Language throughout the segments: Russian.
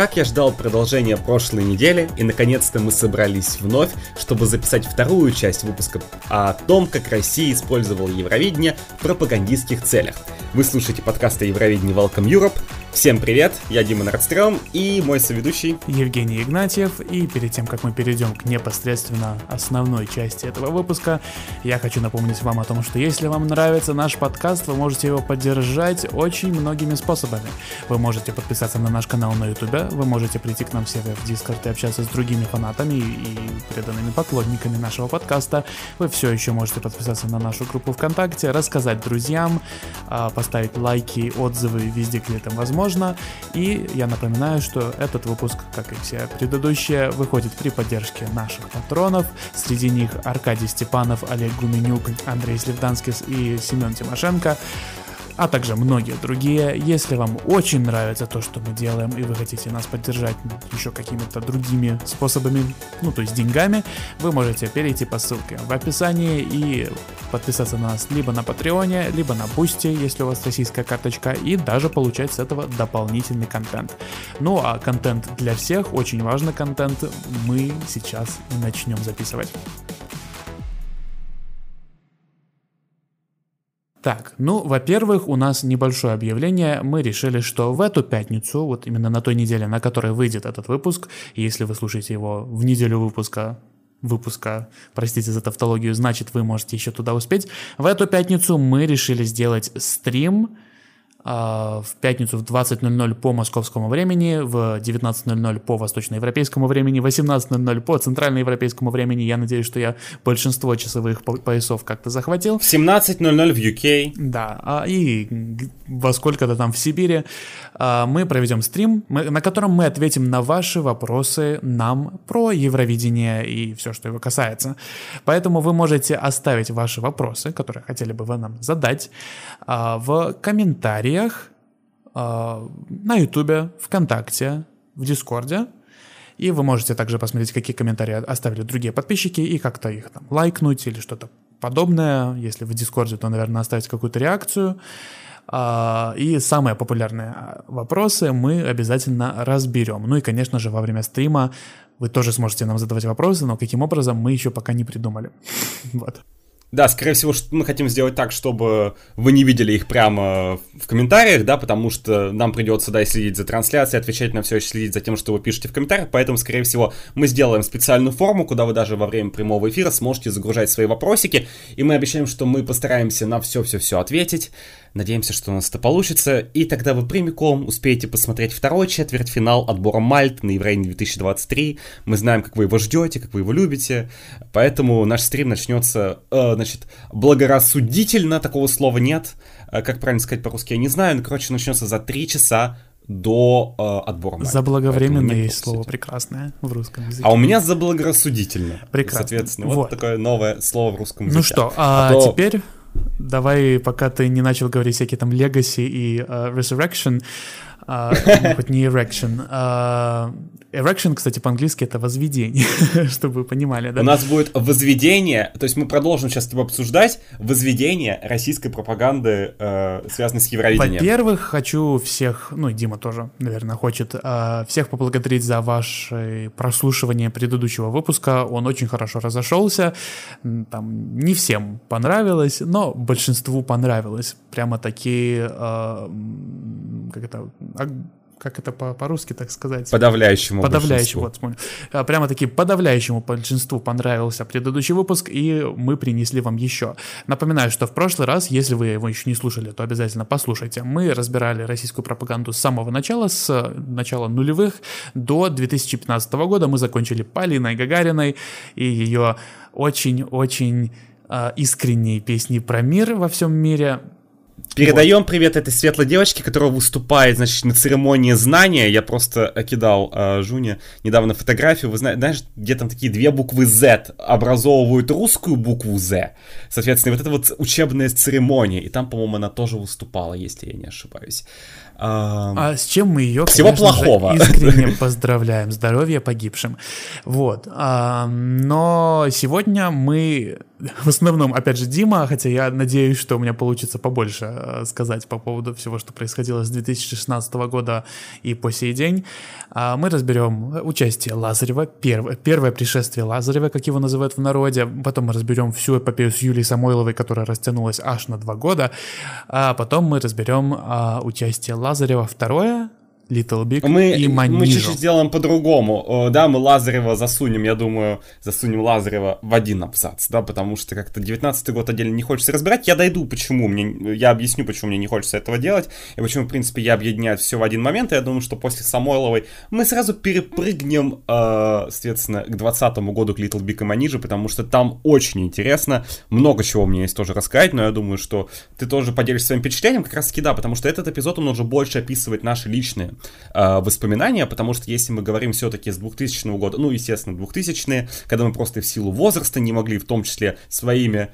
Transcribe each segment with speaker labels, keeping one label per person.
Speaker 1: Как я ждал продолжения прошлой недели, и наконец-то мы собрались вновь, чтобы записать вторую часть выпуска о том, как Россия использовала Евровидение в пропагандистских целях. Вы слушаете подкасты Евровидение Welcome Europe. Всем привет, я Дима Нордстрём и мой соведущий
Speaker 2: Евгений Игнатьев. И перед тем, как мы перейдем к непосредственно основной части этого выпуска, я хочу напомнить вам о том, что если вам нравится наш подкаст, вы можете его поддержать очень многими способами. Вы можете подписаться на наш канал на YouTube, вы можете прийти к нам в сервер в Discord и общаться с другими фанатами и преданными поклонниками нашего подкаста. Вы все еще можете подписаться на нашу группу ВКонтакте, рассказать друзьям, а, поставить лайки, отзывы везде, где это возможно возможно. И я напоминаю, что этот выпуск, как и все предыдущие, выходит при поддержке наших патронов. Среди них Аркадий Степанов, Олег Гуменюк, Андрей Сливданскис и Семен Тимошенко а также многие другие. Если вам очень нравится то, что мы делаем, и вы хотите нас поддержать еще какими-то другими способами, ну то есть деньгами, вы можете перейти по ссылке в описании и подписаться на нас либо на Патреоне, либо на Бусти, если у вас российская карточка, и даже получать с этого дополнительный контент. Ну а контент для всех, очень важный контент, мы сейчас начнем записывать. Так, ну, во-первых, у нас небольшое объявление. Мы решили, что в эту пятницу, вот именно на той неделе, на которой выйдет этот выпуск, если вы слушаете его в неделю выпуска, выпуска, простите за тавтологию, значит, вы можете еще туда успеть. В эту пятницу мы решили сделать стрим, в пятницу в 20.00 по московскому времени, в 19.00 по восточноевропейскому времени, 18.00 по центральноевропейскому времени. Я надеюсь, что я большинство часовых поясов как-то захватил.
Speaker 1: В 17.00 в UK.
Speaker 2: Да, а, и во сколько-то там в Сибири а, мы проведем стрим, на котором мы ответим на ваши вопросы нам про Евровидение и все, что его касается. Поэтому вы можете оставить ваши вопросы, которые хотели бы вы нам задать, в комментариях комментариях э, на Ютубе, ВКонтакте, в Дискорде. И вы можете также посмотреть, какие комментарии оставили другие подписчики и как-то их там лайкнуть или что-то подобное. Если в Дискорде, то, наверное, оставить какую-то реакцию. А, и самые популярные вопросы мы обязательно разберем. Ну и, конечно же, во время стрима вы тоже сможете нам задавать вопросы, но каким образом мы еще пока не придумали. Вот.
Speaker 1: Да, скорее всего, мы хотим сделать так, чтобы вы не видели их прямо в комментариях, да, потому что нам придется, да, следить за трансляцией, отвечать на все, и следить за тем, что вы пишете в комментариях, поэтому, скорее всего, мы сделаем специальную форму, куда вы даже во время прямого эфира сможете загружать свои вопросики, и мы обещаем, что мы постараемся на все-все-все ответить, Надеемся, что у нас это получится. И тогда вы прямиком успеете посмотреть второй четвертьфинал отбора Мальт на Евровидение 2023. Мы знаем, как вы его ждете, как вы его любите. Поэтому наш стрим начнется, э, значит, благорассудительно, такого слова нет. Э, как правильно сказать по-русски, я не знаю. Но, короче, начнется за три часа до э, отбора
Speaker 2: Мальт. Заблаговременно есть слово прекрасное в русском языке.
Speaker 1: А у меня заблагорассудительно.
Speaker 2: Прекрасно.
Speaker 1: Соответственно, вот, вот такое новое слово в русском
Speaker 2: ну языке. Ну что, а, а то... теперь давай, пока ты не начал говорить всякие там Legacy и uh, Resurrection, uh, хоть не Erection, uh, Erection, кстати, по-английски это возведение, чтобы вы понимали, да?
Speaker 1: У нас будет возведение, то есть мы продолжим сейчас с тобой обсуждать возведение российской пропаганды, э, связанной с Евровидением.
Speaker 2: Во-первых, хочу всех, ну и Дима тоже, наверное, хочет, э, всех поблагодарить за ваше прослушивание предыдущего выпуска. Он очень хорошо разошелся, там не всем понравилось, но большинству понравилось. Прямо такие, э, как это, как это по- по-русски так сказать?
Speaker 1: Подавляющему
Speaker 2: Подавляющему, вот, вспомнил. А, прямо таки подавляющему большинству понравился предыдущий выпуск, и мы принесли вам еще. Напоминаю, что в прошлый раз, если вы его еще не слушали, то обязательно послушайте. Мы разбирали российскую пропаганду с самого начала, с начала нулевых до 2015 года. Мы закончили Полиной Гагариной и ее очень-очень э, искренней песни про мир во всем мире.
Speaker 1: Передаем вот. привет этой светлой девочке, которая выступает, значит, на церемонии знания. Я просто кидал э, Жуне недавно фотографию. Вы знаете, знаешь, где там такие две буквы Z образовывают русскую букву Z. Соответственно, вот это вот учебная церемония. И там, по-моему, она тоже выступала, если я не ошибаюсь.
Speaker 2: А, а с чем мы ее,
Speaker 1: Всего плохого.
Speaker 2: Же, искренне поздравляем. Здоровья погибшим. Вот. А, но сегодня мы в основном, опять же, Дима, хотя я надеюсь, что у меня получится побольше э, сказать по поводу всего, что происходило с 2016 года и по сей день. А, мы разберем участие Лазарева, первое, первое пришествие Лазарева, как его называют в народе. Потом мы разберем всю эпопею с Юлией Самойловой, которая растянулась аж на два года. А потом мы разберем а, участие Лазарева второе, Little Big
Speaker 1: мы,
Speaker 2: и Манижу.
Speaker 1: Мы чуть-чуть сделаем по-другому. Да, мы Лазарева засунем, я думаю, засунем Лазарева в один абзац, да, потому что как-то 19 год отдельно не хочется разбирать. Я дойду, почему мне, я объясню, почему мне не хочется этого делать, и почему, в принципе, я объединяю все в один момент. И я думаю, что после Самойловой мы сразу перепрыгнем, э, соответственно, к 20 году, к Little Big и Манижу, потому что там очень интересно. Много чего у меня есть тоже рассказать, но я думаю, что ты тоже поделишься своим впечатлением, как раз таки, да, потому что этот эпизод, он уже больше описывает наши личные э, воспоминания, потому что если мы говорим все-таки с 2000 года, ну, естественно, 2000-е, когда мы просто в силу возраста не могли, в том числе своими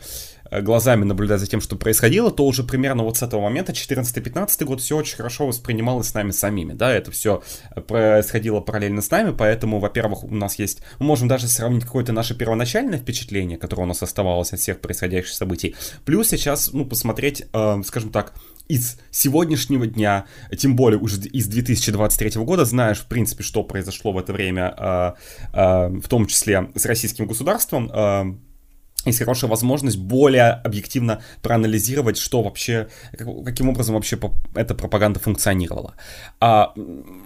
Speaker 1: э, глазами наблюдать за тем, что происходило, то уже примерно вот с этого момента, 14-15 год, все очень хорошо воспринималось с нами самими, да, это все происходило параллельно с нами, поэтому, во-первых, у нас есть, мы можем даже сравнить какое-то наше первоначальное впечатление, которое у нас оставалось от всех происходящих событий, плюс сейчас, ну, посмотреть, э, скажем так, из сегодняшнего дня, тем более уже из 2023 года, знаешь, в принципе, что произошло в это время, э, э, в том числе с российским государством, э, есть хорошая возможность более объективно проанализировать, что вообще, каким образом вообще эта пропаганда функционировала. А,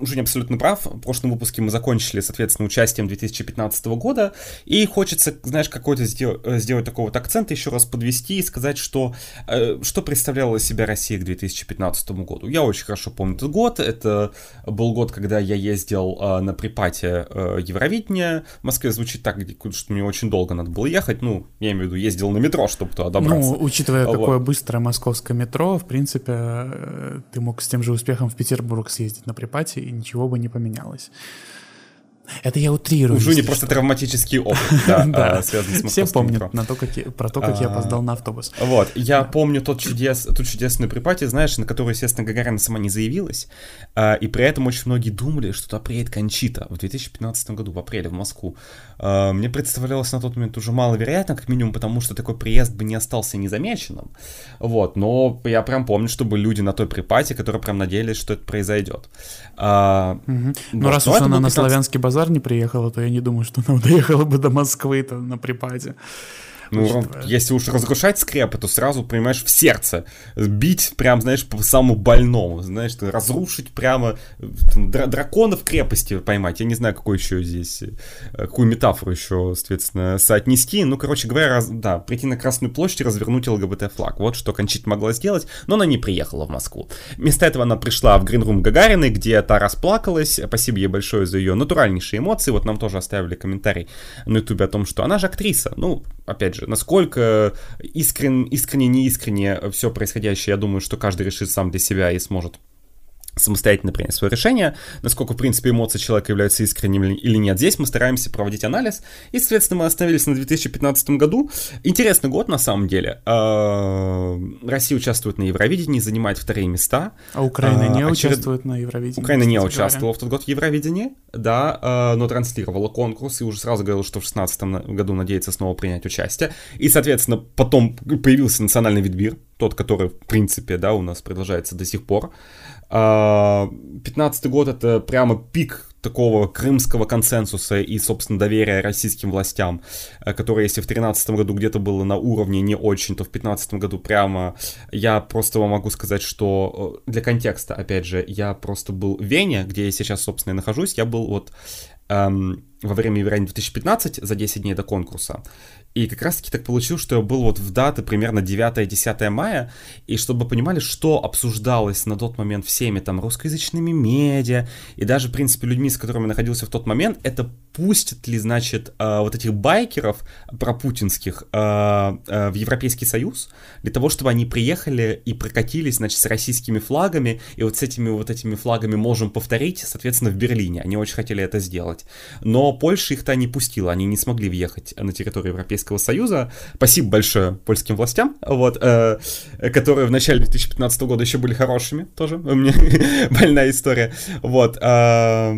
Speaker 1: Женя абсолютно прав. В прошлом выпуске мы закончили, соответственно, участием 2015 года, и хочется, знаешь, какой-то сделать, сделать такой вот акцент, еще раз подвести и сказать, что, э, что представляла себя Россия к 2015 году. Я очень хорошо помню этот год. Это был год, когда я ездил э, на припате э, Евровидения. В Москве звучит так, что мне очень долго надо было ехать. Ну, я я имею в виду, ездил на метро, чтобы туда добраться.
Speaker 2: Ну, учитывая, вот. какое быстрое московское метро, в принципе, э, ты мог с тем же успехом в Петербург съездить на припате, и ничего бы не поменялось. Это я утрирую.
Speaker 1: Уже не просто травматический опыт, да,
Speaker 2: а, связанный с Все помнят на то, как про то, как я опоздал на автобус.
Speaker 1: Вот, я помню тот чудес, ту чудесную припати, знаешь, на которую, естественно, Гагарина сама не заявилась, а, и при этом очень многие думали, что туда приедет Кончита в 2015 году, в апреле, в Москву. А, мне представлялось на тот момент уже маловероятно, как минимум потому, что такой приезд бы не остался незамеченным. Вот, но я прям помню, что были люди на той припате, которые прям надеялись, что это произойдет.
Speaker 2: Ну, раз уж она на славянский базар базар не приехала, то я не думаю, что она доехала бы до Москвы-то на припаде.
Speaker 1: Ну, учитывая. если уж разрушать скрепы, то сразу, понимаешь, в сердце. Бить прям, знаешь, по самому больному. Знаешь, разрушить прямо там, дра- дракона в крепости поймать. Я не знаю, какой еще здесь, э, какую метафору еще, соответственно, соотнести. Ну, короче говоря, раз, да, прийти на Красную площадь и развернуть ЛГБТ-флаг. Вот что Кончит могла сделать, но она не приехала в Москву. Вместо этого она пришла в Гринрум Гагарины, где та расплакалась. Спасибо ей большое за ее натуральнейшие эмоции. Вот нам тоже оставили комментарий на ютубе о том, что она же актриса. Ну, опять же, насколько искрен, искренне, неискренне все происходящее, я думаю, что каждый решит сам для себя и сможет самостоятельно принять свое решение, насколько, в принципе, эмоции человека являются искренними или нет. Здесь мы стараемся проводить анализ, и, соответственно, мы остановились на 2015 году. Интересный год, на самом деле. А, Россия участвует на Евровидении, занимает вторые места.
Speaker 2: А Украина не а, участвует на Евровидении?
Speaker 1: Украина не участвовала в тот год в Евровидении, да, а, но транслировала конкурс, и уже сразу говорила, что в 2016 году надеется снова принять участие. И, соответственно, потом появился национальный видбир, тот, который, в принципе, да, у нас продолжается до сих пор. 15 год это прямо пик такого крымского консенсуса и, собственно, доверия российским властям, э, которое, если в 2013 году где-то было на уровне не очень, то в 2015 году прямо я просто вам могу сказать, что э, для контекста, опять же, я просто был в Вене, где я сейчас, собственно, и нахожусь, я был вот эм, во время Евровидения 2015 за 10 дней до конкурса. И как раз-таки так получилось, что я был вот в даты примерно 9-10 мая, и чтобы понимали, что обсуждалось на тот момент всеми там русскоязычными медиа, и даже, в принципе, людьми, с которыми я находился в тот момент, это пустят ли, значит, э, вот этих байкеров пропутинских э, э, в Европейский Союз, для того, чтобы они приехали и прокатились, значит, с российскими флагами, и вот с этими вот этими флагами можем повторить, соответственно, в Берлине. Они очень хотели это сделать. Но Польша их-то не пустила, они не смогли въехать на территорию Европейского Союза. Спасибо большое польским властям, вот, э, которые в начале 2015 года еще были хорошими, тоже у меня больная история. Вот, э,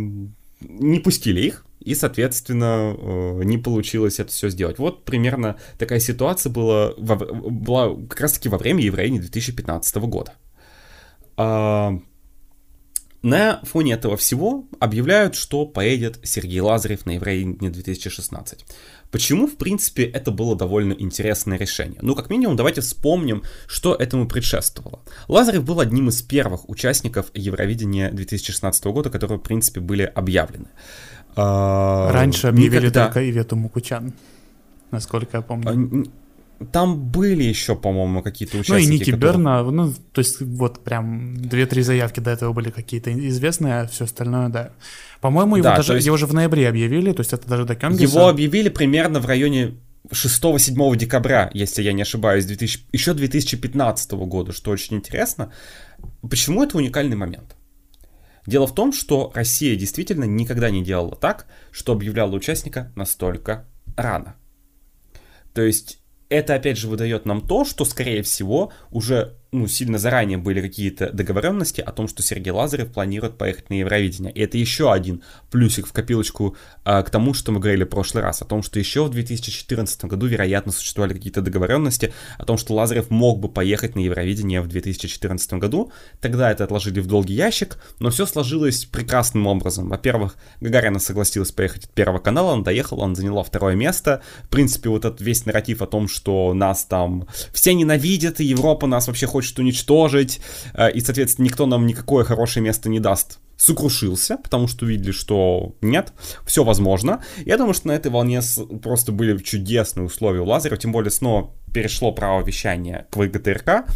Speaker 1: не пустили их, и, соответственно, э, не получилось это все сделать. Вот примерно такая ситуация была, была как раз-таки во время Евреи 2015 года. А, на фоне этого всего объявляют, что поедет Сергей Лазарев на Евреи 2016. Почему, в принципе, это было довольно интересное решение? Ну, как минимум, давайте вспомним, что этому предшествовало. Лазарев был одним из первых участников Евровидения 2016 года, которые, в принципе, были объявлены.
Speaker 2: А, Раньше объявили никогда... только Ивету Мукучан, насколько я помню.
Speaker 1: Там были еще, по-моему, какие-то участники.
Speaker 2: Ну и Ники которые... Берна, ну, то есть вот прям две-три заявки до этого были какие-то известные, а все остальное, да. По-моему, его, да, даже, есть... его же в ноябре объявили, то есть это даже до Кёнгиса.
Speaker 1: Его объявили примерно в районе 6-7 декабря, если я не ошибаюсь, 2000... еще 2015 года, что очень интересно. Почему это уникальный момент? Дело в том, что Россия действительно никогда не делала так, что объявляла участника настолько рано. То есть это опять же выдает нам то, что, скорее всего, уже ну, сильно заранее были какие-то договоренности о том, что Сергей Лазарев планирует поехать на Евровидение. И это еще один плюсик в копилочку а, к тому, что мы говорили в прошлый раз, о том, что еще в 2014 году, вероятно, существовали какие-то договоренности о том, что Лазарев мог бы поехать на Евровидение в 2014 году. Тогда это отложили в долгий ящик, но все сложилось прекрасным образом. Во-первых, Гагарина согласилась поехать от Первого канала, он доехал, он заняла второе место. В принципе, вот этот весь нарратив о том, что нас там все ненавидят, и Европа нас вообще хочет хочет уничтожить, э, и, соответственно, никто нам никакое хорошее место не даст сокрушился, потому что увидели, что нет, все возможно. Я думаю, что на этой волне просто были чудесные условия у Лазарева, тем более снова перешло право вещания к ВГТРК,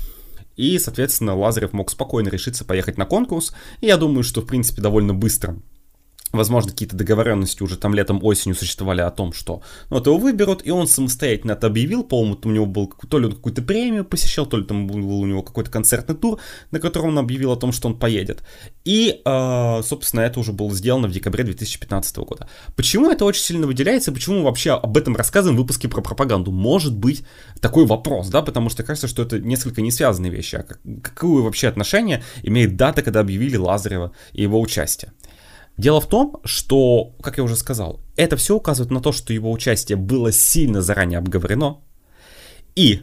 Speaker 1: и, соответственно, Лазарев мог спокойно решиться поехать на конкурс, и я думаю, что, в принципе, довольно быстро Возможно, какие-то договоренности уже там летом, осенью существовали о том, что ну, вот его выберут, и он самостоятельно это объявил, по-моему, у него был, то ли он какую-то премию посещал, то ли там был у него какой-то концертный тур, на котором он объявил о том, что он поедет. И, э, собственно, это уже было сделано в декабре 2015 года. Почему это очень сильно выделяется, почему мы вообще об этом рассказываем в выпуске про пропаганду? Может быть такой вопрос, да, потому что кажется, что это несколько не связанные вещи, а как, какое вообще отношение имеет дата, когда объявили Лазарева и его участие. Дело в том, что, как я уже сказал, это все указывает на то, что его участие было сильно заранее обговорено, и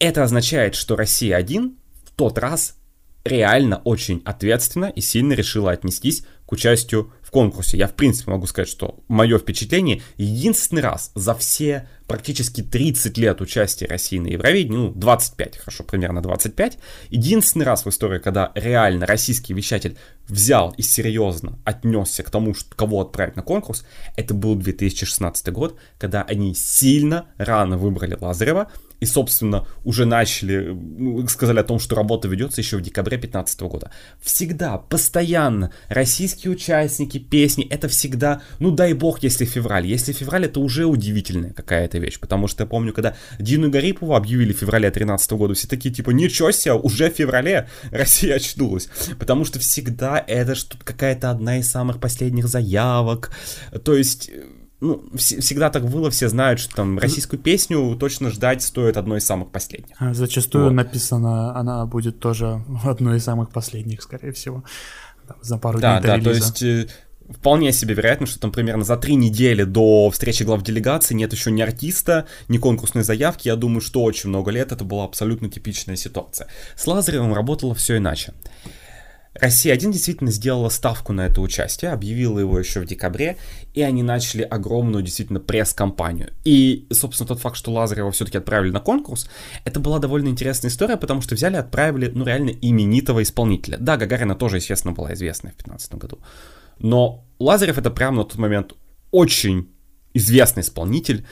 Speaker 1: это означает, что Россия-1 в тот раз реально очень ответственно и сильно решила отнестись к участию в конкурсе. Я, в принципе, могу сказать, что мое впечатление, единственный раз за все практически 30 лет участия России на Евровидении, ну, 25, хорошо, примерно 25, единственный раз в истории, когда реально российский вещатель взял и серьезно отнесся к тому, что, кого отправить на конкурс, это был 2016 год, когда они сильно рано выбрали Лазарева, и, собственно, уже начали, ну, сказали о том, что работа ведется еще в декабре 2015 года. Всегда, постоянно российские участники, песни, это всегда, ну дай бог, если февраль. Если февраль, это уже удивительная какая-то вещь, потому что я помню, когда Дину Гарипову объявили в феврале 2013 года, все такие типа, ничего себе, уже в феврале Россия очнулась, потому что всегда это что какая-то одна из самых последних заявок, то есть ну, вс- всегда так было, все знают, что там российскую песню точно ждать стоит одной из самых последних.
Speaker 2: А, зачастую вот. написано, она будет тоже одной из самых последних, скорее всего, за пару
Speaker 1: да, дней да, до релиза. то есть э, вполне себе вероятно, что там примерно за три недели до встречи глав делегации нет еще ни артиста, ни конкурсной заявки. Я думаю, что очень много лет это была абсолютно типичная ситуация. С Лазаревым работало все иначе. Россия-1 действительно сделала ставку на это участие, объявила его еще в декабре, и они начали огромную действительно пресс-компанию. И, собственно, тот факт, что Лазарева все-таки отправили на конкурс, это была довольно интересная история, потому что взяли отправили, ну, реально именитого исполнителя. Да, Гагарина тоже, естественно, была известная в 2015 году. Но Лазарев это прямо на тот момент очень известный исполнитель,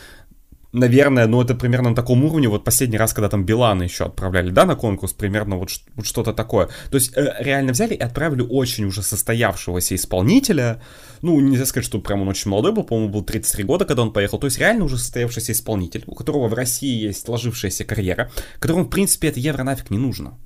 Speaker 1: наверное, ну это примерно на таком уровне, вот последний раз, когда там Билана еще отправляли, да, на конкурс, примерно вот, вот что-то такое. То есть э, реально взяли и отправили очень уже состоявшегося исполнителя, ну, нельзя сказать, что прям он очень молодой был, по-моему, был 33 года, когда он поехал, то есть реально уже состоявшийся исполнитель, у которого в России есть сложившаяся карьера, которому, в принципе, это евро нафиг не нужно.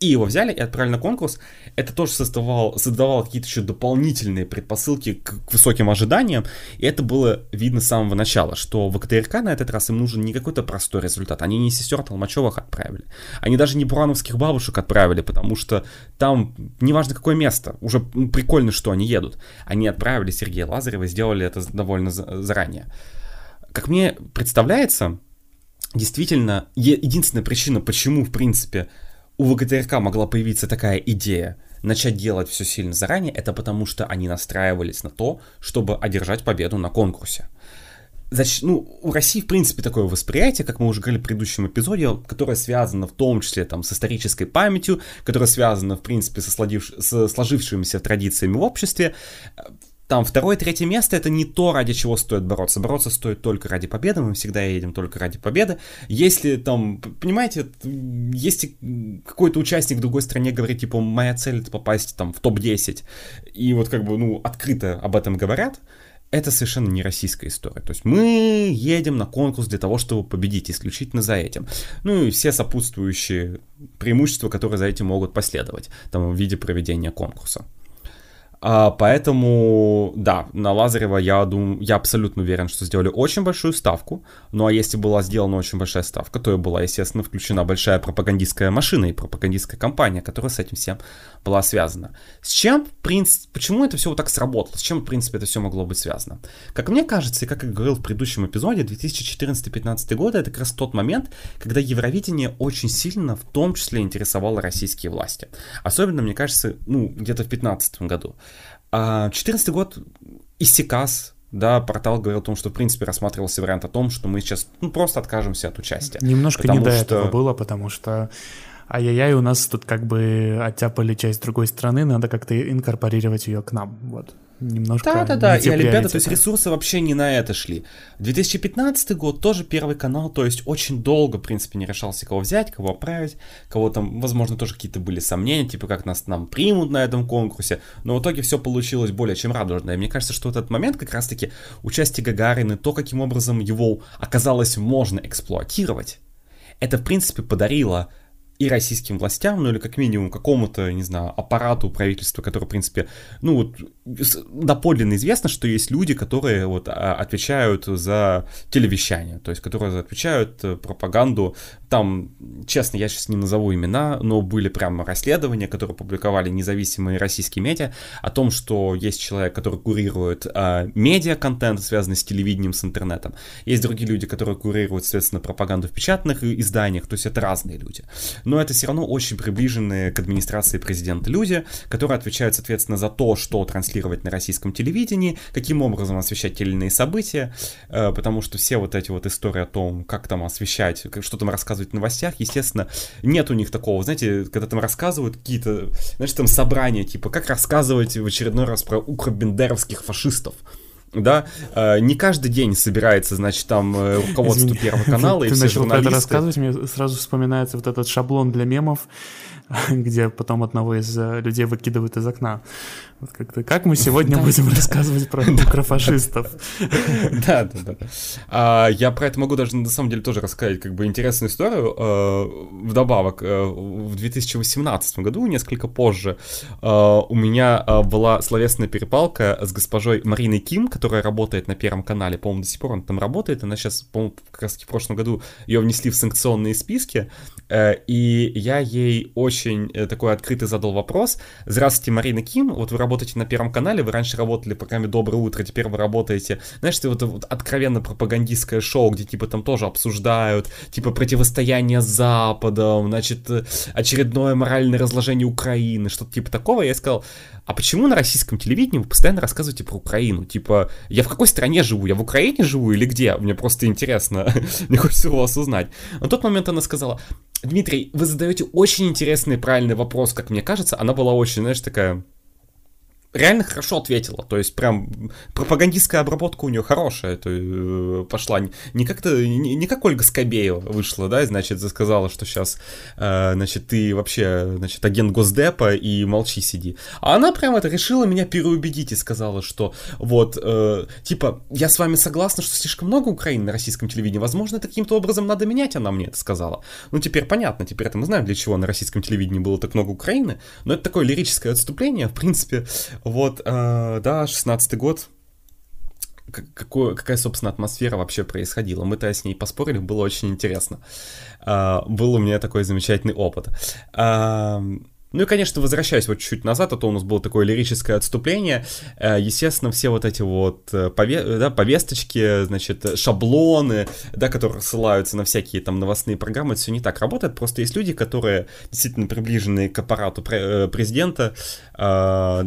Speaker 1: И его взяли и отправили на конкурс, это тоже создавало, создавало какие-то еще дополнительные предпосылки к, к высоким ожиданиям, и это было видно с самого начала, что в КТРК на этот раз им нужен не какой-то простой результат, они не сестер Толмачевых отправили, они даже не бурановских бабушек отправили, потому что там, неважно какое место, уже прикольно, что они едут, они отправили Сергея Лазарева, сделали это довольно заранее. Как мне представляется, действительно, единственная причина, почему, в принципе, у ВГТРК могла появиться такая идея начать делать все сильно заранее, это потому что они настраивались на то, чтобы одержать победу на конкурсе. Значит, ну, у России, в принципе, такое восприятие, как мы уже говорили в предыдущем эпизоде, которое связано в том числе там, с исторической памятью, которое связано, в принципе, со, сложивш... со сложившимися традициями в обществе там второе, третье место это не то, ради чего стоит бороться. Бороться стоит только ради победы, мы всегда едем только ради победы. Если там, понимаете, если какой-то участник в другой стране говорит, типа, моя цель это попасть там в топ-10, и вот как бы, ну, открыто об этом говорят, это совершенно не российская история. То есть мы едем на конкурс для того, чтобы победить исключительно за этим. Ну и все сопутствующие преимущества, которые за этим могут последовать, там в виде проведения конкурса. А, поэтому, да, на Лазарева я думаю, я абсолютно уверен, что сделали очень большую ставку. Ну а если была сделана очень большая ставка, то и была, естественно, включена большая пропагандистская машина и пропагандистская кампания, которая с этим всем была связана. С чем, в принципе, почему это все вот так сработало? С чем, в принципе, это все могло быть связано? Как мне кажется, и как я говорил в предыдущем эпизоде, 2014-2015 годы это как раз тот момент, когда Евровидение очень сильно, в том числе, интересовало российские власти. Особенно, мне кажется, ну, где-то в 2015 году. 2014 а, год иссякас, да, портал говорил о том, что, в принципе, рассматривался вариант о том, что мы сейчас ну, просто откажемся от участия.
Speaker 2: Немножко не до что... этого было, потому что ай-яй-яй, у нас тут как бы оттяпали часть другой страны, надо как-то инкорпорировать ее к нам, вот немножко...
Speaker 1: Да-да-да, и Олимпиада, то есть ресурсы вообще не на это шли. 2015 год тоже Первый канал, то есть очень долго, в принципе, не решался, кого взять, кого отправить, кого там, возможно, тоже какие-то были сомнения, типа, как нас нам примут на этом конкурсе, но в итоге все получилось более чем радужно. И мне кажется, что этот момент как раз-таки участие Гагарины, то, каким образом его оказалось можно эксплуатировать, это, в принципе, подарило и российским властям, ну или как минимум какому-то, не знаю, аппарату правительства, который, в принципе, ну вот доподлинно известно, что есть люди, которые вот а, отвечают за телевещание, то есть которые отвечают э, пропаганду. Там, честно, я сейчас не назову имена, но были прямо расследования, которые публиковали независимые российские медиа о том, что есть человек, который курирует а, медиа-контент, связанный с телевидением, с интернетом. Есть другие люди, которые курируют, соответственно, пропаганду в печатных изданиях, то есть это разные люди но это все равно очень приближенные к администрации президента люди, которые отвечают, соответственно, за то, что транслировать на российском телевидении, каким образом освещать те или иные события, э, потому что все вот эти вот истории о том, как там освещать, что там рассказывать в новостях, естественно, нет у них такого, знаете, когда там рассказывают какие-то, знаешь, там собрания, типа, как рассказывать в очередной раз про укробендеровских фашистов, да, э, не каждый день собирается, значит, там э, руководство Извини. Первого канала
Speaker 2: и
Speaker 1: Ты
Speaker 2: все начал журналисты. это рассказывать, мне сразу вспоминается вот этот шаблон для мемов, где потом одного из э, людей выкидывают из окна. Вот как-то, как мы сегодня будем рассказывать про микрофашистов?
Speaker 1: Да, да, да. А, я про это могу даже на самом деле тоже рассказать как бы интересную историю. А, вдобавок, а, в 2018 году, несколько позже, у меня была словесная перепалка с госпожой Мариной Ким, которая работает на Первом канале, по-моему, до сих пор она там работает, она сейчас, по-моему, как раз в прошлом году ее внесли в санкционные списки, и я ей очень э, такой открытый задал вопрос. Здравствуйте, Марина Ким, вот вы работаете на Первом канале, вы раньше работали в программе «Доброе утро», теперь вы работаете, знаешь, это вот, вот откровенно пропагандистское шоу, где типа там тоже обсуждают, типа противостояние с Западом, значит, очередное моральное разложение Украины, что-то типа такого. Я сказал, а почему на российском телевидении вы постоянно рассказываете про Украину? Типа, я в какой стране живу? Я в Украине живу или где? Мне просто интересно. Мне хочется у вас узнать. На тот момент она сказала, Дмитрий, вы задаете очень интересный и правильный вопрос, как мне кажется. Она была очень, знаешь, такая реально хорошо ответила. То есть прям пропагандистская обработка у нее хорошая то, э, пошла. Не как-то, не, как Ольга Скобеева вышла, да, значит, сказала, что сейчас, э, значит, ты вообще, значит, агент Госдепа и молчи, сиди. А она прям это решила меня переубедить и сказала, что вот, э, типа, я с вами согласна, что слишком много Украины на российском телевидении, возможно, это каким-то образом надо менять, она мне это сказала. Ну, теперь понятно, теперь это мы знаем, для чего на российском телевидении было так много Украины, но это такое лирическое отступление, в принципе, вот, э, да, 16-й год, какую, какая, собственно, атмосфера вообще происходила. Мы-то с ней поспорили, было очень интересно. Uh, был у меня такой замечательный опыт. Ну и, конечно, возвращаясь вот чуть-чуть назад, а то у нас было такое лирическое отступление. Э, естественно, все вот эти вот э, пове- да, повесточки, значит, шаблоны, да, которые ссылаются на всякие там новостные программы, это все не так работает. Просто есть люди, которые действительно приближены к аппарату э, президента, да,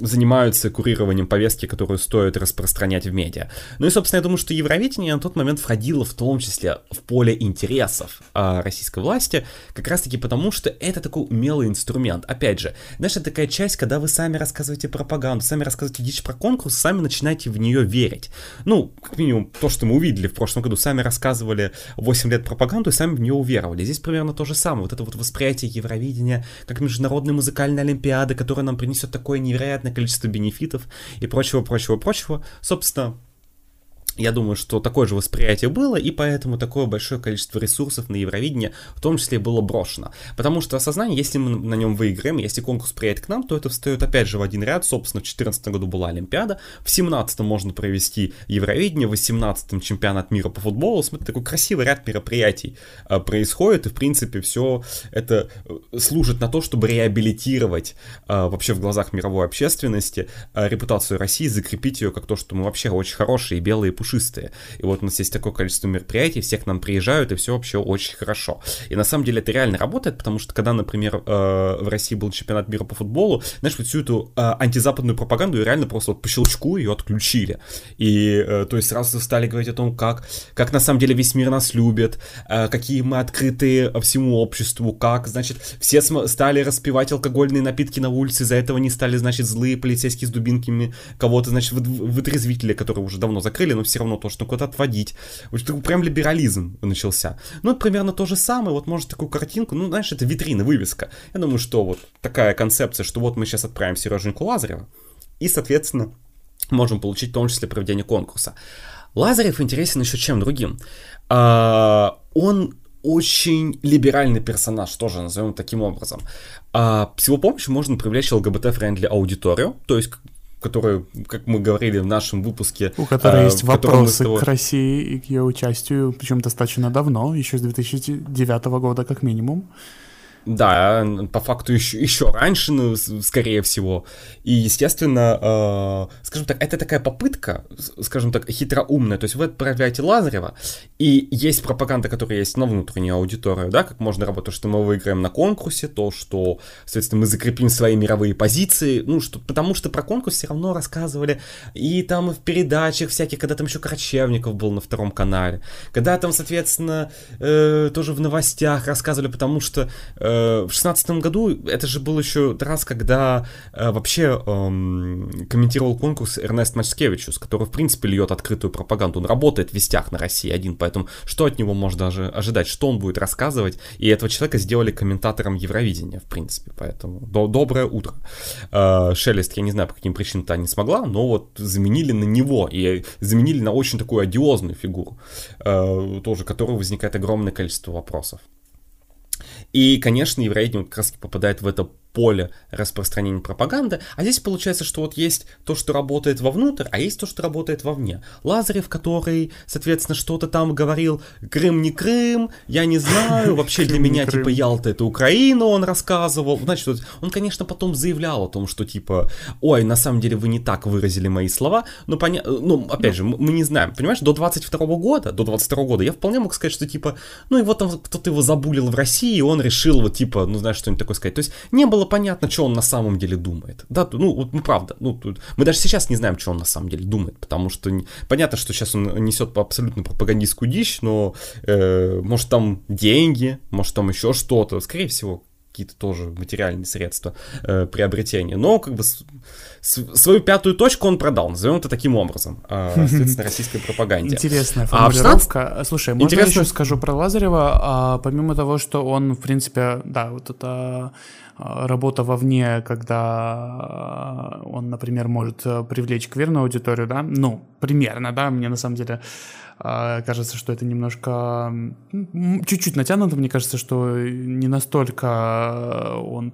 Speaker 1: занимаются курированием повестки, которую стоит распространять в медиа. Ну и, собственно, я думаю, что Евровидение на тот момент входило в том числе в поле интересов российской власти, как раз-таки потому, что это такой умелый инструмент. Опять же, знаешь, это такая часть, когда вы сами рассказываете пропаганду, сами рассказываете дичь про конкурс, сами начинаете в нее верить. Ну, как минимум, то, что мы увидели в прошлом году, сами рассказывали 8 лет пропаганду и сами в нее уверовали. Здесь примерно то же самое. Вот это вот восприятие Евровидения как международной музыкальной олимпиады, которая нам принесет такое невероятное количество бенефитов и прочего, прочего, прочего. Собственно, я думаю, что такое же восприятие было, и поэтому такое большое количество ресурсов на Евровидение в том числе было брошено. Потому что осознание, если мы на нем выиграем, если конкурс приедет к нам, то это встает опять же в один ряд. Собственно, в 2014 году была Олимпиада, в 2017 можно провести Евровидение, в 2018 чемпионат мира по футболу. Смотри, такой красивый ряд мероприятий э, происходит, и в принципе все это э, служит на то, чтобы реабилитировать э, вообще в глазах мировой общественности репутацию России, закрепить ее как то, что мы вообще очень хорошие, белые, пушистые. И вот у нас есть такое количество мероприятий, все к нам приезжают, и все вообще очень хорошо. И на самом деле это реально работает, потому что когда, например, э, в России был чемпионат мира по футболу, знаешь, вот всю эту э, антизападную пропаганду реально просто вот по щелчку ее отключили. И э, то есть сразу стали говорить о том, как, как на самом деле весь мир нас любит, какие мы открытые всему обществу, как, значит, все стали распивать алкогольные напитки на улице, из-за этого не стали, значит, злые полицейские с дубинками кого-то, значит, вытрезвители, которые уже давно закрыли, но все все равно то, что куда-то отводить. Вот такой прям либерализм начался. Ну, примерно то же самое, вот может такую картинку, ну, знаешь, это витрина, вывеска. Я думаю, что вот такая концепция, что вот мы сейчас отправим Сереженьку Лазарева, и, соответственно, можем получить в том числе проведение конкурса. Лазарев интересен еще чем другим. А, он очень либеральный персонаж, тоже назовем таким образом. А, с его помощью можно привлечь ЛГБТ- friendly аудиторию, то есть которая, как мы говорили в нашем выпуске...
Speaker 2: У которой а, есть вопросы того... к России и к ее участию, причем достаточно давно, еще с 2009 года как минимум.
Speaker 1: Да, по факту еще, еще раньше, ну, скорее всего. И, естественно, э, скажем так, это такая попытка, скажем так, хитроумная. То есть вы отправляете Лазарева, и есть пропаганда, которая есть на внутреннюю аудиторию, да, как можно работать, что мы выиграем на конкурсе, то, что, соответственно, мы закрепим свои мировые позиции, ну, что, потому что про конкурс все равно рассказывали и там в передачах всяких, когда там еще Корочевников был на втором канале, когда там, соответственно, э, тоже в новостях рассказывали, потому что э, в шестнадцатом году это же был еще раз, когда э, вообще э, комментировал конкурс Эрнест Мачкевичус, который, в принципе, льет открытую пропаганду. Он работает в вестях на России один, поэтому что от него можно даже ожидать, что он будет рассказывать. И этого человека сделали комментатором Евровидения, в принципе, поэтому до доброе утро. Э, Шелест, я не знаю, по каким причинам-то не смогла, но вот заменили на него, и заменили на очень такую одиозную фигуру, э, тоже, которой возникает огромное количество вопросов. И, конечно, евреи как раз попадает в это поле распространения пропаганды, а здесь получается, что вот есть то, что работает вовнутрь, а есть то, что работает вовне. Лазарев, который, соответственно, что-то там говорил, Крым не Крым, я не знаю, вообще для меня, типа, Ялта это Украина, он рассказывал. Значит, он, конечно, потом заявлял о том, что, типа, ой, на самом деле вы не так выразили мои слова, но, поня... ну, опять же, мы не знаем, понимаешь, до 22 года, до 22 года я вполне мог сказать, что, типа, ну, его там кто-то его забулил в России, и он решил, вот, типа, ну, знаешь, что-нибудь такое сказать. То есть не было понятно, что он на самом деле думает. Да, ну, вот, ну правда, ну, тут, мы даже сейчас не знаем, что он на самом деле думает, потому что не, понятно, что сейчас он несет абсолютно пропагандистскую дичь, но, э, может, там деньги, может, там еще что-то, скорее всего, какие-то тоже материальные средства э, приобретения. Но как бы с, с, свою пятую точку он продал, назовем это таким образом, э, соответственно, российской пропаганде.
Speaker 2: Интересная формулировка. А 16... Слушай, можно Интересно... я еще скажу про Лазарева? А, помимо того, что он, в принципе, да, вот это а, работа вовне, когда он, например, может э, привлечь кверную аудиторию, да, ну, примерно, да, мне на самом деле а, кажется, что это немножко чуть-чуть натянуто, мне кажется, что не настолько он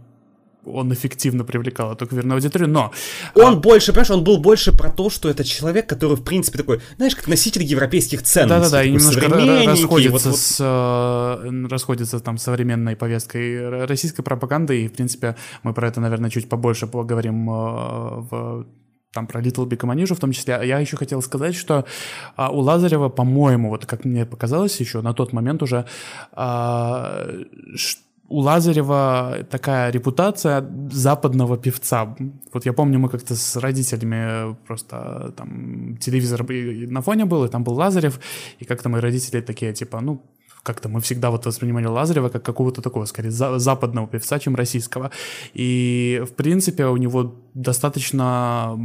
Speaker 2: он эффективно привлекал эту кверную аудиторию, но...
Speaker 1: Он а... больше, понимаешь, он был больше про то, что это человек, который, в принципе, такой, знаешь, как носитель европейских ценностей.
Speaker 2: Да-да-да, и немножко расходится, вот, с, вот... расходится там современной повесткой российской пропаганды, и, в принципе, мы про это, наверное, чуть побольше поговорим э, в там про Little Big Maniju в том числе. Я еще хотел сказать, что а, у Лазарева, по-моему, вот как мне показалось еще на тот момент уже, а, у Лазарева такая репутация западного певца. Вот я помню, мы как-то с родителями просто там телевизор на фоне был, и там был Лазарев, и как-то мои родители такие, типа, ну, как-то мы всегда вот воспринимали Лазарева как какого-то такого, скорее, за- западного певца, чем российского. И, в принципе, у него достаточно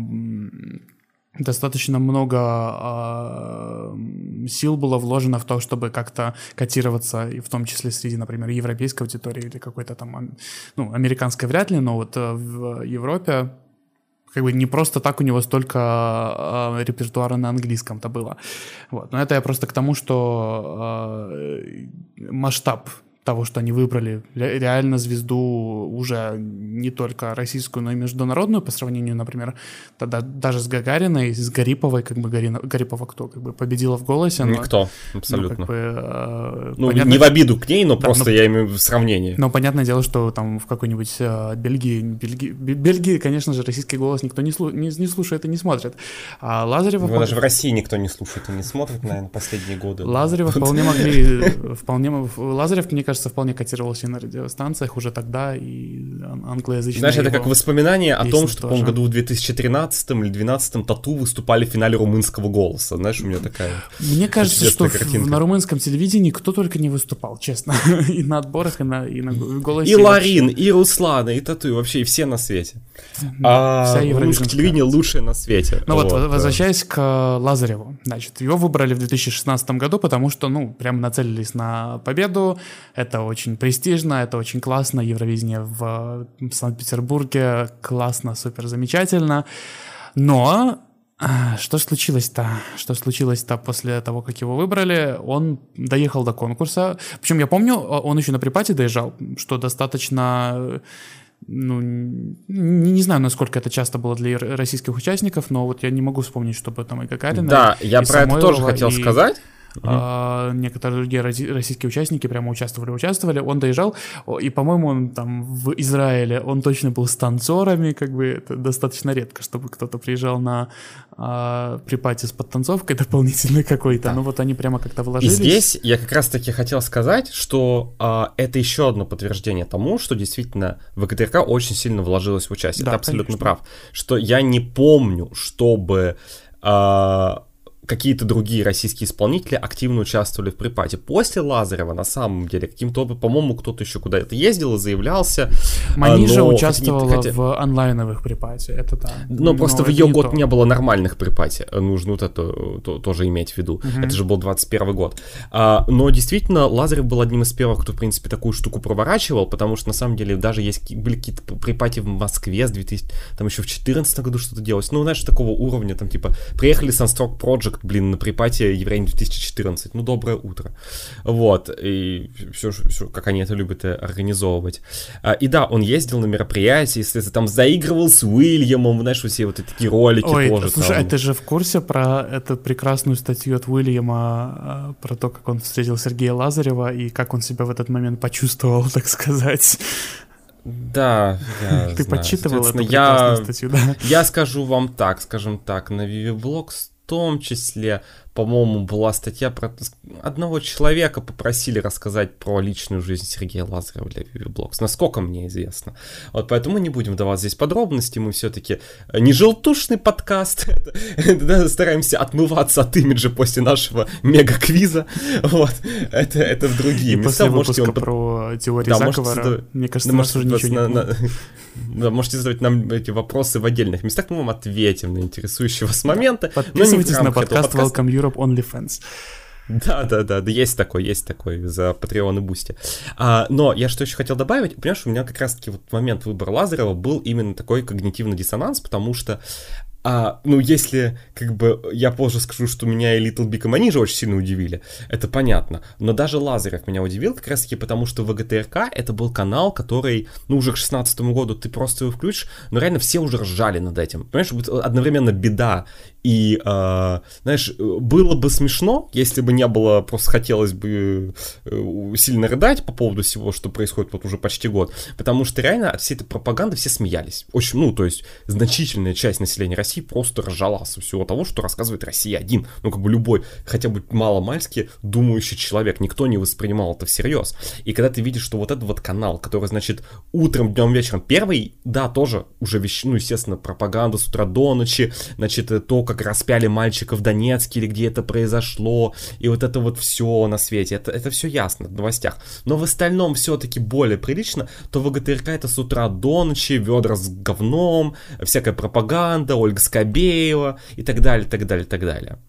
Speaker 2: достаточно много э, сил было вложено в то, чтобы как-то котироваться, и в том числе среди, например, европейской аудитории или какой-то там, ну, американской вряд ли, но вот э, в Европе как бы не просто так у него столько э, репертуара на английском-то было. Вот. Но это я просто к тому, что э, масштаб того, что они выбрали реально звезду уже не только российскую, но и международную по сравнению, например, тогда даже с Гагариной, с Гариповой, как бы Гарина, Гарипова кто, как бы победила в голосе.
Speaker 1: Но, Никто, абсолютно. Ну, как бы, э, ну понятно, не в обиду к ней, но да, просто но, я имею в сравнении.
Speaker 2: Но понятное дело, что там в какой-нибудь э, Бельгии, Бельгии, Бельгии, конечно же, российский голос никто не, слу, не, не слушает и не смотрит. А Лазарева...
Speaker 1: Ну, даже в России никто не слушает и не смотрит, наверное, последние годы.
Speaker 2: Лазарева вполне могли... Вполне, Лазарев, мне кажется, кажется, вполне котировался на радиостанциях уже тогда, и англоязычные
Speaker 1: Знаешь, это как воспоминание о том, что, по году в 2013 или 2012 Тату выступали в финале румынского голоса. Знаешь, у меня такая
Speaker 2: Мне кажется, что картинка. на румынском телевидении кто только не выступал, честно. и на отборах, и на, и на голосе.
Speaker 1: И Ларин, и Руслана, и Тату, и вообще и все на свете. А румынское телевидение лучшее на свете.
Speaker 2: Ну вот, возвращаясь к Лазареву. Значит, его выбрали в 2016 году, потому что, ну, прям нацелились на победу. Это очень престижно, это очень классно. Евровидение в Санкт-Петербурге классно, супер замечательно. Но а, что случилось-то? Что случилось-то после того, как его выбрали? Он доехал до конкурса. Причем я помню, он еще на припате доезжал, что достаточно ну, не, знаю, насколько это часто было для российских участников, но вот я не могу вспомнить, чтобы там и Гагарина,
Speaker 1: Да,
Speaker 2: и
Speaker 1: я про это тоже хотел
Speaker 2: и...
Speaker 1: сказать.
Speaker 2: Uh-huh. некоторые другие российские участники прямо участвовали, участвовали. Он доезжал, и, по-моему, он там в Израиле, он точно был с танцорами, как бы это достаточно редко, чтобы кто-то приезжал на а, припати с подтанцовкой дополнительной какой-то. Да. Ну вот они прямо как-то вложились.
Speaker 1: И здесь я как раз-таки хотел сказать, что а, это еще одно подтверждение тому, что действительно ВГТРК очень сильно вложилось в участие. Да, Ты абсолютно конечно. прав. Что я не помню, чтобы а, какие-то другие российские исполнители активно участвовали в припате. После Лазарева, на самом деле, каким-то, по-моему, кто-то еще куда-то ездил и заявлялся.
Speaker 2: Манижа участвовала хотя... в онлайновых припате, это да.
Speaker 1: Но, но просто в ее год то. не было нормальных припате, нужно вот это то, тоже иметь в виду. Угу. Это же был 21 год. А, но действительно, Лазарев был одним из первых, кто, в принципе, такую штуку проворачивал, потому что, на самом деле, даже есть были какие-то припати в Москве с 2000, там еще в 2014 году что-то делалось. Ну, знаешь, такого уровня, там, типа, приехали Sunstroke Project, блин, на припате Евровидение 2014. Ну, доброе утро. Вот, и все, все как они это любят э, организовывать. А, и да, он ездил на мероприятия, если там заигрывал с Уильямом, знаешь, все вот эти такие ролики Ой, тоже.
Speaker 2: Слушай,
Speaker 1: там.
Speaker 2: а ты же в курсе про эту прекрасную статью от Уильяма, а, про то, как он встретил Сергея Лазарева и как он себя в этот момент почувствовал, так сказать?
Speaker 1: Да, я
Speaker 2: Ты
Speaker 1: знаю.
Speaker 2: подсчитывал эту я, статью, да?
Speaker 1: Я скажу вам так, скажем так, на Viviblogs том числе по-моему, была статья про одного человека попросили рассказать про личную жизнь Сергея Лазарева для Viviblocks, насколько мне известно. Вот поэтому мы не будем давать здесь подробности, мы все-таки э, не желтушный подкаст, стараемся отмываться от имиджа после нашего мега-квиза, вот, это, это в другие
Speaker 2: И места. После он... про теорию заговора, мне кажется, да, нас уже ничего не
Speaker 1: да, можете задавать нам эти вопросы в отдельных местах, мы вам ответим на интересующие вас моменты.
Speaker 2: Подписывайтесь на подкаст Welcome Europe OnlyFans.
Speaker 1: Да, да, да, да, есть такой, есть такой за Patreon и Бусти. А, но я что еще хотел добавить, понимаешь, у меня как раз-таки вот момент выбора Лазарева был именно такой когнитивный диссонанс, потому что а, ну, если, как бы, я позже скажу, что меня и Little Big и Манижа очень сильно удивили, это понятно. Но даже Лазарев меня удивил как раз-таки потому, что ВГТРК это был канал, который, ну, уже к 16 году ты просто его включишь, но реально все уже ржали над этим. Понимаешь, одновременно беда и, э, знаешь, было бы смешно, если бы не было, просто хотелось бы э, сильно рыдать по поводу всего, что происходит вот уже почти год. Потому что реально от всей этой пропаганды все смеялись. Очень, ну, то есть, значительная часть населения России просто ржала со всего того, что рассказывает Россия один. Ну, как бы любой, хотя бы мало-мальски думающий человек. Никто не воспринимал это всерьез. И когда ты видишь, что вот этот вот канал, который, значит, утром, днем, вечером, первый, да, тоже уже вещь, ну, естественно, пропаганда с утра до ночи, значит, то, как распяли мальчика в Донецке или где это произошло, и вот это вот все на свете, это, это все ясно в новостях. Но в остальном все-таки более прилично, то ВГТРК это с утра до ночи, ведра с говном, всякая пропаганда, Ольга Скобеева и так далее, так далее, так далее.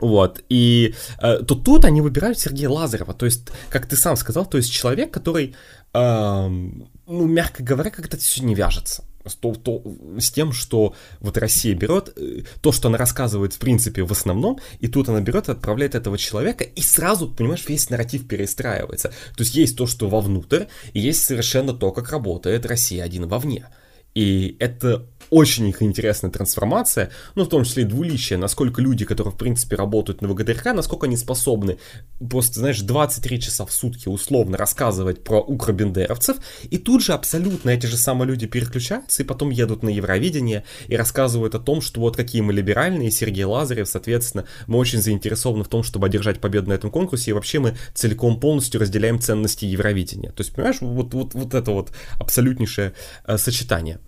Speaker 1: Вот, и э, то тут они выбирают Сергея Лазарева, то есть, как ты сам сказал, то есть человек, который, э, ну, мягко говоря, как-то все не вяжется с, то, то, с тем, что вот Россия берет э, то, что она рассказывает в принципе в основном, и тут она берет и отправляет этого человека, и сразу, понимаешь, весь нарратив перестраивается. То есть есть то, что вовнутрь, и есть совершенно то, как работает Россия один вовне. И это очень их интересная трансформация, ну, в том числе и двуличие, насколько люди, которые, в принципе, работают на ВГТРК, насколько они способны просто, знаешь, 23 часа в сутки условно рассказывать про укробендеровцев, и тут же абсолютно эти же самые люди переключаются и потом едут на Евровидение и рассказывают о том, что вот какие мы либеральные, Сергей Лазарев, соответственно, мы очень заинтересованы в том, чтобы одержать победу на этом конкурсе, и вообще мы целиком полностью разделяем ценности Евровидения. То есть, понимаешь, вот, вот, вот это вот абсолютнейшее э, сочетание.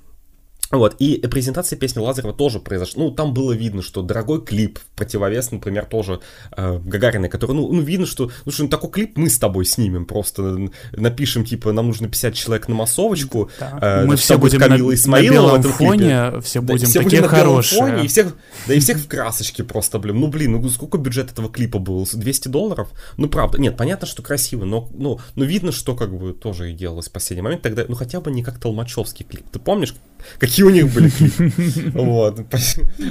Speaker 1: Вот, и презентация песни Лазарева тоже произошла. Ну, там было видно, что дорогой клип, противовес, например, тоже э, Гагарина, который, ну, ну, видно, что, ну, что такой клип мы с тобой снимем, просто напишем, типа, нам нужно 50 человек на массовочку.
Speaker 2: Да. Э, мы все будем на, на белом фоне, клипе. все будем да, такие будем хорошие. Фоне,
Speaker 1: и всех, да, и всех в красочке просто, блин. Ну, блин, ну, сколько бюджет этого клипа был? 200 долларов? Ну, правда. Нет, понятно, что красиво, но, ну, но видно, что, как бы, тоже и делалось в последний момент. Тогда, ну, хотя бы не как Толмачевский клип. Ты помнишь, какие у них были клипы. Вот.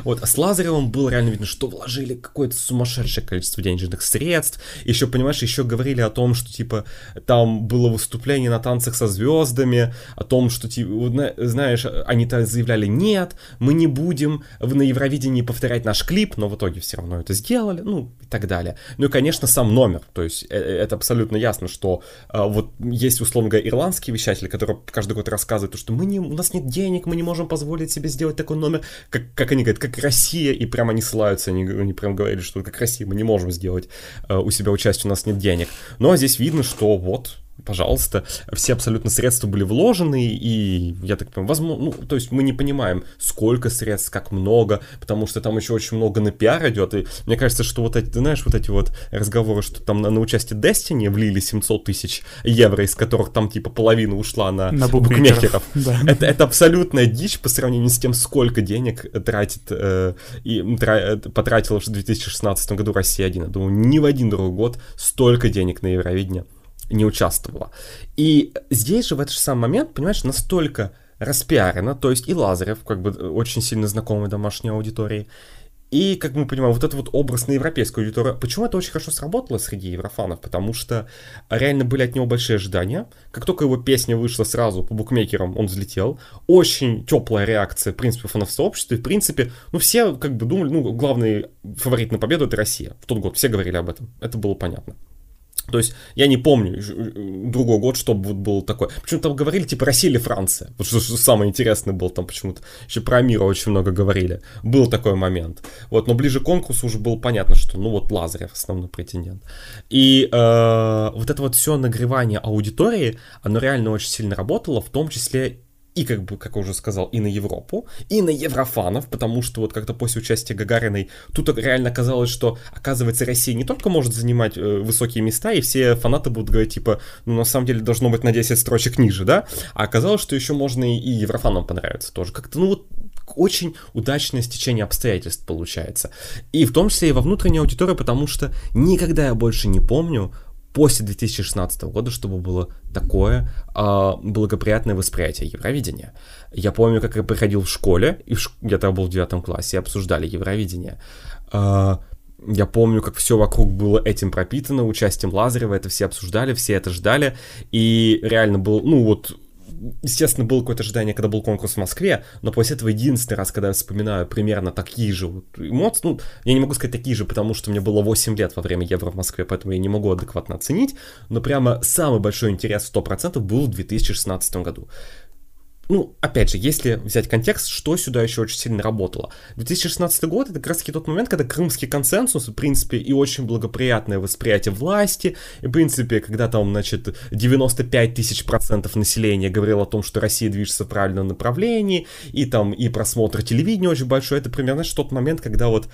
Speaker 1: вот. А с Лазаревым было реально видно, что вложили какое-то сумасшедшее количество денежных средств. Еще, понимаешь, еще говорили о том, что, типа, там было выступление на танцах со звездами, о том, что, типа, знаешь, они-то заявляли, нет, мы не будем на Евровидении повторять наш клип, но в итоге все равно это сделали, ну, и так далее. Ну и, конечно, сам номер, то есть э, э, это абсолютно ясно, что а, вот есть, условно говоря, ирландские вещатели, которые каждый год рассказывают, что мы не, у нас нет денег, денег мы не можем позволить себе сделать такой номер, как, как они говорят, как Россия, и прямо они ссылаются, они, они прям говорили, что как Россия мы не можем сделать э, у себя участие, у нас нет денег. Но здесь видно, что вот пожалуйста, все абсолютно средства были вложены, и я так понимаю, возможно, ну, то есть мы не понимаем, сколько средств, как много, потому что там еще очень много на пиар идет, и мне кажется, что вот эти, ты знаешь, вот эти вот разговоры, что там на, на участие Destiny влили 700 тысяч евро, из которых там типа половина ушла на,
Speaker 2: на букмекеров.
Speaker 1: Да. Это, это абсолютная дичь по сравнению с тем, сколько денег тратит э, и тра, потратила в 2016 году Россия 1. Я думаю, ни в один другой год столько денег на Евровидение не участвовала. И здесь же в этот же самый момент, понимаешь, настолько распиарено, то есть и Лазарев, как бы очень сильно знакомый домашней аудитории, и, как мы понимаем, вот этот вот образ на европейскую аудиторию, почему это очень хорошо сработало среди еврофанов? Потому что реально были от него большие ожидания. Как только его песня вышла сразу по букмекерам, он взлетел. Очень теплая реакция, в принципе, фанов сообщества. И, в принципе, ну, все как бы думали, ну, главный фаворит на победу это Россия. В тот год все говорили об этом. Это было понятно. То есть я не помню другой год, чтобы вот был такой. Почему там говорили, типа, Россия или Франция? Вот что, что самое интересное было там почему-то. Еще про мир очень много говорили. Был такой момент. Вот, но ближе к конкурсу уже было понятно, что, ну вот, Лазарев основной претендент. И э, вот это вот все нагревание аудитории, оно реально очень сильно работало, в том числе и, как бы, как я уже сказал, и на Европу, и на еврофанов, потому что вот как-то после участия Гагариной тут реально оказалось, что, оказывается, Россия не только может занимать э, высокие места, и все фанаты будут говорить, типа, ну, на самом деле, должно быть на 10 строчек ниже, да? А оказалось, что еще можно и еврофанам понравиться тоже. Как-то, ну, вот очень удачное стечение обстоятельств получается. И в том числе и во внутренней аудитории, потому что никогда я больше не помню после 2016 года, чтобы было такое э, благоприятное восприятие Евровидения. Я помню, как я приходил в школе, и в ш... я тогда был в девятом классе, и обсуждали Евровидение. Э, я помню, как все вокруг было этим пропитано, участием Лазарева, это все обсуждали, все это ждали, и реально был, ну вот, естественно, было какое-то ожидание, когда был конкурс в Москве, но после этого единственный раз, когда я вспоминаю примерно такие же вот эмоции, ну, я не могу сказать такие же, потому что мне было 8 лет во время Евро в Москве, поэтому я не могу адекватно оценить, но прямо самый большой интерес 100% был в 2016 году ну, опять же, если взять контекст, что сюда еще очень сильно работало. 2016 год — это как раз таки тот момент, когда крымский консенсус, в принципе, и очень благоприятное восприятие власти, и, в принципе, когда там, значит, 95 тысяч процентов населения говорило о том, что Россия движется в правильном направлении, и там и просмотр телевидения очень большой, это примерно знаешь, тот момент, когда вот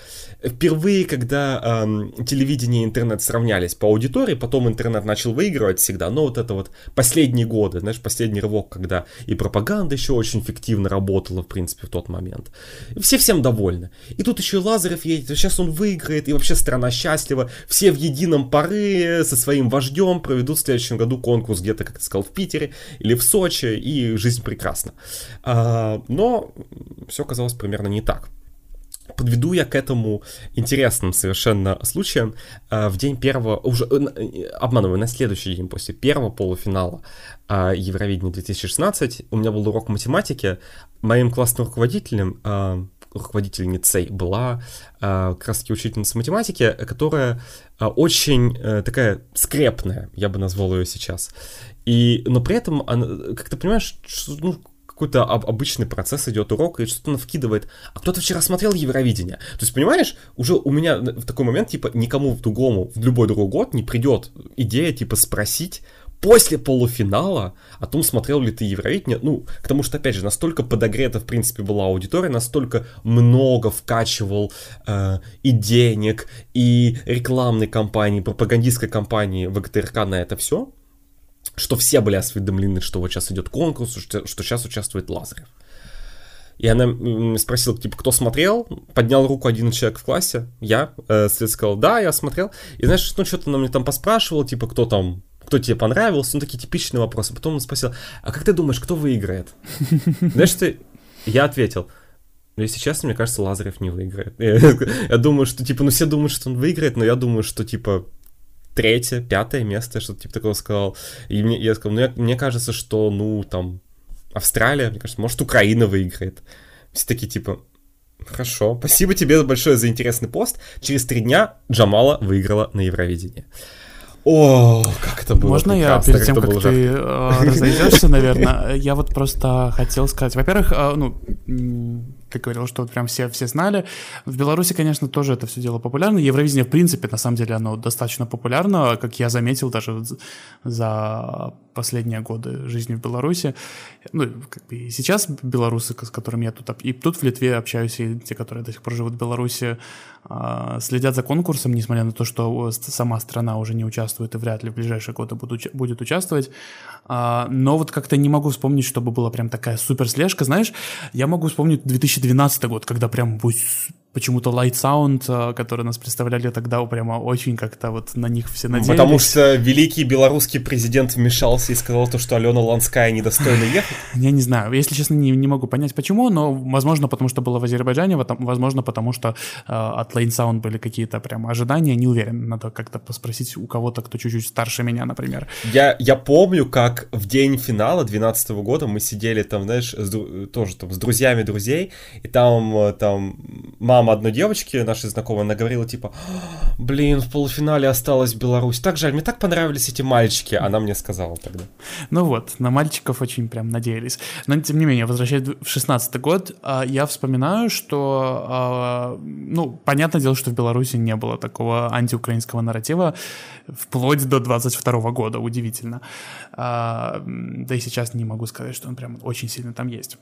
Speaker 1: впервые, когда эм, телевидение и интернет сравнялись по аудитории, потом интернет начал выигрывать всегда, но вот это вот последние годы, знаешь, последний рывок, когда и пропаганда команда еще очень эффективно работала, в принципе, в тот момент. Все всем довольны. И тут еще и Лазарев едет, сейчас он выиграет, и вообще страна счастлива. Все в едином порыве со своим вождем проведут в следующем году конкурс где-то, как ты сказал, в Питере или в Сочи, и жизнь прекрасна. А, но все оказалось примерно не так. Подведу я к этому интересным совершенно случаем. А, в день первого, уже э, обманываю, на следующий день после первого полуфинала а, Евровидения 2016 у меня был урок математики. Моим классным руководителем, а, руководительницей была как раз таки учительница математики, которая очень э, такая скрепная, я бы назвал ее сейчас. И, но при этом, она, как ты понимаешь, ну, какой-то об, обычный процесс идет урок, и что-то она вкидывает. А кто-то вчера смотрел Евровидение. То есть, понимаешь, уже у меня в такой момент, типа, никому в другому, в любой другой год не придет идея, типа, спросить, после полуфинала о том, смотрел ли ты Евровидение, ну, к тому что, опять же, настолько подогрета, в принципе, была аудитория, настолько много вкачивал э, и денег, и рекламной кампании, пропагандистской кампании ВГТРК на это все, что все были осведомлены, что вот сейчас идет конкурс, что, что сейчас участвует Лазарев. И она спросила, типа, кто смотрел? Поднял руку один человек в классе, я. Э, сказал, да, я смотрел. И знаешь, ну что-то она мне там поспрашивал, типа, кто там, кто тебе понравился, ну такие типичные вопросы. Потом он спросил, а как ты думаешь, кто выиграет? Знаешь, что я ответил, ну, если честно, мне кажется, Лазарев не выиграет. Я думаю, что, типа, ну, все думают, что он выиграет, но я думаю, что, типа, третье, пятое место, что-то типа такого сказал. И мне, я сказал, ну, я, мне кажется, что, ну, там, Австралия, мне кажется, может, Украина выиграет. Все такие, типа, хорошо, спасибо тебе большое за интересный пост. Через три дня Джамала выиграла на Евровидении. О, как это было
Speaker 2: Можно прекрасно, я перед тем, как, как ты э, разойдешься, наверное, я вот просто хотел сказать, во-первых, э, ну, ты говорил, что вот прям все, все знали. В Беларуси, конечно, тоже это все дело популярно. Евровидение, в принципе, на самом деле, оно достаточно популярно, как я заметил даже за последние годы жизни в Беларуси. Ну, как бы и сейчас белорусы, с которыми я тут, и тут в Литве общаюсь, и те, которые до сих пор живут в Беларуси, а, следят за конкурсом, несмотря на то, что сама страна уже не участвует и вряд ли в ближайшие годы будет, участвовать. А, но вот как-то не могу вспомнить, чтобы была прям такая супер слежка. Знаешь, я могу вспомнить 2012 год, когда прям почему-то Light Sound, э, которые нас представляли тогда, прямо очень как-то вот на них все надеялись.
Speaker 1: Потому что великий белорусский президент вмешался и сказал то, что Алена Ланская недостойна ехать?
Speaker 2: Я не знаю, если честно, не, не могу понять почему, но возможно потому, что было в Азербайджане, возможно потому, что э, от Light Sound были какие-то прям ожидания, не уверен, надо как-то поспросить у кого-то, кто чуть-чуть старше меня, например.
Speaker 1: Я, я помню, как в день финала 2012 года мы сидели там, знаешь, с, тоже там с друзьями друзей, и там, э, там мама мама одной девочки, нашей знакомой, она говорила, типа, блин, в полуфинале осталась Беларусь. Так жаль, мне так понравились эти мальчики. Она мне сказала тогда.
Speaker 2: Ну вот, на мальчиков очень прям надеялись. Но, тем не менее, возвращаясь в шестнадцатый год, а, я вспоминаю, что, а, ну, понятное дело, что в Беларуси не было такого антиукраинского нарратива вплоть до 22 года, удивительно. А, да и сейчас не могу сказать, что он прям очень сильно там есть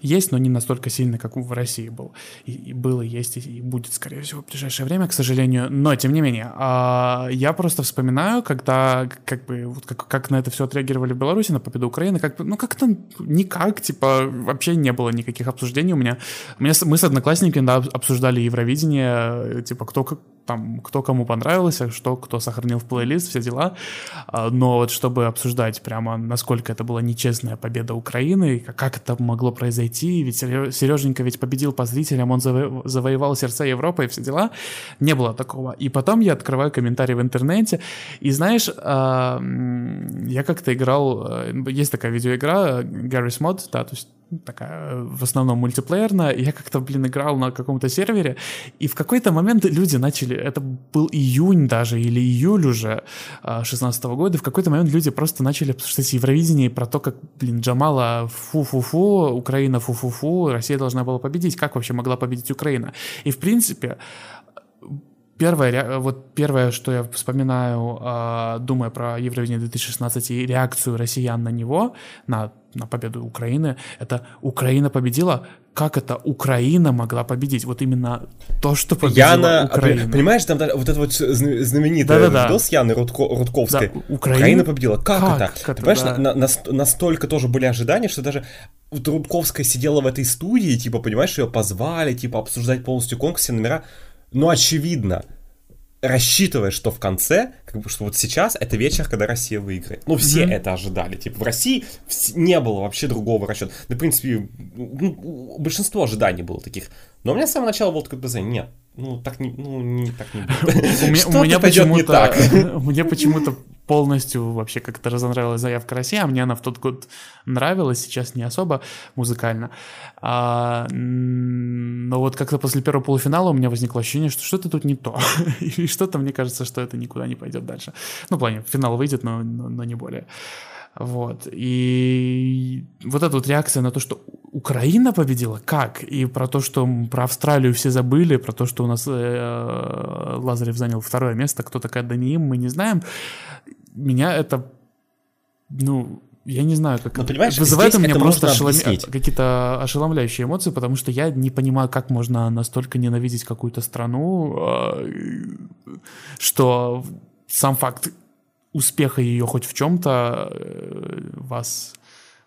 Speaker 2: есть, но не настолько сильно, как в России был. И, и было, есть и будет, скорее всего, в ближайшее время, к сожалению. Но, тем не менее, а, я просто вспоминаю, когда, как бы, вот как, как на это все отреагировали в Беларуси, на победу Украины, как бы, ну, как-то никак, типа, вообще не было никаких обсуждений у меня. У меня мы с одноклассниками, да, обсуждали Евровидение, типа, кто как там, кто кому понравился, что кто сохранил в плейлист, все дела. А, но вот чтобы обсуждать прямо, насколько это была нечестная победа Украины, как это могло произойти, ведь Сереженька ведь победил по зрителям, он заво завоевал сердца Европы и все дела, не было такого. И потом я открываю комментарии в интернете, и знаешь, а, я как-то играл, э, есть такая видеоигра, Garry's Mod, да, то есть такая в основном мультиплеерная. Я как-то, блин, играл на каком-то сервере, и в какой-то момент люди начали, это был июнь даже, или июль уже 16 -го года, в какой-то момент люди просто начали обсуждать Евровидение про то, как, блин, Джамала фу-фу-фу, Украина фу-фу-фу, Россия должна была победить, как вообще могла победить Украина? И, в принципе, Первое, вот первое, что я вспоминаю, а, думая про Евровидение 2016 и реакцию россиян на него, на, на победу Украины, это Украина победила. Как это Украина могла победить? Вот именно то, что победила Яна, Украина.
Speaker 1: Понимаешь, там вот это вот знаменитый да, да, видос Яны Рудко, Рудковской. Да, Украина? Украина победила. Как, как это? это? Понимаешь, да. на, на, настолько тоже были ожидания, что даже вот Рудковская сидела в этой студии, типа, понимаешь, ее позвали, типа, обсуждать полностью конкурс, все номера ну, очевидно, рассчитывая, что в конце, как бы, что вот сейчас это вечер, когда Россия выиграет. Ну, все mm-hmm. это ожидали. Типа, в России не было вообще другого расчета. Да, в принципе, большинство ожиданий было таких. Но у меня с самого начала было такое БЗ, нет, ну, так не, ну, не, так не будет.
Speaker 2: У меня почему-то, мне почему-то полностью вообще как-то разонравилась заявка России, а мне она в тот год нравилась, сейчас не особо музыкально. А, но вот как-то после первого полуфинала у меня возникло ощущение, что что-то тут не то. И что-то мне кажется, что это никуда не пойдет дальше. Ну, в плане, финал выйдет, но, но, но не более. Вот. И вот эта вот реакция на то, что Украина победила, как? И про то, что про Австралию все забыли, про то, что у нас э, Лазарев занял второе место, кто такая Даниим, мы не знаем. Меня это, ну, я не знаю, как...
Speaker 1: Но, понимаешь,
Speaker 2: вызывает у меня просто ошелом... какие-то ошеломляющие эмоции, потому что я не понимаю, как можно настолько ненавидеть какую-то страну, э, что сам факт успеха ее хоть в чем-то э, вас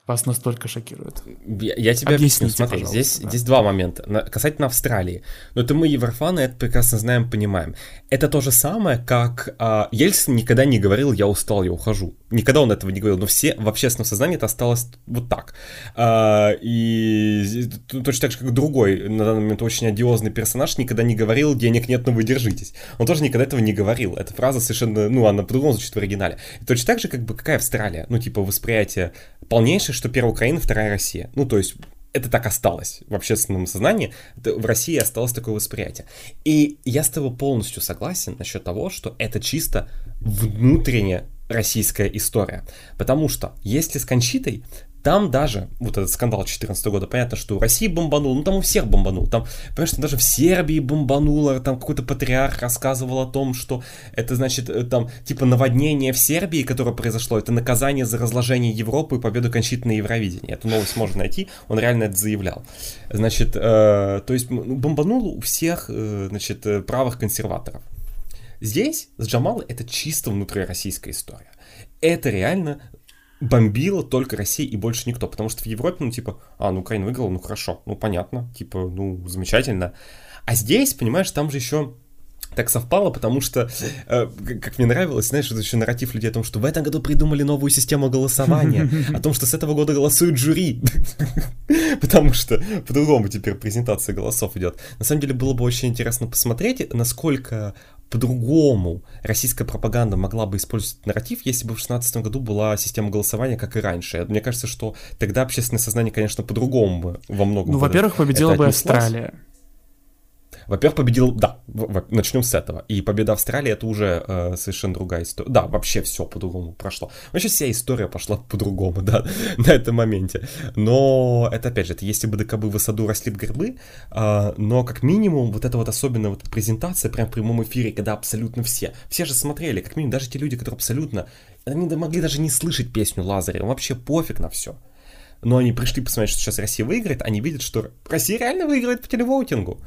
Speaker 2: вас настолько шокирует?
Speaker 1: Я, я тебе объясню, смотри, здесь, да. здесь два момента. На, касательно Австралии. Но это мы, еврофаны, это прекрасно знаем, понимаем. Это то же самое, как а, Ельцин никогда не говорил «я устал, я ухожу». Никогда он этого не говорил, но все в общественном сознании это осталось вот так. А, и точно так же, как другой, на данный момент очень одиозный персонаж, никогда не говорил «денег нет, но вы держитесь». Он тоже никогда этого не говорил. Эта фраза совершенно, ну, она по-другому звучит в оригинале. И точно так же, как бы, какая Австралия? Ну, типа, восприятие полнейшее, что первая Украина, вторая Россия. Ну, то есть это так осталось в общественном сознании, в России осталось такое восприятие. И я с тобой полностью согласен насчет того, что это чисто внутренняя российская история. Потому что если с Кончитой, там даже, вот этот скандал 2014 года, понятно, что у России бомбанул, ну там у всех бомбанул. Там, понимаешь, там даже в Сербии бомбануло, там какой-то патриарх рассказывал о том, что это значит, э, там, типа наводнение в Сербии, которое произошло, это наказание за разложение Европы и победу Кончиты на Евровидении. Эту новость можно найти, он реально это заявлял. Значит, э, то есть ну, бомбанул у всех, э, значит, э, правых консерваторов. Здесь с Джамалой это чисто внутрироссийская история. Это реально бомбила только Россия и больше никто. Потому что в Европе, ну, типа, а, ну, Украина выиграла, ну, хорошо, ну, понятно, типа, ну, замечательно. А здесь, понимаешь, там же еще так совпало, потому что, э, как мне нравилось, знаешь, это еще нарратив людей о том, что в этом году придумали новую систему голосования, о том, что с этого года голосуют жюри, потому что по-другому теперь презентация голосов идет. На самом деле было бы очень интересно посмотреть, насколько по-другому российская пропаганда могла бы использовать нарратив, если бы в 2016 году была система голосования, как и раньше. Мне кажется, что тогда общественное сознание, конечно, по-другому бы во многом.
Speaker 2: Ну, во-первых, победила бы Австралия.
Speaker 1: Во-первых, победил, да, начнем с этого. И победа Австралии это уже э, совершенно другая история. Да, вообще все по-другому прошло. Вообще вся история пошла по-другому, да, на этом моменте. Но это опять же, это если бы до кобы в саду росли бы грибы, э, но как минимум вот эта вот особенная вот презентация прям в прямом эфире, когда абсолютно все, все же смотрели, как минимум даже те люди, которые абсолютно, они могли даже не слышать песню Лазарева, вообще пофиг на все но они пришли посмотреть, что сейчас Россия выиграет, они видят, что Россия реально выиграет по телевоутингу.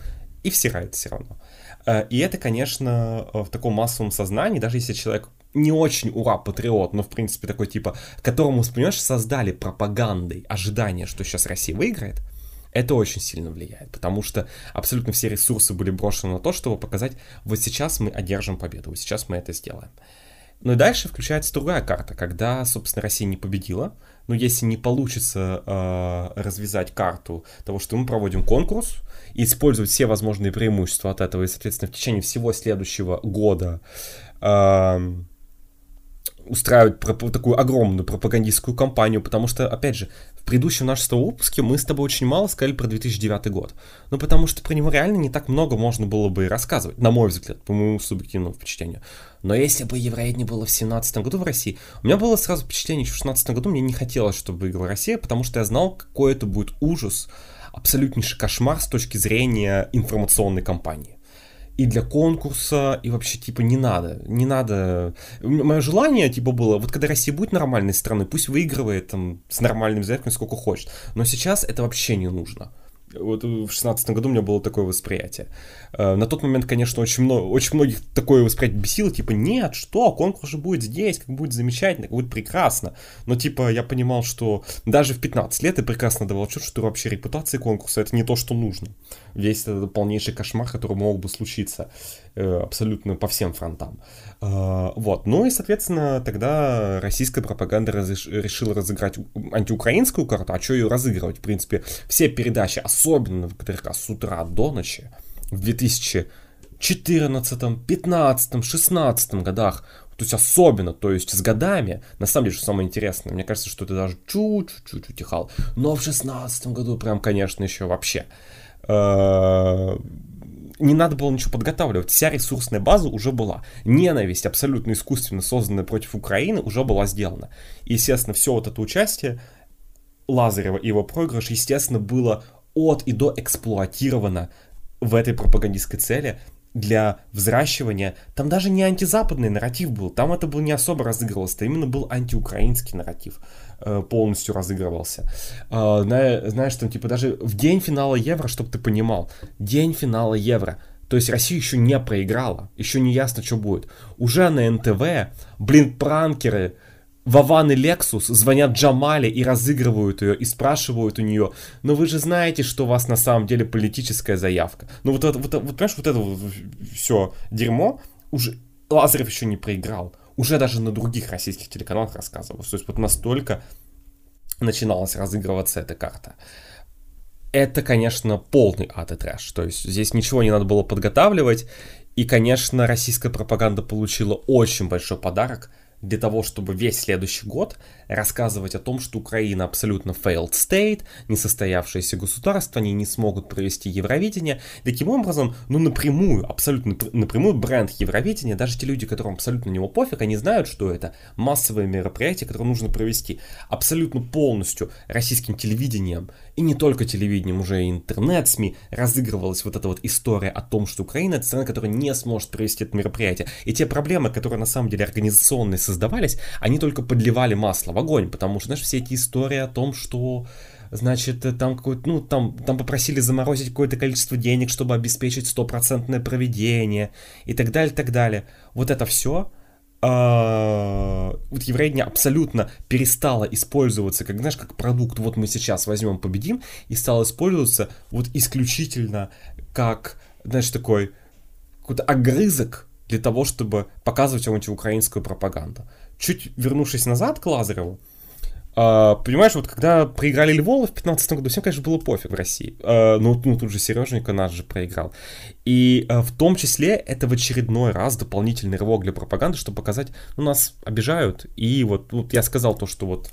Speaker 1: И всирает все равно. Э, и это, конечно, в таком массовом сознании, даже если человек не очень ура-патриот, но, в принципе, такой типа, которому, понимаешь, создали пропагандой ожидание, что сейчас Россия выиграет, это очень сильно влияет, потому что абсолютно все ресурсы были брошены на то, чтобы показать, вот сейчас мы одержим победу, вот сейчас мы это сделаем. Ну и дальше включается другая карта, когда, собственно, Россия не победила, но если не получится э, развязать карту того, что мы проводим конкурс, использовать все возможные преимущества от этого, и, соответственно, в течение всего следующего года э, устраивать такую огромную пропагандистскую кампанию, потому что, опять же, в предыдущем нашем выпуске мы с тобой очень мало сказали про 2009 год. Ну, потому что про него реально не так много можно было бы рассказывать, на мой взгляд, по моему субъективному впечатлению. Но если бы Евровидение было в 2017 году в России, у меня было сразу впечатление, что в 2016 году мне не хотелось, чтобы выиграла Россия, потому что я знал, какой это будет ужас, абсолютнейший кошмар с точки зрения информационной кампании и для конкурса, и вообще, типа, не надо, не надо. Мое желание, типа, было, вот когда Россия будет нормальной страной, пусть выигрывает там с нормальным заявками сколько хочет, но сейчас это вообще не нужно. Вот в шестнадцатом году у меня было такое восприятие. Э, на тот момент, конечно, очень, много, очень многих такое восприятие бесило, типа, нет, что, конкурс же будет здесь, как будет замечательно, как будет прекрасно. Но, типа, я понимал, что даже в 15 лет я прекрасно давал отчет, что вообще репутация конкурса это не то, что нужно. Весь этот полнейший кошмар, который мог бы случиться э, абсолютно по всем фронтам. Э, вот, ну и, соответственно, тогда российская пропаганда разреш... решила разыграть антиукраинскую карту, а что ее разыгрывать, в принципе, все передачи, особенно в КТРК с утра до ночи, в 2014, 15, 16 годах, то есть особенно, то есть с годами, на самом деле, что самое интересное, мне кажется, что это даже чуть-чуть утихал, но в 16 году прям, конечно, еще вообще. Э, не надо было ничего подготавливать, вся ресурсная база уже была. Ненависть, абсолютно искусственно созданная против Украины, уже была сделана. И, естественно, все вот это участие Лазарева и его проигрыш, естественно, было от и до эксплуатировано в этой пропагандистской цели для взращивания. Там даже не антизападный нарратив был, там это был не особо разыгрывался, это именно был антиукраинский нарратив э, полностью разыгрывался. Э, знаешь, там типа даже в день финала Евро, чтобы ты понимал, день финала Евро, то есть Россия еще не проиграла, еще не ясно, что будет. Уже на НТВ, блин, пранкеры, Вован и Лексус звонят Джамале и разыгрывают ее, и спрашивают у нее, ну вы же знаете, что у вас на самом деле политическая заявка. Ну вот, вот, вот, вот понимаешь, вот это вот все дерьмо, уже Лазарев еще не проиграл. Уже даже на других российских телеканалах рассказывалось. То есть вот настолько начиналась разыгрываться эта карта. Это, конечно, полный ад и трэш. То есть здесь ничего не надо было подготавливать. И, конечно, российская пропаганда получила очень большой подарок – для того, чтобы весь следующий год рассказывать о том, что Украина абсолютно failed state, несостоявшееся государство, они не смогут провести Евровидение. Таким образом, ну напрямую, абсолютно напрямую бренд Евровидения, даже те люди, которым абсолютно на него пофиг, они знают, что это массовое мероприятие, которое нужно провести абсолютно полностью российским телевидением, и не только телевидением, уже и интернет-СМИ разыгрывалась вот эта вот история о том, что Украина это страна, которая не сможет провести это мероприятие. И те проблемы, которые на самом деле организационные создавались, они только подливали масло в огонь, потому что, знаешь, все эти истории о том, что значит, там какой-то, ну, там, там попросили заморозить какое-то количество денег, чтобы обеспечить стопроцентное проведение и так далее, так далее. Вот это все, а, вот евровидение абсолютно перестало использоваться, как, знаешь, как продукт, вот мы сейчас возьмем, победим, и стало использоваться вот исключительно как, знаешь, такой какой-то огрызок для того, чтобы показывать антиукраинскую пропаганду. Чуть вернувшись назад к Лазареву, Uh, понимаешь, вот когда проиграли Львова в 15 году, всем, конечно, было пофиг в России. Uh, ну, ну, тут же Сереженька наш же проиграл. И uh, в том числе это в очередной раз дополнительный рывок для пропаганды, чтобы показать, ну, нас обижают. И вот, вот я сказал то, что вот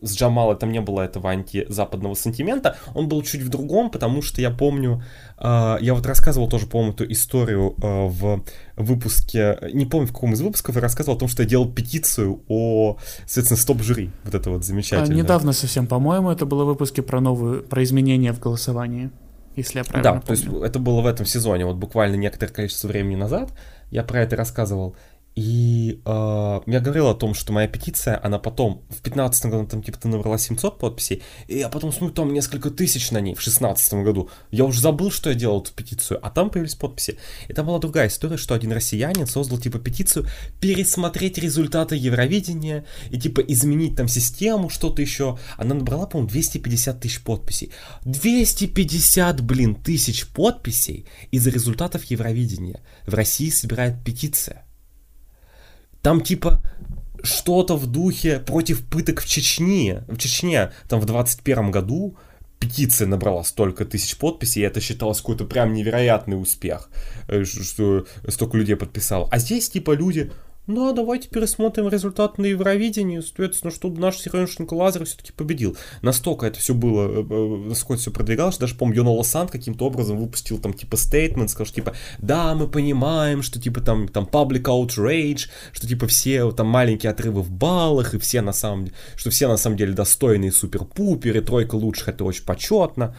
Speaker 1: с Джамалой там не было этого антизападного сантимента, он был чуть в другом, потому что я помню, э, я вот рассказывал тоже, по-моему, эту историю э, в выпуске, не помню в каком из выпусков, я рассказывал о том, что я делал петицию о, соответственно, стоп-жюри, вот это вот замечательно.
Speaker 2: А, недавно совсем, по-моему, это было в выпуске про новую, про изменения в голосовании если я правильно
Speaker 1: Да,
Speaker 2: помню.
Speaker 1: то есть это было в этом сезоне, вот буквально некоторое количество времени назад я про это рассказывал. И э, я говорил о том, что моя петиция, она потом, в 15 году там типа набрала 700 подписей, и я потом смотрю, там несколько тысяч на ней в 16 году. Я уже забыл, что я делал эту петицию, а там появились подписи. И там была другая история, что один россиянин создал типа петицию пересмотреть результаты Евровидения и типа изменить там систему, что-то еще. Она набрала, по-моему, 250 тысяч подписей. 250, блин, тысяч подписей из-за результатов Евровидения. В России собирает петиция. Там типа что-то в духе против пыток в Чечне. В Чечне там в 21 году петиция набрала столько тысяч подписей, и это считалось какой-то прям невероятный успех, э, что столько людей подписало. А здесь типа люди, ну а давайте пересмотрим результат на Евровидении, соответственно, чтобы наш Сереженко Лазарев все-таки победил. Настолько это все было, э, э, насколько все продвигалось, даже, помню, Йонола Сан каким-то образом выпустил там типа стейтмент, сказал, что типа, да, мы понимаем, что типа там, там public outrage, что типа все там маленькие отрывы в баллах, и все на самом деле, что все на самом деле достойные супер-пупер, и тройка лучших, это очень почетно.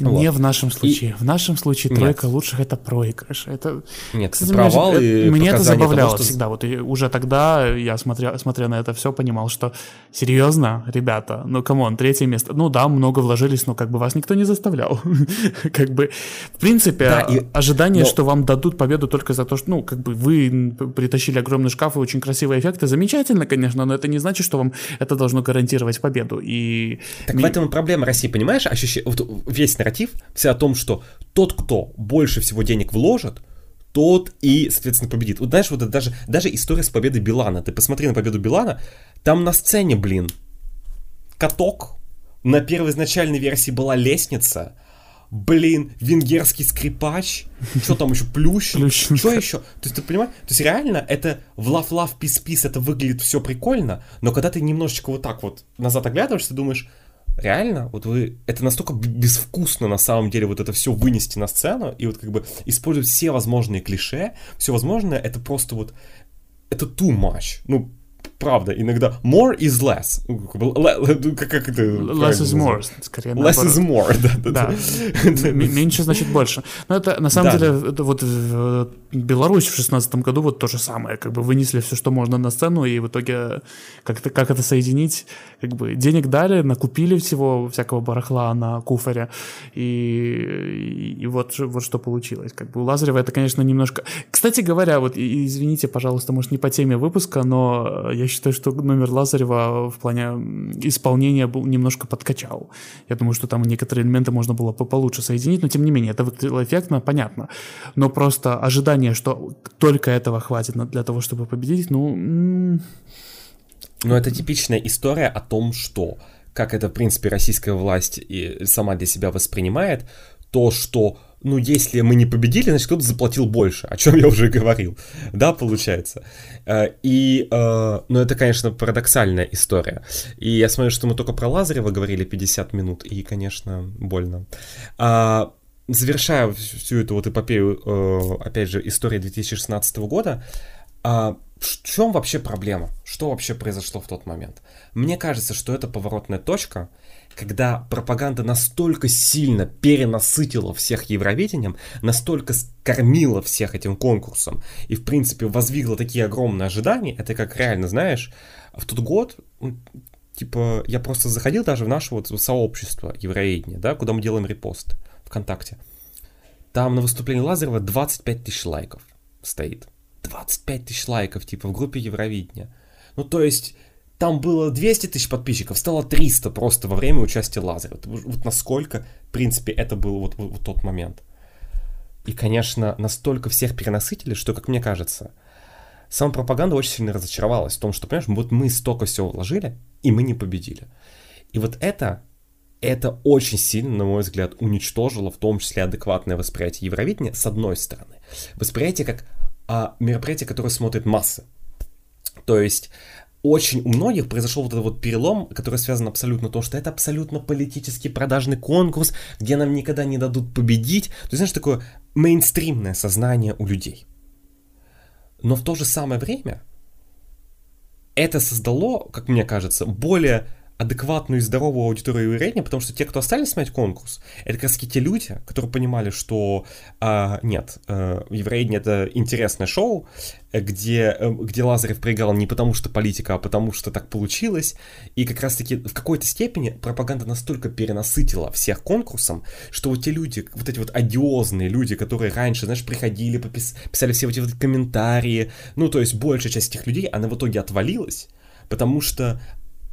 Speaker 2: Не вот. в нашем случае. И... В нашем случае Нет. тройка лучших это проигрыш. Это,
Speaker 1: Нет, кстати, провал меня, и
Speaker 2: Меня это забавляло того, что... всегда. Вот и уже тогда я, смотря, смотря на это все, понимал, что серьезно, ребята, ну come on, третье место. Ну да, много вложились, но как бы вас никто не заставлял. как бы, в принципе, да, и... ожидание, но... что вам дадут победу только за то, что, ну, как бы вы притащили огромный шкаф и очень красивые эффекты, замечательно, конечно, но это не значит, что вам это должно гарантировать победу. И...
Speaker 1: Так в этом и проблема России, понимаешь? Ощущение, вот весь нарратив все о том, что тот, кто больше всего денег вложит, тот и, соответственно, победит. Вот знаешь, вот это даже, даже история с победой Билана. Ты посмотри на победу Билана, там на сцене, блин, каток, на первой изначальной версии была лестница, блин, венгерский скрипач, что там еще, Плющин, что еще? То есть ты понимаешь, то есть реально это в Peace Peace это выглядит все прикольно, но когда ты немножечко вот так вот назад оглядываешься, ты думаешь, реально, вот вы, это настолько безвкусно на самом деле вот это все вынести на сцену и вот как бы использовать все возможные клише, все возможное, это просто вот, это too much. Ну, правда, иногда more is less. Ну, как, как это?
Speaker 2: Less is more, скорее.
Speaker 1: Less is more,
Speaker 2: да. да, да. Меньше значит больше. Но это на самом да. деле это вот в Беларусь в шестнадцатом году вот то же самое, как бы вынесли все, что можно на сцену, и в итоге как это, как это соединить, как бы денег дали, накупили всего всякого барахла на куфоре, и, и, и вот, вот что получилось. Как бы у Лазарева это, конечно, немножко... Кстати говоря, вот извините, пожалуйста, может не по теме выпуска, но я считаю, что номер Лазарева в плане исполнения был немножко подкачал. Я думаю, что там некоторые элементы можно было получше соединить, но тем не менее, это выглядело эффектно, понятно. Но просто ожидание, что только этого хватит для того, чтобы победить, ну...
Speaker 1: Ну, это типичная история о том, что, как это, в принципе, российская власть и сама для себя воспринимает, то, что ну, если мы не победили, значит, кто-то заплатил больше, о чем я уже говорил, да, получается. Э, и, э, ну, это, конечно, парадоксальная история. И я смотрю, что мы только про Лазарева говорили 50 минут, и, конечно, больно. А, завершая всю эту вот эпопею, э, опять же, истории 2016 года, а, в чем вообще проблема? Что вообще произошло в тот момент? Мне кажется, что это поворотная точка, когда пропаганда настолько сильно перенасытила всех Евровидением, настолько кормила всех этим конкурсом и, в принципе, воздвигла такие огромные ожидания, это как реально, знаешь, в тот год типа, я просто заходил даже в наше вот сообщество Евровидения, да, куда мы делаем репосты ВКонтакте. Там на выступлении Лазарева 25 тысяч лайков стоит. 25 тысяч лайков, типа, в группе Евровидения. Ну, то есть, там было 200 тысяч подписчиков, стало 300 просто во время участия Лазарева. Вот насколько, в принципе, это был вот, вот, вот тот момент. И, конечно, настолько всех перенасытили, что, как мне кажется, сама пропаганда очень сильно разочаровалась в том, что, понимаешь, вот мы столько всего вложили, и мы не победили. И вот это, это очень сильно, на мой взгляд, уничтожило в том числе адекватное восприятие Евровидения, с одной стороны. Восприятие как а, мероприятие, которое смотрит массы. То есть очень у многих произошел вот этот вот перелом, который связан абсолютно то, что это абсолютно политический продажный конкурс, где нам никогда не дадут победить. То есть, знаешь, такое мейнстримное сознание у людей. Но в то же самое время это создало, как мне кажется, более адекватную и здоровую аудиторию Евровидения, потому что те, кто остались смотреть конкурс, это как раз те люди, которые понимали, что а, нет, а, Евровидение это интересное шоу, где, э, где Лазарев проиграл не потому что политика, а потому что так получилось, и как раз-таки в какой-то степени пропаганда настолько перенасытила всех конкурсом, что вот те люди, вот эти вот одиозные люди, которые раньше, знаешь, приходили, попис, писали все эти вот комментарии, ну, то есть большая часть этих людей, она в итоге отвалилась, потому что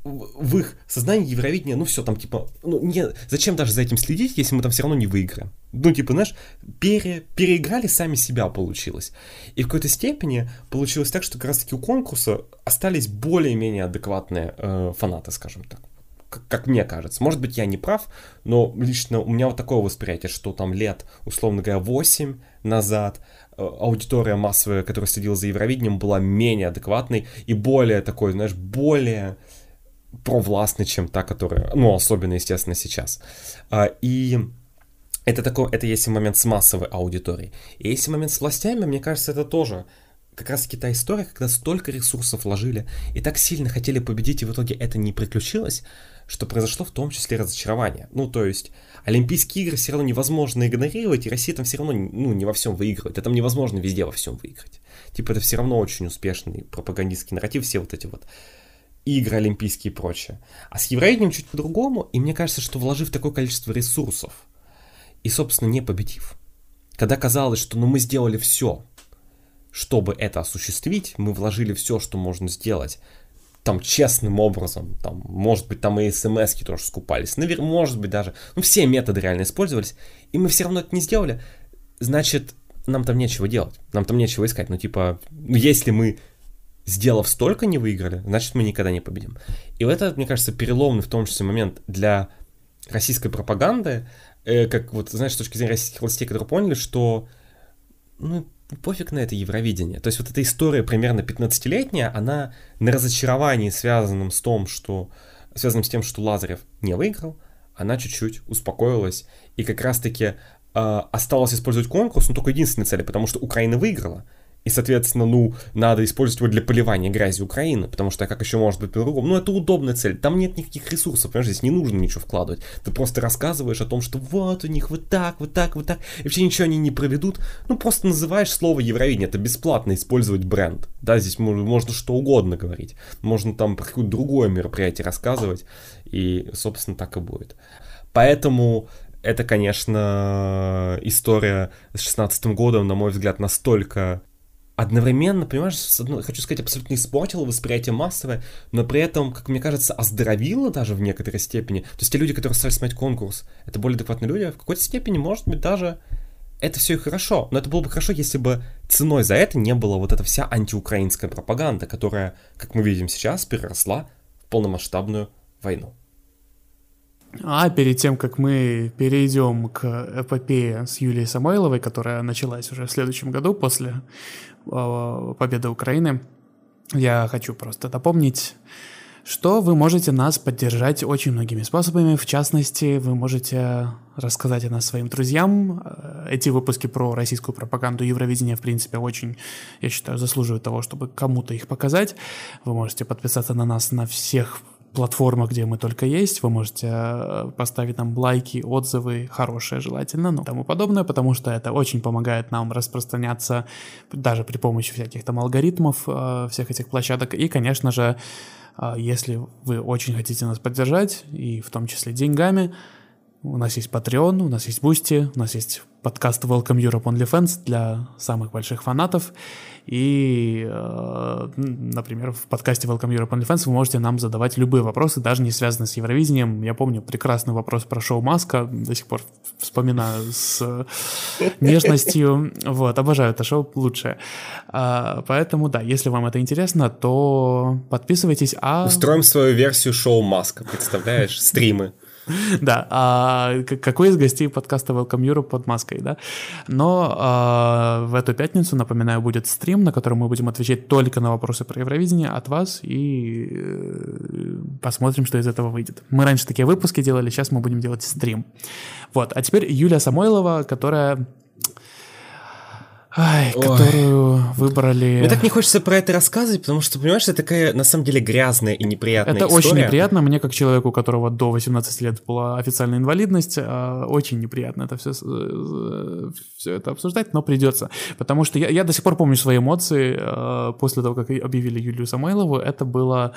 Speaker 1: в их сознании Евровидение, ну все, там типа, ну не, зачем даже за этим следить, если мы там все равно не выиграем? Ну типа, знаешь, пере, переиграли сами себя получилось. И в какой-то степени получилось так, что как раз таки у конкурса остались более-менее адекватные э, фанаты, скажем так. Как, как мне кажется. Может быть, я не прав, но лично у меня вот такое восприятие, что там лет, условно говоря, 8 назад э, аудитория массовая, которая следила за Евровидением, была менее адекватной и более такой, знаешь, более провластной, чем та, которая, ну, особенно, естественно, сейчас. А, и это такой, это есть момент с массовой аудиторией. И есть момент с властями, мне кажется, это тоже как раз таки та история, когда столько ресурсов вложили и так сильно хотели победить, и в итоге это не приключилось, что произошло в том числе разочарование. Ну, то есть, Олимпийские игры все равно невозможно игнорировать, и Россия там все равно ну, не во всем выигрывает. Это там невозможно везде во всем выиграть. Типа, это все равно очень успешный пропагандистский нарратив, все вот эти вот игры олимпийские и прочее. А с Евровидением чуть по-другому, и мне кажется, что вложив такое количество ресурсов и, собственно, не победив, когда казалось, что ну мы сделали все, чтобы это осуществить, мы вложили все, что можно сделать, там честным образом, там, может быть, там и смс тоже скупались, навер... может быть даже, ну, все методы реально использовались, и мы все равно это не сделали, значит, нам там нечего делать, нам там нечего искать, ну, типа, ну, если мы сделав столько, не выиграли, значит, мы никогда не победим. И вот это, мне кажется, переломный в том числе момент для российской пропаганды, э, как вот, знаешь, с точки зрения российских властей, которые поняли, что, ну, пофиг на это Евровидение. То есть вот эта история примерно 15-летняя, она на разочаровании, связанном с том, что, связанном с тем, что Лазарев не выиграл, она чуть-чуть успокоилась и как раз-таки э, осталось использовать конкурс, но только единственной цели, потому что Украина выиграла. И, соответственно, ну, надо использовать его для поливания грязи Украины, потому что как еще может быть по-другому? Ну, это удобная цель, там нет никаких ресурсов, понимаешь, здесь не нужно ничего вкладывать. Ты просто рассказываешь о том, что вот у них вот так, вот так, вот так, и вообще ничего они не проведут. Ну, просто называешь слово Евровидение, это бесплатно использовать бренд. Да, здесь можно, можно что угодно говорить. Можно там про какое-то другое мероприятие рассказывать, и, собственно, так и будет. Поэтому это, конечно, история с 16 годом, на мой взгляд, настолько одновременно, понимаешь, хочу сказать, абсолютно испортила восприятие массовое, но при этом, как мне кажется, оздоровила даже в некоторой степени. То есть те люди, которые стали смотреть конкурс, это более адекватные люди, в какой-то степени, может быть, даже это все и хорошо. Но это было бы хорошо, если бы ценой за это не было вот эта вся антиукраинская пропаганда, которая, как мы видим сейчас, переросла в полномасштабную войну.
Speaker 2: А перед тем, как мы перейдем к эпопее с Юлией Самойловой, которая началась уже в следующем году после победы Украины, я хочу просто напомнить, что вы можете нас поддержать очень многими способами. В частности, вы можете рассказать о нас своим друзьям. Эти выпуски про российскую пропаганду Евровидения, в принципе, очень, я считаю, заслуживают того, чтобы кому-то их показать. Вы можете подписаться на нас на всех платформах, где мы только есть. Вы можете э, поставить нам лайки, отзывы, хорошие желательно, ну, тому подобное, потому что это очень помогает нам распространяться даже при помощи всяких там алгоритмов э, всех этих площадок. И, конечно же, э, если вы очень хотите нас поддержать, и в том числе деньгами, у нас есть Patreon, у нас есть Boosty, у нас есть подкаст Welcome Europe OnlyFans для самых больших фанатов. И, э, например, в подкасте Welcome Europe OnlyFans вы можете нам задавать любые вопросы, даже не связанные с Евровидением. Я помню прекрасный вопрос про шоу Маска, до сих пор вспоминаю с нежностью. Вот, обожаю это шоу, лучшее. А, поэтому, да, если вам это интересно, то подписывайтесь. А...
Speaker 1: Устроим свою версию шоу Маска, представляешь? Стримы.
Speaker 2: Да, а какой из гостей подкаста Welcome Europe под маской, да? Но а, в эту пятницу, напоминаю, будет стрим, на котором мы будем отвечать только на вопросы про Евровидение от вас и э, посмотрим, что из этого выйдет. Мы раньше такие выпуски делали, сейчас мы будем делать стрим. Вот, а теперь Юлия Самойлова, которая Ай, Ой. которую выбрали...
Speaker 1: Мне так не хочется про это рассказывать, потому что, понимаешь, это такая, на самом деле, гразная и неприятная
Speaker 2: Это
Speaker 1: история.
Speaker 2: очень неприятно. Мне, как человеку, у которого до 18 лет была официальная инвалидность, а, очень неприятно это все, э, все это обсуждать, но придется. Потому что я, я до сих пор помню свои эмоции а, после того, как объявили Юлию Самойлову. Это было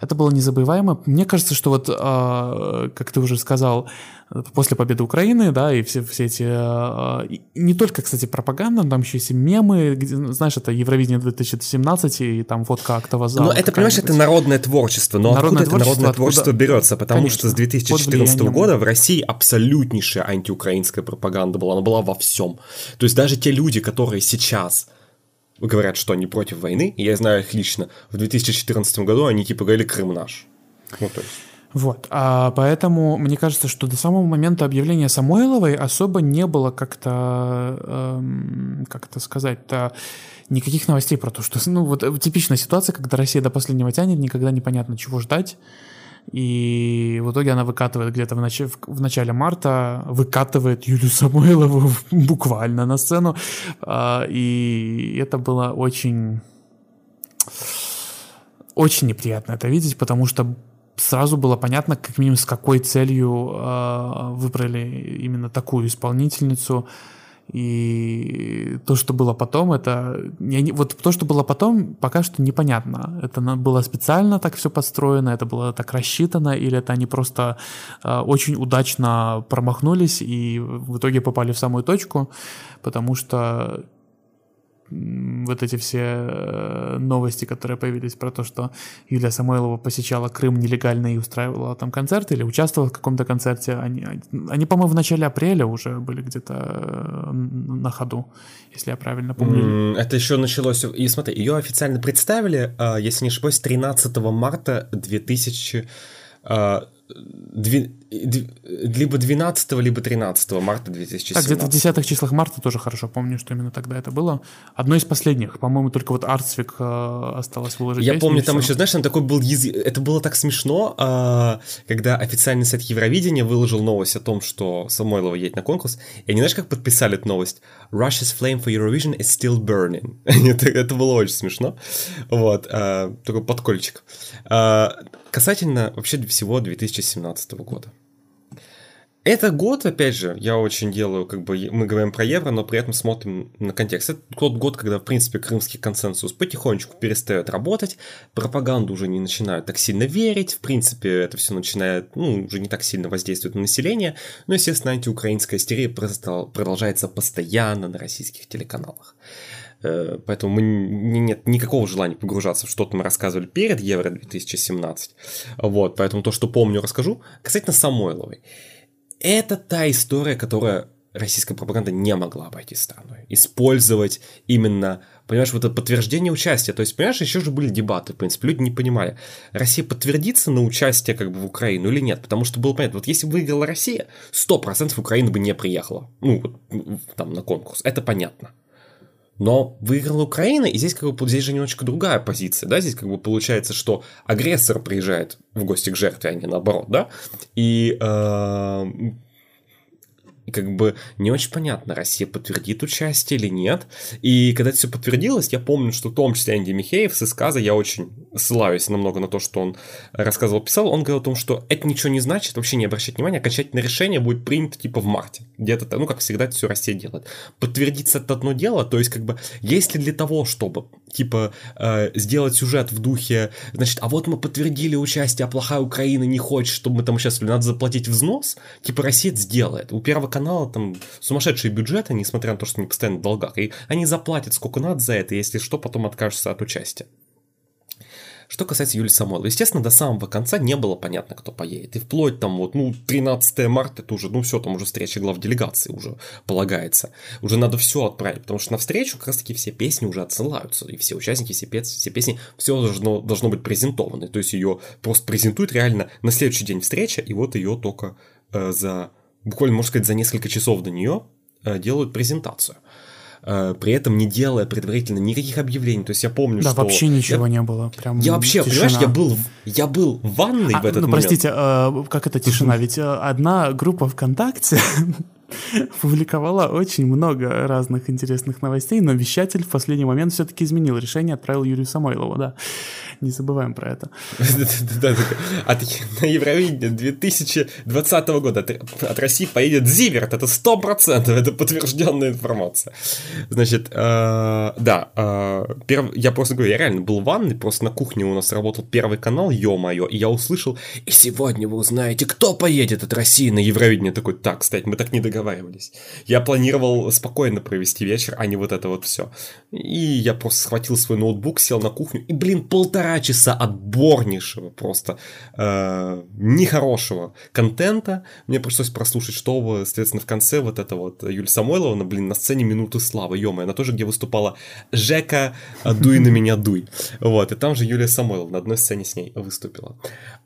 Speaker 2: это было незабываемо. Мне кажется, что вот, э, как ты уже сказал, после победы Украины, да, и все, все эти... Э, не только, кстати, пропаганда, там еще есть мемы, где, знаешь, это Евровидение 2017, и там фотка актового зала.
Speaker 1: Ну, это, понимаешь, это народное творчество, но народное откуда творчество, это народное творчество откуда... берется? Потому Конечно, что с 2014 года в России абсолютнейшая антиукраинская пропаганда была, она была во всем. То есть даже те люди, которые сейчас говорят, что они против войны, и я знаю их лично, в 2014 году они типа говорили «Крым наш». Ну, то есть...
Speaker 2: Вот, а поэтому мне кажется, что до самого момента объявления Самойловой особо не было как-то, эм, как это сказать-то, никаких новостей про то, что, ну, вот типичная ситуация, когда Россия до последнего тянет, никогда непонятно, чего ждать, и в итоге она выкатывает где-то в, нач... в начале марта, выкатывает Юлию Самойлову буквально на сцену. А, и это было очень... Очень неприятно это видеть, потому что сразу было понятно, как минимум, с какой целью э, выбрали именно такую исполнительницу. И то, что было потом, это... Я не, вот то, что было потом, пока что непонятно. Это было специально так все подстроено, это было так рассчитано, или это они просто э, очень удачно промахнулись и в итоге попали в самую точку, потому что вот эти все э, новости, которые появились про то, что Юлия Самойлова посещала Крым нелегально и устраивала там концерт или участвовала в каком-то концерте, они, они по-моему, в начале апреля уже были где-то э, на ходу, если я правильно помню.
Speaker 1: Это еще началось... И смотри, ее официально представили, а, если не ошибаюсь, 13 марта 2000 Дви, либо 12, либо 13 марта 2017. Так,
Speaker 2: где-то в десятых числах марта тоже хорошо помню, что именно тогда это было. Одно из последних. По-моему, только вот Арцвик э, осталось выложить
Speaker 1: Я помню, там еще, знаешь, там такой был язык... Это было так смешно, э, когда официальный сайт Евровидения выложил новость о том, что Самойлова едет на конкурс. И они, знаешь, как подписали эту новость? Russia's flame for Eurovision is still burning. это, это было очень смешно. Вот. Э, такой подкольчик. Э, касательно вообще всего 2017 года. Это год, опять же, я очень делаю, как бы мы говорим про евро, но при этом смотрим на контекст. Это тот год, когда, в принципе, крымский консенсус потихонечку перестает работать, пропаганду уже не начинают так сильно верить, в принципе, это все начинает, ну, уже не так сильно воздействует на население, но, естественно, антиукраинская истерия продолжается постоянно на российских телеканалах. Э, поэтому мы, нет никакого желания погружаться в что-то мы рассказывали перед Евро 2017. Вот, поэтому то, что помню, расскажу. Касательно Самойловой. Это та история, которая российская пропаганда не могла обойти страной. Использовать именно, понимаешь, вот это подтверждение участия. То есть, понимаешь, еще же были дебаты, в принципе, люди не понимали, Россия подтвердится на участие как бы в Украину или нет, потому что было понятно, вот если выиграла Россия, 100% Украина бы не приехала, ну, вот, там, на конкурс, это понятно. Но выиграла Украина, и здесь как бы здесь же немножечко другая позиция, да, здесь как бы получается, что агрессор приезжает в гости к жертве, а не наоборот, да, и э, как бы не очень понятно, Россия подтвердит участие или нет. И когда это все подтвердилось, я помню, что в том числе Анди Михеев с Исказа, я очень ссылаюсь намного на то, что он рассказывал, писал, он говорил о том, что это ничего не значит, вообще не обращать внимания, окончательное решение будет принято типа в марте. Где-то, ну, как всегда, все Россия делает. Подтвердиться это одно дело, то есть как бы, если для того, чтобы типа э, сделать сюжет в духе, значит, а вот мы подтвердили участие, а плохая Украина не хочет, чтобы мы там сейчас надо заплатить взнос, типа Россия это сделает. У Первого канала там сумасшедшие бюджеты, несмотря на то, что они постоянно в долгах, и они заплатят сколько надо за это, если что, потом откажутся от участия. Что касается Юлии Самойловой, естественно, до самого конца не было понятно, кто поедет. И вплоть там вот, ну, 13 марта, это уже, ну, все, там уже встреча глав делегации уже полагается. Уже надо все отправить, потому что на встречу как раз-таки все песни уже отсылаются, и все участники, все, песни, все песни, все должно, должно быть презентовано. То есть ее просто презентуют реально на следующий день встреча, и вот ее только э, за, буквально, можно сказать, за несколько часов до нее э, делают презентацию. Э, при этом не делая предварительно никаких объявлений. То есть я помню,
Speaker 2: да,
Speaker 1: что...
Speaker 2: вообще ничего
Speaker 1: я...
Speaker 2: не было. Прям
Speaker 1: я вообще,
Speaker 2: тишина.
Speaker 1: понимаешь, я был, я был в ванной
Speaker 2: а,
Speaker 1: в этот
Speaker 2: ну,
Speaker 1: момент.
Speaker 2: простите, э, как это тишина? Ведь э, одна группа ВКонтакте публиковала очень много разных интересных новостей, но вещатель в последний момент все-таки изменил решение, отправил Юрию Самойлову, да. Не забываем про это.
Speaker 1: На Евровидение 2020 года от России поедет Зиверт, это 100%, это подтвержденная информация. Значит, э, да, э, я просто говорю, я реально был в ванной, просто на кухне у нас работал первый канал, ё-моё, и я услышал, и сегодня вы узнаете, кто поедет от России на Евровидение. Такой, так, кстати, мы так не договаривались. Я планировал спокойно провести вечер, а не вот это вот все. И я просто схватил свой ноутбук, сел на кухню, и, блин, полтора часа отборнейшего просто э, нехорошего контента. Мне пришлось прослушать, что, соответственно, в конце вот это вот Юлия Самойлова, на, блин, на сцене «Минуты славы», ё она тоже, где выступала Жека «Дуй на меня, дуй». Вот, и там же Юлия Самойлова на одной сцене с ней выступила.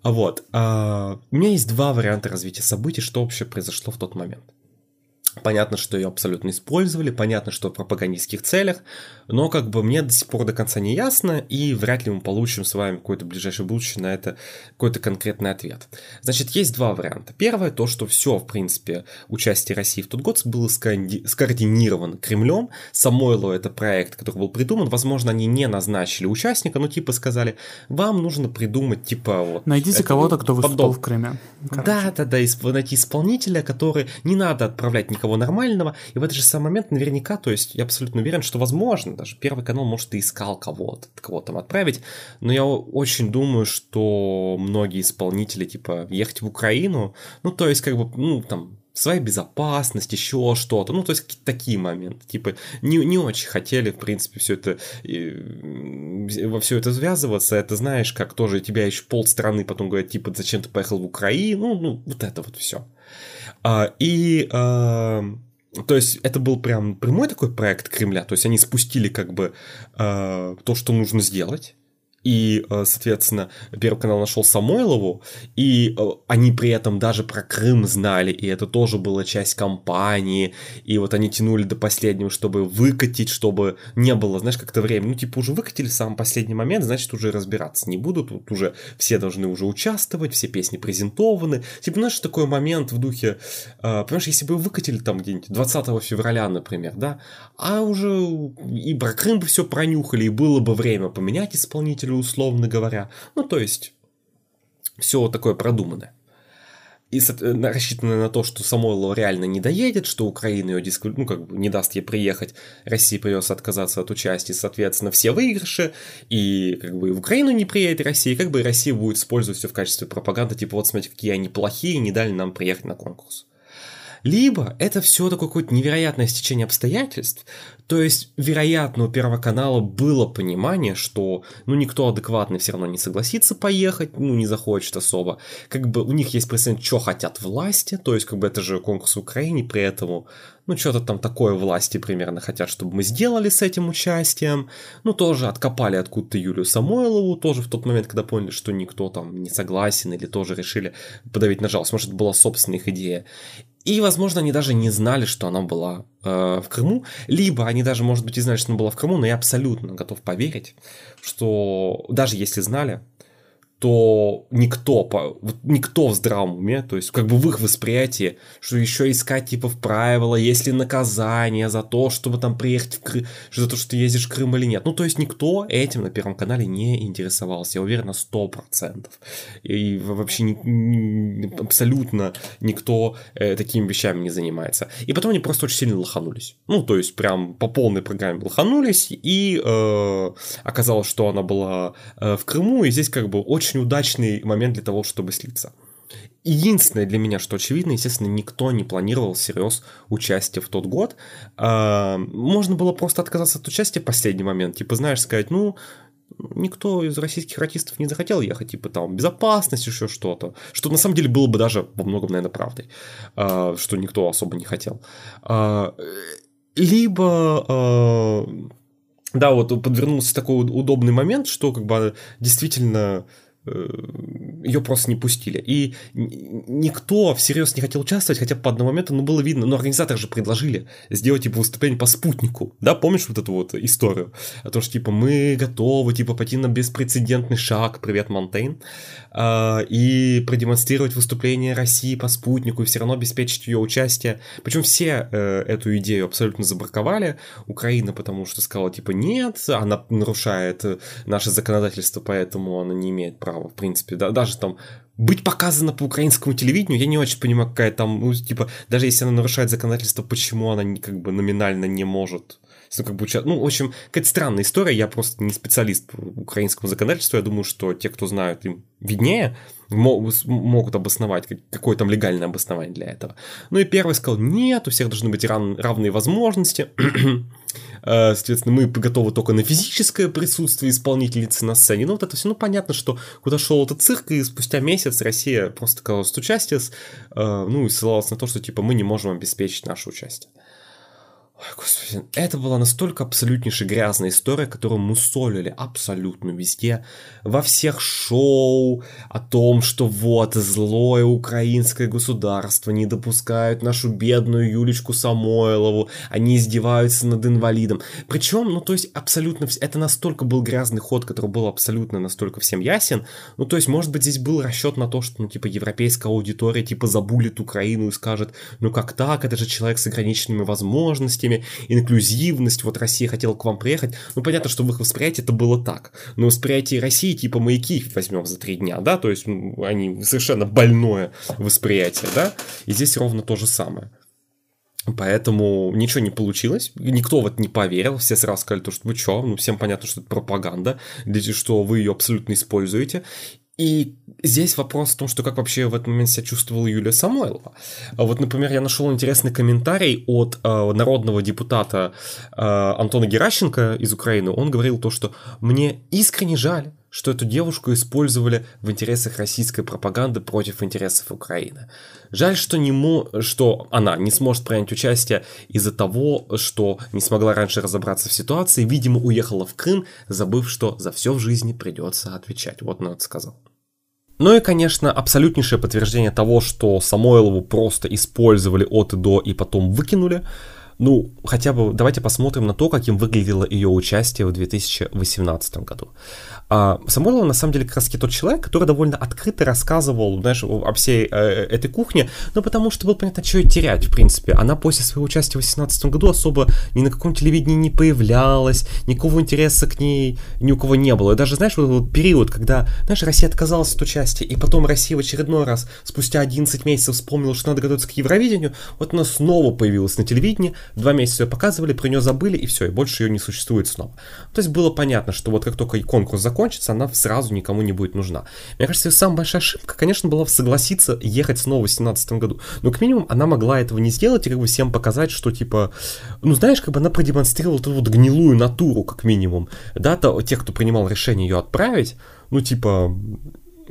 Speaker 1: Вот, э, у меня есть два варианта развития событий, что вообще произошло в тот момент. Понятно, что ее абсолютно использовали, понятно, что в пропагандистских целях, но как бы мне до сих пор до конца не ясно, и вряд ли мы получим с вами какой-то ближайший будущее на это какой-то конкретный ответ. Значит, есть два варианта. Первое, то, что все, в принципе, участие России в тот год было скоординировано Кремлем. Самойло это проект, который был придуман. Возможно, они не назначили участника, но типа сказали, вам нужно придумать, типа вот...
Speaker 2: Найдите кого-то, кто выступал подоб... в Крыме.
Speaker 1: Да, да, да, найти исполнителя, который не надо отправлять никого никого нормального, и в этот же самый момент наверняка, то есть я абсолютно уверен, что возможно, даже Первый канал, может, и искал кого-то, кого там отправить, но я очень думаю, что многие исполнители, типа, ехать в Украину, ну, то есть, как бы, ну, там, своя безопасность, еще что-то. Ну, то есть какие-то такие моменты. Типа, не, не очень хотели, в принципе, все это во все это связываться. Это знаешь, как тоже тебя еще полстраны потом говорят, типа, зачем ты поехал в Украину? Ну, ну вот это вот все. А, и а, то есть это был прям прямой такой проект Кремля, то есть они спустили как бы а, то, что нужно сделать, и, э, соответственно, Первый канал нашел Самойлову, и э, они при этом даже про Крым знали, и это тоже была часть кампании, и вот они тянули до последнего, чтобы выкатить, чтобы не было, знаешь, как-то время, ну, типа, уже выкатили в самый последний момент, значит, уже разбираться не будут, тут уже все должны уже участвовать, все песни презентованы, типа, знаешь, такой момент в духе, э, понимаешь, если бы выкатили там где-нибудь 20 февраля, например, да, а уже и про Крым бы все пронюхали, и было бы время поменять исполнителя условно говоря. Ну, то есть, все такое продуманное. И рассчитано на то, что Самойлова реально не доедет, что Украина ее дисквали... ну, как бы не даст ей приехать, России придется отказаться от участия, соответственно, все выигрыши, и как бы в Украину не приедет Россия, как бы и Россия будет использовать все в качестве пропаганды, типа вот смотрите, какие они плохие, не дали нам приехать на конкурс. Либо это все такое какое-то невероятное стечение обстоятельств, то есть, вероятно, у Первого канала было понимание, что, ну, никто адекватный все равно не согласится поехать, ну, не захочет особо. Как бы у них есть прецедент, что хотят власти, то есть, как бы это же конкурс в Украине, при этом, ну, что-то там такое власти примерно хотят, чтобы мы сделали с этим участием. Ну, тоже откопали откуда-то Юлию Самойлову, тоже в тот момент, когда поняли, что никто там не согласен, или тоже решили подавить на жалость. Может, это была собственная их идея. И, возможно, они даже не знали, что она была э, в Крыму, либо они даже, может быть, и знали, что она была в Крыму, но я абсолютно готов поверить, что даже если знали, то никто, никто в здравом уме, то есть как бы в их восприятии, что еще искать типа в правила, есть ли наказание за то, чтобы там приехать в Крым, за то, что ты ездишь в Крым или нет. Ну, то есть никто этим на Первом канале не интересовался, я уверен на 100%. И вообще ни, ни, абсолютно никто э, такими вещами не занимается. И потом они просто очень сильно лоханулись. Ну, то есть прям по полной программе лоханулись, и э, оказалось, что она была э, в Крыму, и здесь как бы очень очень удачный момент для того, чтобы слиться. Единственное для меня, что очевидно, естественно, никто не планировал всерьез участие в тот год. А, можно было просто отказаться от участия в последний момент. Типа, знаешь, сказать, ну, никто из российских артистов не захотел ехать, типа там безопасность, еще что-то. Что на самом деле было бы даже во многом, наверное, правдой, а, что никто особо не хотел. А, либо да, вот подвернулся такой удобный момент, что как бы действительно ее просто не пустили. И никто всерьез не хотел участвовать, хотя по одному моменту, ну, было видно, но организаторы же предложили сделать, типа, выступление по спутнику, да, помнишь вот эту вот историю? О том, что, типа, мы готовы, типа, пойти на беспрецедентный шаг, привет, Монтейн, а, и продемонстрировать выступление России по спутнику, и все равно обеспечить ее участие. Причем все э, эту идею абсолютно забраковали. Украина, потому что сказала, типа, нет, она нарушает наше законодательство, поэтому она не имеет права права, в принципе, да, даже там быть показано по украинскому телевидению, я не очень понимаю, какая там, ну, типа, даже если она нарушает законодательство, почему она как бы номинально не может? Ну, как бы, ну, в общем, какая-то странная история, я просто не специалист по украинскому законодательству, я думаю, что те, кто знают, им виднее, могут обосновать, какое там легальное обоснование для этого. Ну и первый сказал, нет, у всех должны быть равные возможности, э, соответственно, мы готовы только на физическое присутствие исполнительницы на сцене. Ну, вот это все, ну, понятно, что куда шел этот цирк, и спустя месяц Россия просто отказалась от участия, э, ну, и ссылалась на то, что, типа, мы не можем обеспечить наше участие. Господи, это была настолько абсолютнейшая грязная история, которую мусолили абсолютно везде, во всех шоу о том, что вот злое украинское государство не допускают нашу бедную Юлечку Самойлову, они издеваются над инвалидом. Причем, ну то есть абсолютно, это настолько был грязный ход, который был абсолютно настолько всем ясен, ну то есть может быть здесь был расчет на то, что ну типа европейская аудитория типа забулит Украину и скажет, ну как так, это же человек с ограниченными возможностями, возможностями, инклюзивность, вот Россия хотела к вам приехать. Ну, понятно, что в их восприятии это было так. Но восприятие России типа маяки возьмем за три дня, да, то есть ну, они совершенно больное восприятие, да, и здесь ровно то же самое. Поэтому ничего не получилось, никто вот не поверил, все сразу сказали, то, что вы что, ну всем понятно, что это пропаганда, что вы ее абсолютно используете, и здесь вопрос в том, что как вообще в этот момент себя чувствовала Юлия Самойлова. Вот, например, я нашел интересный комментарий от э, народного депутата э, Антона Геращенко из Украины. Он говорил то, что мне искренне жаль, что эту девушку использовали в интересах российской пропаганды против интересов Украины. Жаль, что, не мо... что она не сможет принять участие из-за того, что не смогла раньше разобраться в ситуации, видимо, уехала в Крым, забыв, что за все в жизни придется отвечать. Вот он это сказал. Ну и, конечно, абсолютнейшее подтверждение того, что Самойлову просто использовали от и до и потом выкинули. Ну, хотя бы давайте посмотрим на то, каким выглядело ее участие в 2018 году. А Самойлов, на самом деле, как раз тот человек, который довольно открыто рассказывал, знаешь, о всей э, этой кухне, ну, потому что было понятно, что ее терять, в принципе. Она после своего участия в 2018 году особо ни на каком телевидении не появлялась, никакого интереса к ней ни у кого не было. И даже, знаешь, вот этот период, когда, знаешь, Россия отказалась от участия, и потом Россия в очередной раз, спустя 11 месяцев, вспомнила, что надо готовиться к Евровидению, вот она снова появилась на телевидении, два месяца ее показывали, про нее забыли, и все, и больше ее не существует снова. То есть было понятно, что вот как только конкурс закончится, она сразу никому не будет нужна. Мне кажется, самая большая ошибка, конечно, была согласиться ехать снова в 2017 году. Но как минимум она могла этого не сделать и как бы всем показать, что типа, ну знаешь, как бы она продемонстрировала эту вот гнилую натуру, как минимум. Да, то, тех, кто принимал решение ее отправить, ну типа,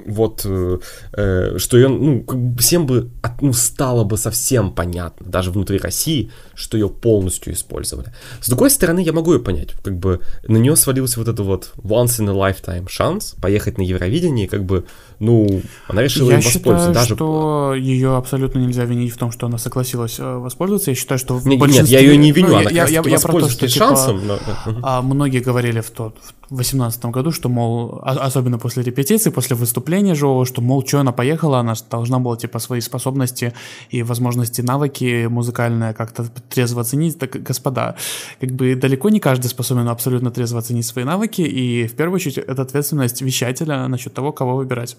Speaker 1: вот, э, э, что ее, ну, всем бы, ну, стало бы совсем понятно, даже внутри России, что ее полностью использовали. С другой стороны, я могу ее понять, как бы на нее свалился вот этот вот once in a lifetime шанс поехать на Евровидение, как бы, ну, она решила
Speaker 2: я
Speaker 1: им воспользоваться.
Speaker 2: Считаю,
Speaker 1: даже...
Speaker 2: что ее абсолютно нельзя винить в том, что она согласилась э, воспользоваться. Я считаю, что в
Speaker 1: нет,
Speaker 2: большинстве...
Speaker 1: Нет, я ее не виню,
Speaker 2: ну,
Speaker 1: она
Speaker 2: я, я, я, про то, что, типа,
Speaker 1: шансом. Но...
Speaker 2: А, многие говорили в тот, в 2018 году, что, мол, особенно после репетиции, после выступления живого, что, мол, что она поехала, она должна была, типа, свои способности и возможности, навыки музыкальные как-то трезво оценить. Так, господа, как бы далеко не каждый способен абсолютно трезво оценить свои навыки, и в первую очередь это ответственность вещателя насчет того, кого выбирать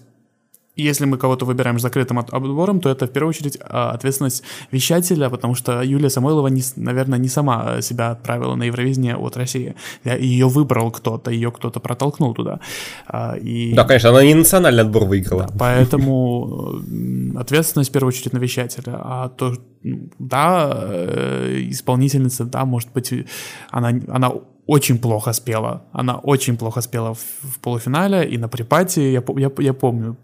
Speaker 2: если мы кого-то выбираем с закрытым отбором, то это в первую очередь а, ответственность вещателя, потому что Юлия Самойлова, не, наверное, не сама себя отправила на Евровидение от России. Ее выбрал кто-то, ее кто-то протолкнул туда. А, и...
Speaker 1: Да, конечно, она не национальный отбор выиграла.
Speaker 2: Да, поэтому ответственность в первую очередь на вещателя. А то, да, э, исполнительница, да, может быть, она, она очень плохо спела. Она очень плохо спела в, в полуфинале и на припате. Я, я, я помню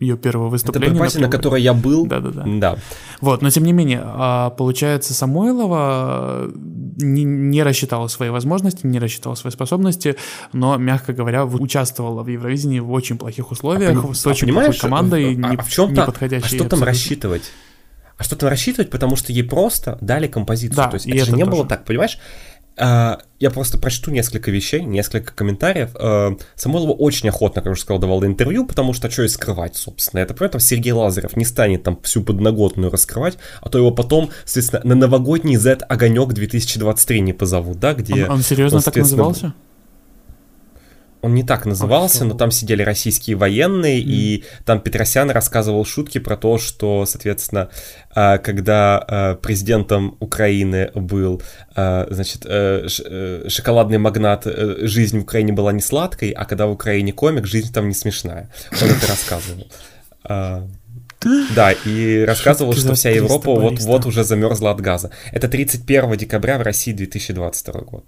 Speaker 2: ее первое выступление.
Speaker 1: Это припате, на, на которой я был.
Speaker 2: Да-да-да.
Speaker 1: Да.
Speaker 2: Вот, но тем не менее, а, получается, Самойлова не, не рассчитала свои возможности, не рассчитала свои способности, но, мягко говоря, участвовала в Евровидении в очень плохих условиях, а, с очень а плохой командой,
Speaker 1: а,
Speaker 2: не,
Speaker 1: а в чем
Speaker 2: неподходящей.
Speaker 1: А что там рассчитывать? А что там рассчитывать, потому что ей просто дали композицию. Да, То есть это же не тоже. было так, понимаешь? Uh, я просто прочту несколько вещей, несколько комментариев. Uh, Самойлова очень охотно, как я уже сказал, давала интервью, потому что что и скрывать, собственно. Это поэтому Сергей Лазарев не станет там всю подноготную раскрывать, а то его потом, соответственно, на новогодний Z Огонек 2023 не позовут, да, где...
Speaker 2: Он, он серьезно так назывался?
Speaker 1: Он не так назывался, но там сидели российские военные, mm. и там Петросян рассказывал шутки про то, что, соответственно, а, когда а, президентом Украины был, а, значит, э, э, шоколадный магнат, э, жизнь в Украине была не сладкой, а когда в Украине комик, жизнь там не смешная. Он это рассказывал. Да, и рассказывал, что вся Европа вот-вот уже замерзла от газа. Это 31 декабря в России 2022 год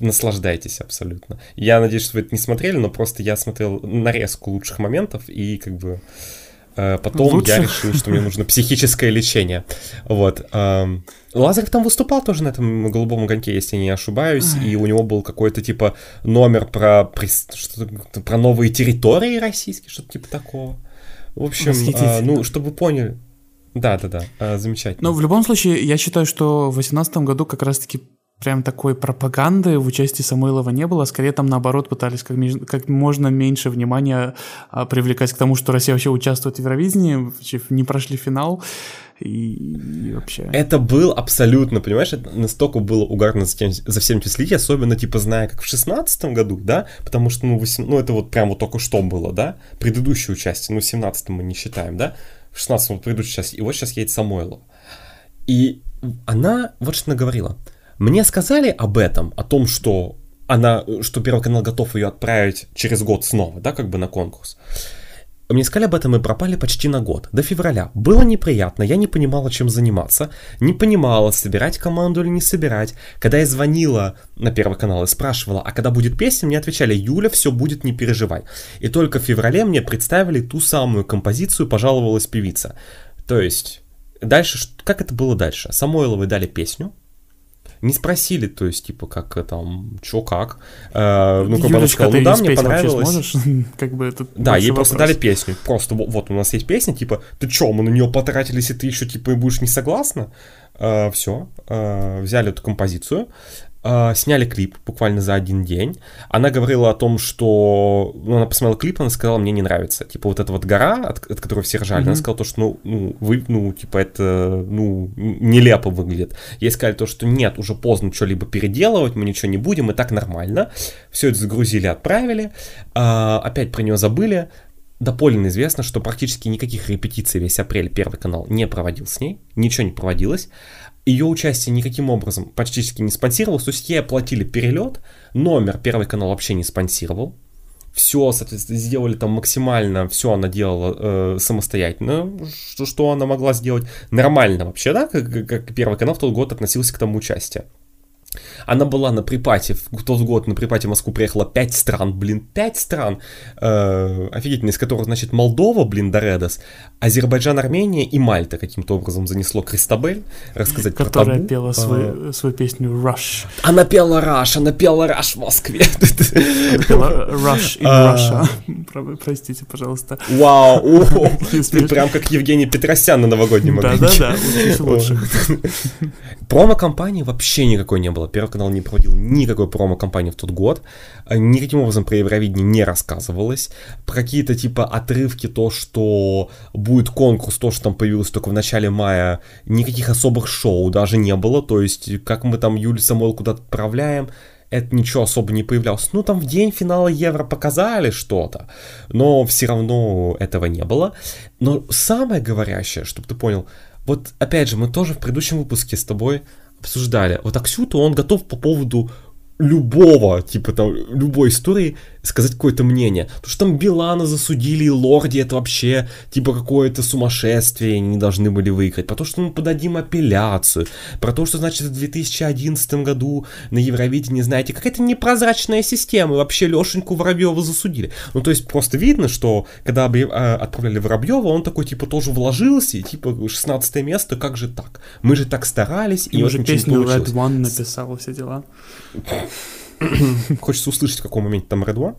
Speaker 1: наслаждайтесь абсолютно. Я надеюсь, что вы это не смотрели, но просто я смотрел нарезку лучших моментов, и как бы э, потом Лучше? я решил, что мне нужно психическое лечение. Вот. Эм, Лазарев там выступал тоже на этом голубом огоньке, если не ошибаюсь, и у него был какой-то типа номер про, про новые территории российские, что-то типа такого. В общем, э, ну, чтобы вы поняли, да, да, да, э, замечательно.
Speaker 2: Но в любом случае, я считаю, что в 2018 году как раз-таки прям такой пропаганды в участии Самойлова не было. Скорее там наоборот пытались как, как можно меньше внимания а, привлекать к тому, что Россия вообще участвует в Евровидении, не прошли финал. И, и вообще...
Speaker 1: Это был абсолютно, понимаешь, это настолько было угарно за, тем, за всем этим следить, особенно, типа, зная, как в шестнадцатом году, да, потому что, ну, 8, ну, это вот прям вот только что было, да, предыдущее участие, ну, в 17 мы не считаем, да, в 16 вот предыдущая часть, и вот сейчас едет Самойлова. И она вот что она говорила – мне сказали об этом, о том, что она, что Первый канал готов ее отправить через год снова, да, как бы на конкурс. Мне сказали об этом и пропали почти на год, до февраля. Было неприятно, я не понимала, чем заниматься, не понимала, собирать команду или не собирать. Когда я звонила на Первый канал и спрашивала, а когда будет песня, мне отвечали, Юля, все будет, не переживай. И только в феврале мне представили ту самую композицию, пожаловалась певица. То есть, дальше, как это было дальше? Самойловой дали песню, не спросили, то есть, типа, как там, чё, как.
Speaker 2: Э, ну, как бы она сказала, ну да, мне понравилось. Сможешь? как бы это
Speaker 1: да, ей вопрос. просто дали песню. Просто вот у нас есть песня, типа, ты чё, мы на нее потратились, и ты еще, типа, будешь не согласна? Э, все, э, взяли эту композицию, сняли клип буквально за один день. Она говорила о том, что... Ну, она посмотрела клип, она сказала, мне не нравится. Типа вот эта вот гора, от, от которой все ржали, mm-hmm. она сказала то, что, ну, ну, вы, ну, типа это, ну, нелепо выглядит. Ей сказали то, что нет, уже поздно что-либо переделывать, мы ничего не будем, и так нормально. Все это загрузили, отправили. Uh, опять про нее забыли. Доподлинно известно, что практически никаких репетиций весь апрель Первый канал не проводил с ней, ничего не проводилось ее участие никаким образом практически не спонсировалось, то есть ей оплатили перелет, номер Первый канал вообще не спонсировал, все, соответственно, сделали там максимально, все она делала э, самостоятельно, что, что она могла сделать нормально вообще, да, как, как Первый канал в тот год относился к тому участию. Она была на припате, в тот год на припате в Москву приехало 5 стран, блин, 5 стран, э, офигительно, из которых, значит, Молдова, блин, Доредос, Азербайджан, Армения и Мальта каким-то образом занесло Кристабель, рассказать
Speaker 2: Которая про табу. пела свою, а, свою песню Rush.
Speaker 1: Она пела Rush, она пела Rush в Москве.
Speaker 2: Она пела Rush in а. Russia. Простите, пожалуйста.
Speaker 1: Вау, ты прям как Евгений Петросян на новогоднем.
Speaker 2: Да-да-да, лучше.
Speaker 1: Промо-компании вообще никакой не было. Первый канал не проводил никакой промо-компании в тот год. Никаким образом про Евровидение не рассказывалось. Про какие-то типа отрывки, то, что будет конкурс, то, что там появилось только в начале мая, никаких особых шоу даже не было. То есть, как мы там Юлю Самойл куда-то отправляем, это ничего особо не появлялось. Ну, там в день финала Евро показали что-то, но все равно этого не было. Но самое говорящее, чтобы ты понял, вот опять же, мы тоже в предыдущем выпуске с тобой обсуждали. Вот Аксюту он готов по поводу любого, типа там, любой истории сказать какое-то мнение. То, что там Билана засудили и Лорди, это вообще типа какое-то сумасшествие, они не должны были выиграть. Про то, что мы подадим апелляцию. Про то, что, значит, в 2011 году на Евровидении, знаете, какая-то непрозрачная система. Вообще Лешеньку Воробьева засудили. Ну, то есть просто видно, что когда а, отправляли Воробьева, он такой, типа, тоже вложился, и типа 16 место, как же так? Мы же так старались,
Speaker 2: и, и уже песню Red One написал, все дела.
Speaker 1: Хочется услышать, в каком моменте там Red One.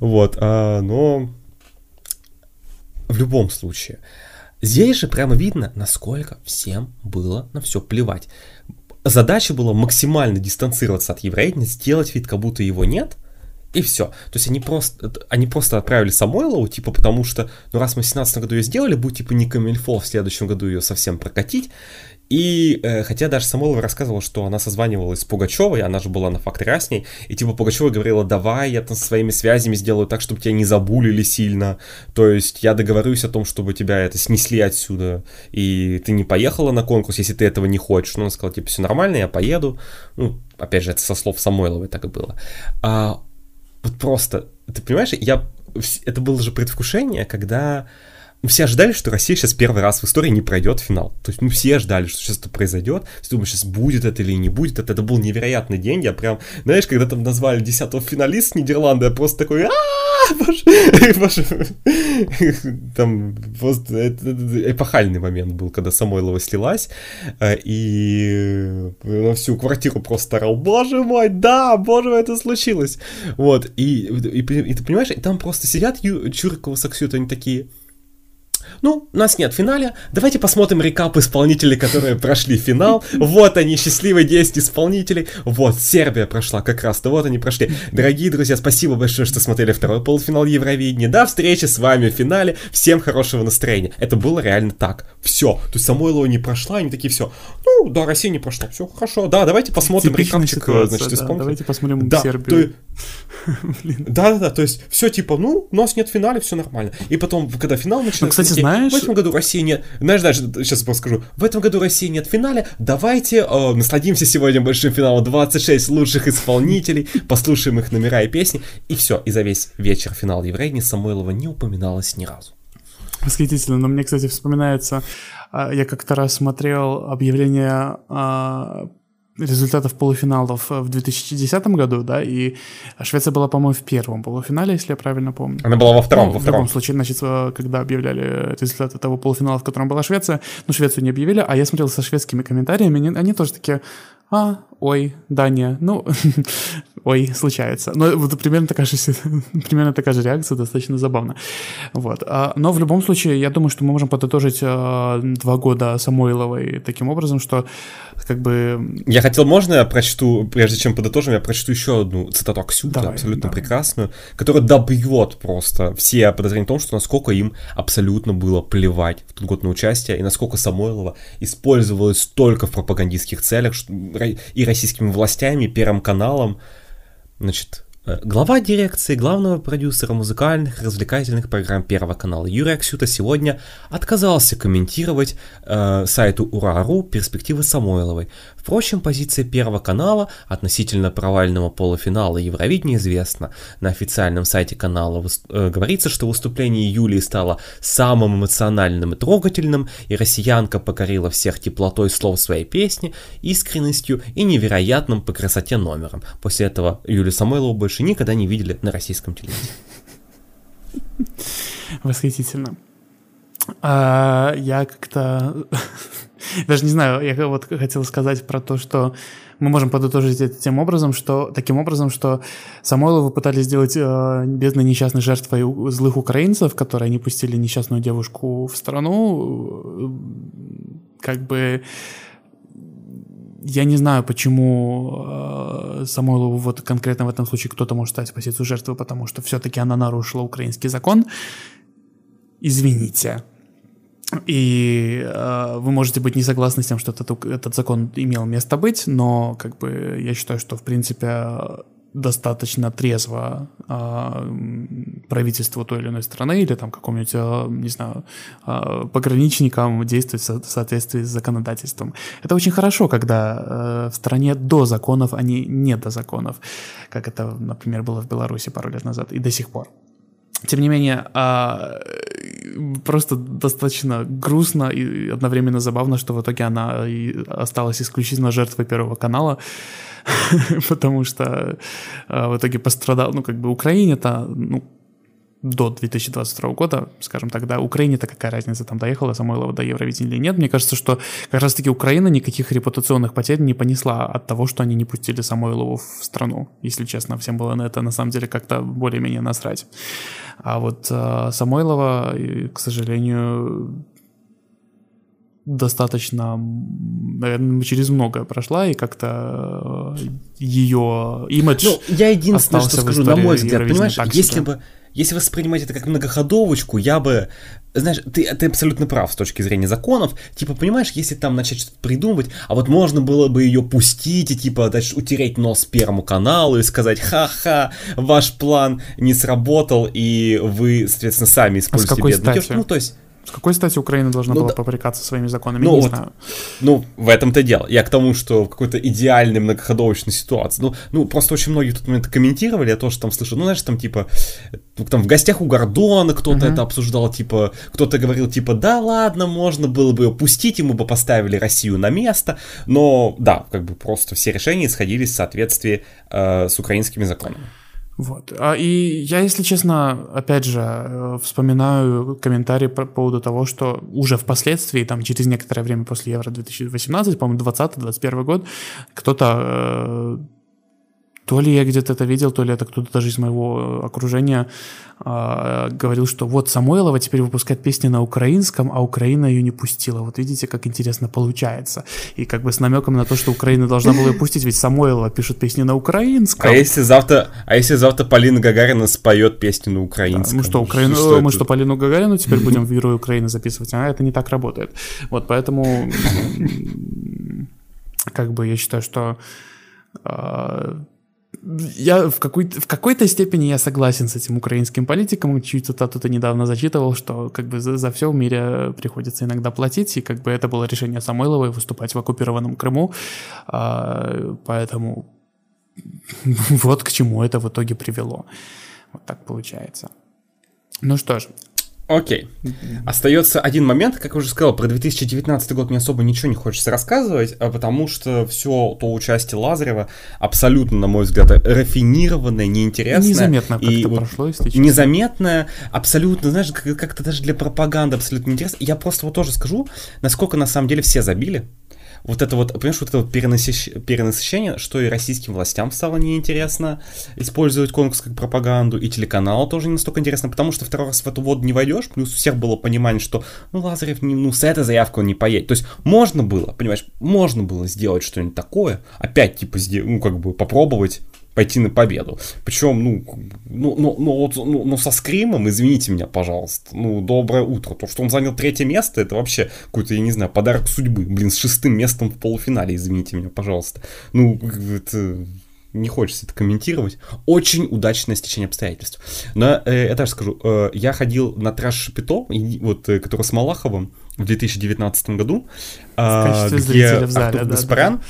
Speaker 1: Вот, а, но в любом случае. Здесь же прямо видно, насколько всем было на все плевать. Задача была максимально дистанцироваться от еврея, сделать вид, как будто его нет, и все. То есть они просто, они просто отправили Самойлову, типа, потому что, ну раз мы в 17 году ее сделали, будет типа не камильфо в следующем году ее совсем прокатить. И э, хотя даже Самойлова рассказывала, что она созванивалась с Пугачевой, она же была на факторе с ней, и типа Пугачева говорила, давай я там своими связями сделаю так, чтобы тебя не забулили сильно, то есть я договорюсь о том, чтобы тебя это снесли отсюда, и ты не поехала на конкурс, если ты этого не хочешь. Но она сказала, типа, все нормально, я поеду. Ну, опять же, это со слов Самойловой так и было. А, вот просто, ты понимаешь, я, это было же предвкушение, когда все ожидали, что Россия сейчас первый раз в истории не пройдет финал. То есть мы все ждали, что сейчас это произойдет. Все думали, сейчас будет это или не будет это. Это был невероятный день. Я прям, знаешь, когда там назвали десятого финалиста Нидерланды, я просто такой, боже, там просто эпохальный момент был, когда Самойлова слилась, э, и на всю квартиру просто орал, боже мой, да, боже мой, это случилось. Вот, и, и, и ты понимаешь, и там просто сидят Чурикова с они такие, ну, у нас нет финаля, давайте посмотрим рекап исполнителей, которые прошли финал. Вот они, счастливые 10 исполнителей. Вот, Сербия прошла как раз-то, вот они прошли. Дорогие друзья, спасибо большое, что смотрели второй полуфинал Евровидения. До встречи с вами в финале. Всем хорошего настроения. Это было реально так. Все. То есть Самойлова не прошла, они такие, все. Ну, да, Россия не прошла, все хорошо. Да, давайте посмотрим рекапчик,
Speaker 2: ситуация, значит, да, Давайте посмотрим да, Сербию.
Speaker 1: Да, да, да, то есть все типа, ну, у нас нет финала, все нормально. И потом, когда финал начинается, ну,
Speaker 2: кстати, знаешь...
Speaker 1: в этом году России нет, знаешь, знаешь, сейчас просто скажу, в этом году России нет финаля, давайте э, насладимся сегодня большим финалом. 26 лучших исполнителей, послушаем их номера и песни, и все, и за весь вечер финал Еврейни Самойлова не упоминалось ни разу.
Speaker 2: Восхитительно, но мне, кстати, вспоминается, а, я как-то раз смотрел объявление а, результатов полуфиналов э, в 2010 году, да, и Швеция была, по-моему, в первом полуфинале, если я правильно помню.
Speaker 1: Она была во втором,
Speaker 2: ну, во втором. В любом случае, значит, э, когда объявляли результаты того полуфинала, в котором была Швеция, ну, Швецию не объявили, а я смотрел со шведскими комментариями, они, они тоже такие, а, ой, Дания, ну, ой, случается. Но вот примерно такая же, примерно такая же реакция, достаточно забавно. Вот. А, но в любом случае, я думаю, что мы можем подытожить а, два года Самойловой таким образом, что как бы...
Speaker 1: Я хотел, можно я прочту, прежде чем подытожим, я прочту еще одну цитату Аксюта, давай, абсолютно давай. прекрасную, которая добьет просто все подозрения в том, что насколько им абсолютно было плевать в тот год на участие, и насколько Самойлова использовалась только в пропагандистских целях, что и российскими властями, Первым каналом. Значит, Э, глава дирекции главного продюсера музыкальных и развлекательных программ Первого канала Юрий Аксюта сегодня отказался комментировать э, сайту Ура.ру перспективы Самойловой. Впрочем, позиция Первого канала относительно провального полуфинала Евровидения известна. На официальном сайте канала э, говорится, что выступление Юлии стало самым эмоциональным и трогательным, и россиянка покорила всех теплотой слов своей песни, искренностью и невероятным по красоте номером. После этого Юлию Самойлову больше никогда не видели на российском телевидении.
Speaker 2: Восхитительно. А, я как-то... Даже не знаю, я вот хотел сказать про то, что мы можем подытожить это тем образом, что таким образом, что Самойлову пытались сделать э, бедной несчастной жертвой злых украинцев, которые не пустили несчастную девушку в страну, э, как бы я не знаю, почему э, Самойлову вот конкретно в этом случае кто-то может стать позицию жертвы, потому что все-таки она нарушила украинский закон. Извините. И э, вы можете быть не согласны с тем, что этот, этот закон имел место быть, но как бы я считаю, что в принципе достаточно трезво э, правительству той или иной страны или там какому-нибудь, э, не знаю, э, пограничникам действовать в соответствии с законодательством. Это очень хорошо, когда э, в стране до законов, а не не до законов, как это, например, было в Беларуси пару лет назад и до сих пор. Тем не менее, а, просто достаточно грустно и одновременно забавно, что в итоге она осталась исключительно жертвой Первого канала, потому что а, в итоге пострадал, ну, как бы Украине-то, ну, до 2022 года, скажем так, да, Украине-то какая разница, там доехала Самойлова до Евровидения или нет. Мне кажется, что как раз-таки Украина никаких репутационных потерь не понесла от того, что они не пустили Самойлову в страну, если честно. Всем было на это на самом деле как-то более-менее насрать. А вот э, Самойлова, к сожалению, достаточно, наверное, через многое прошла, и как-то э, ее имидж
Speaker 1: Ну, я единственное, что скажу, на мой взгляд, понимаешь, если бы если воспринимать это как многоходовочку, я бы... Знаешь, ты, ты абсолютно прав с точки зрения законов. Типа, понимаешь, если там начать что-то придумывать, а вот можно было бы ее пустить и, типа, дальше утереть нос Первому каналу и сказать, ха-ха, ваш план не сработал, и вы, соответственно, сами используете
Speaker 2: а с какой
Speaker 1: бедный
Speaker 2: стати? Ну, то есть с какой стати Украина должна ну, была да. попрекаться своими законами?
Speaker 1: Ну,
Speaker 2: не
Speaker 1: вот,
Speaker 2: знаю.
Speaker 1: Ну, в этом-то дело. Я к тому, что в какой-то идеальной многоходовочной ситуации. Ну, ну, просто очень многие в тот момент комментировали, я тоже там слышал, ну, знаешь, там, типа, ну, там в гостях у Гордона кто-то uh-huh. это обсуждал, типа, кто-то говорил, типа, да ладно, можно было бы ее пустить, мы бы поставили Россию на место, но, да, как бы просто все решения сходились в соответствии э, с украинскими законами.
Speaker 2: Вот. А, и я, если честно, опять же, э, вспоминаю комментарии по поводу того, что уже впоследствии, там, через некоторое время после Евро 2018, по-моему, 20-21 год, кто-то э, то ли я где-то это видел, то ли это кто-то даже из моего окружения э, говорил, что вот Самойлова теперь выпускает песни на украинском, а Украина ее не пустила. Вот видите, как интересно получается. И как бы с намеком на то, что Украина должна была ее пустить, ведь Самойлова пишет песни на украинском.
Speaker 1: А если завтра, а если завтра Полина Гагарина споет песню на украинском?
Speaker 2: Да, мы что, Украину, что мы что, Полину Гагарину теперь будем в Герой Украины записывать? А это не так работает. Вот поэтому как бы я считаю, что а, я в какой-то, в какой-то степени я согласен с этим украинским политиком. Чуть цитату-то недавно зачитывал, что как бы за, за все в мире приходится иногда платить, и как бы это было решение Самойловой выступать в оккупированном Крыму. А, поэтому вот к чему это в итоге привело. Вот так получается. Ну что ж,
Speaker 1: Окей. Остается один момент, как я уже сказал, про 2019 год мне особо ничего не хочется рассказывать, а потому что все то участие Лазарева абсолютно, на мой взгляд, рафинированное, неинтересное.
Speaker 2: Незаметно как-то вот прошло, если честно.
Speaker 1: Незаметное, абсолютно, знаешь, как-то даже для пропаганды абсолютно неинтересно. Я просто вот тоже скажу, насколько на самом деле все забили вот это вот, понимаешь, вот это вот перенасыщ... перенасыщение, что и российским властям стало неинтересно использовать конкурс как пропаганду, и телеканалу тоже не настолько интересно, потому что второй раз в эту воду не войдешь, плюс у всех было понимание, что, ну, Лазарев, не, ну, с этой заявкой он не поедет. То есть можно было, понимаешь, можно было сделать что-нибудь такое, опять, типа, ну, как бы попробовать пойти на победу. Причем, ну, ну, ну, ну, вот, ну, ну, со скримом, извините меня, пожалуйста, ну, доброе утро. То, что он занял третье место, это вообще какой-то, я не знаю, подарок судьбы. Блин, с шестым местом в полуфинале, извините меня, пожалуйста. Ну, это не хочется это комментировать. Очень удачное стечение обстоятельств. Но э, я даже скажу, э, я ходил на трэш Шапито, вот, э, который с Малаховым в 2019 году,
Speaker 2: э, где в зале,
Speaker 1: Артур
Speaker 2: да,
Speaker 1: Гаспарян да.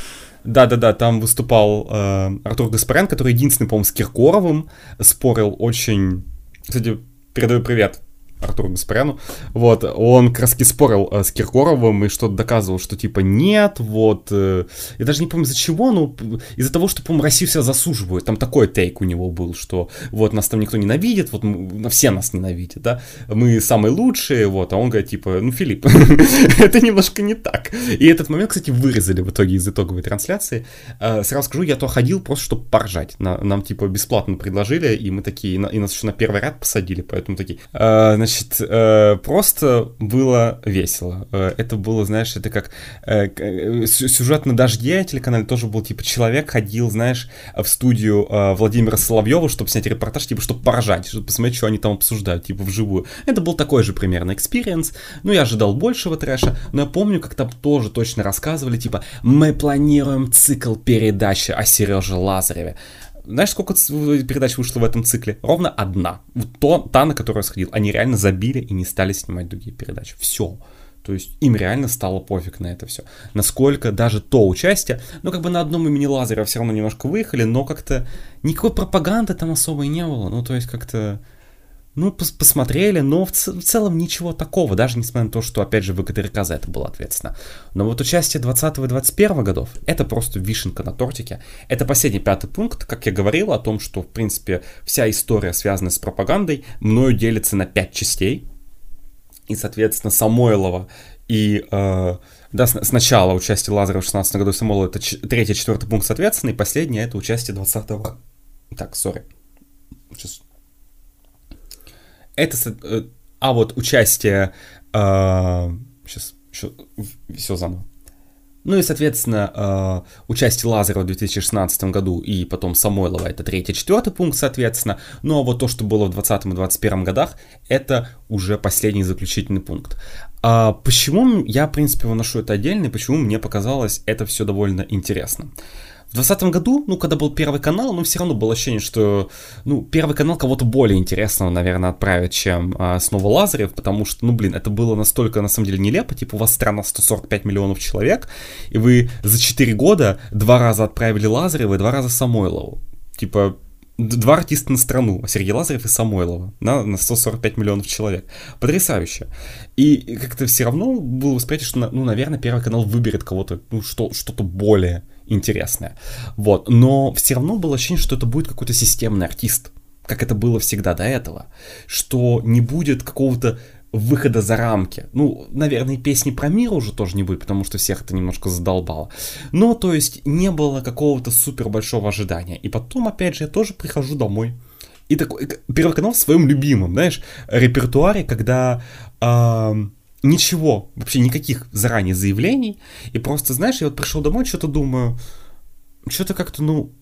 Speaker 1: Да-да-да, там выступал э, Артур Гаспарян, который единственный, по-моему, с Киркоровым спорил очень... Кстати, передаю привет Артуру Гаспаряну, вот, он как раз спорил э, с Киркоровым и что-то доказывал, что типа нет, вот, э, я даже не помню из-за чего, но из-за того, что, по-моему, Россию вся засуживают, там такой тейк у него был, что вот нас там никто ненавидит, вот мы, все нас ненавидят, да, мы самые лучшие, вот, а он говорит, типа, ну, Филипп, это немножко не так. И этот момент, кстати, вырезали в итоге из итоговой трансляции. Э, сразу скажу, я то ходил просто, чтобы поржать, нам, типа, бесплатно предложили, и мы такие, и нас еще на первый ряд посадили, поэтому такие, Значит, э, просто было весело. Э, это было, знаешь, это как э, сюжет на дожде телеканале тоже был, типа, человек ходил, знаешь, в студию Владимира Соловьева, чтобы снять репортаж, типа, чтобы поржать, чтобы посмотреть, что они там обсуждают, типа, вживую. Это был такой же примерно experience. Ну, я ожидал большего трэша, но я помню, как там тоже точно рассказывали, типа, мы планируем цикл передачи о Сереже Лазареве знаешь, сколько передач вышло в этом цикле? Ровно одна. Вот то, та, на которую я сходил. Они реально забили и не стали снимать другие передачи. Все. То есть им реально стало пофиг на это все. Насколько даже то участие, ну как бы на одном имени Лазаря все равно немножко выехали, но как-то никакой пропаганды там особо и не было. Ну то есть как-то ну, пос посмотрели, но в, в целом ничего такого, даже несмотря на то, что, опять же, ВКТРК за это было ответственно. Но вот участие 20 и 21 годов, это просто вишенка на тортике. Это последний пятый пункт, как я говорил, о том, что, в принципе, вся история, связанная с пропагандой, мною делится на пять частей. И, соответственно, Самойлова и э, да, сначала участие Лазарева в 16 году Самойлова, это третий, четвертый пункт, соответственно, и последнее это участие 20 -го. Так, сори. Сейчас это... Э, а вот участие... Э, сейчас, еще, все заново. Ну и, соответственно, э, участие Лазарева в 2016 году и потом Самойлова это третий, четвертый пункт, соответственно. Ну а вот то, что было в 2020 и 2021 годах, это уже последний заключительный пункт. А почему я, в принципе, выношу это отдельно и почему мне показалось это все довольно интересно? В 2020 году, ну, когда был Первый канал, ну, все равно было ощущение, что, ну, Первый канал кого-то более интересного, наверное, отправит, чем а, снова Лазарев, потому что, ну, блин, это было настолько, на самом деле, нелепо, типа, у вас страна 145 миллионов человек, и вы за 4 года два раза отправили Лазарева и два раза Самойлову. Типа, два артиста на страну, Сергей Лазарев и Самойлова, на, на 145 миллионов человек. Потрясающе. И как-то все равно было восприятие, что, ну, наверное, Первый канал выберет кого-то, ну, что, что-то более интересное. Вот. Но все равно было ощущение, что это будет какой-то системный артист, как это было всегда до этого. Что не будет какого-то выхода за рамки. Ну, наверное, песни про мир уже тоже не будет, потому что всех это немножко задолбало. Но, то есть, не было какого-то супер большого ожидания. И потом, опять же, я тоже прихожу домой. И такой, Первый канал в своем любимом, знаешь, репертуаре, когда э, ничего, вообще никаких заранее заявлений. И просто, знаешь, я вот пришел домой, что-то думаю, что-то как-то, ну,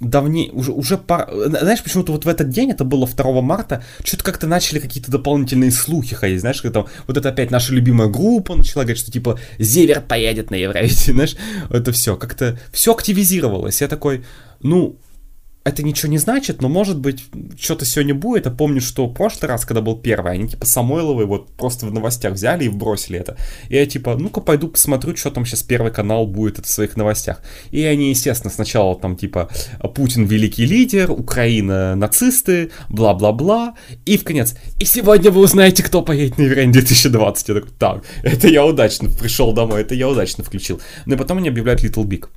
Speaker 1: давнее, уже, уже пар... Знаешь, почему-то вот в этот день, это было 2 марта, что-то как-то начали какие-то дополнительные слухи ходить, знаешь, когда вот это опять наша любимая группа начала говорить, что типа Зевер поедет на Евровидение, знаешь, это все, как-то все активизировалось. Я такой, ну, это ничего не значит, но может быть что-то сегодня будет. Я помню, что в прошлый раз, когда был первый, они типа Самойловы вот просто в новостях взяли и вбросили это. И я типа, ну-ка пойду посмотрю, что там сейчас первый канал будет в своих новостях. И они, естественно, сначала там типа Путин великий лидер, Украина нацисты, бла-бла-бла. И в конец, и сегодня вы узнаете, кто поедет на Евровидение 2020. Я такой, так, это я удачно пришел домой, это я удачно включил. Ну и потом они объявляют Little Big.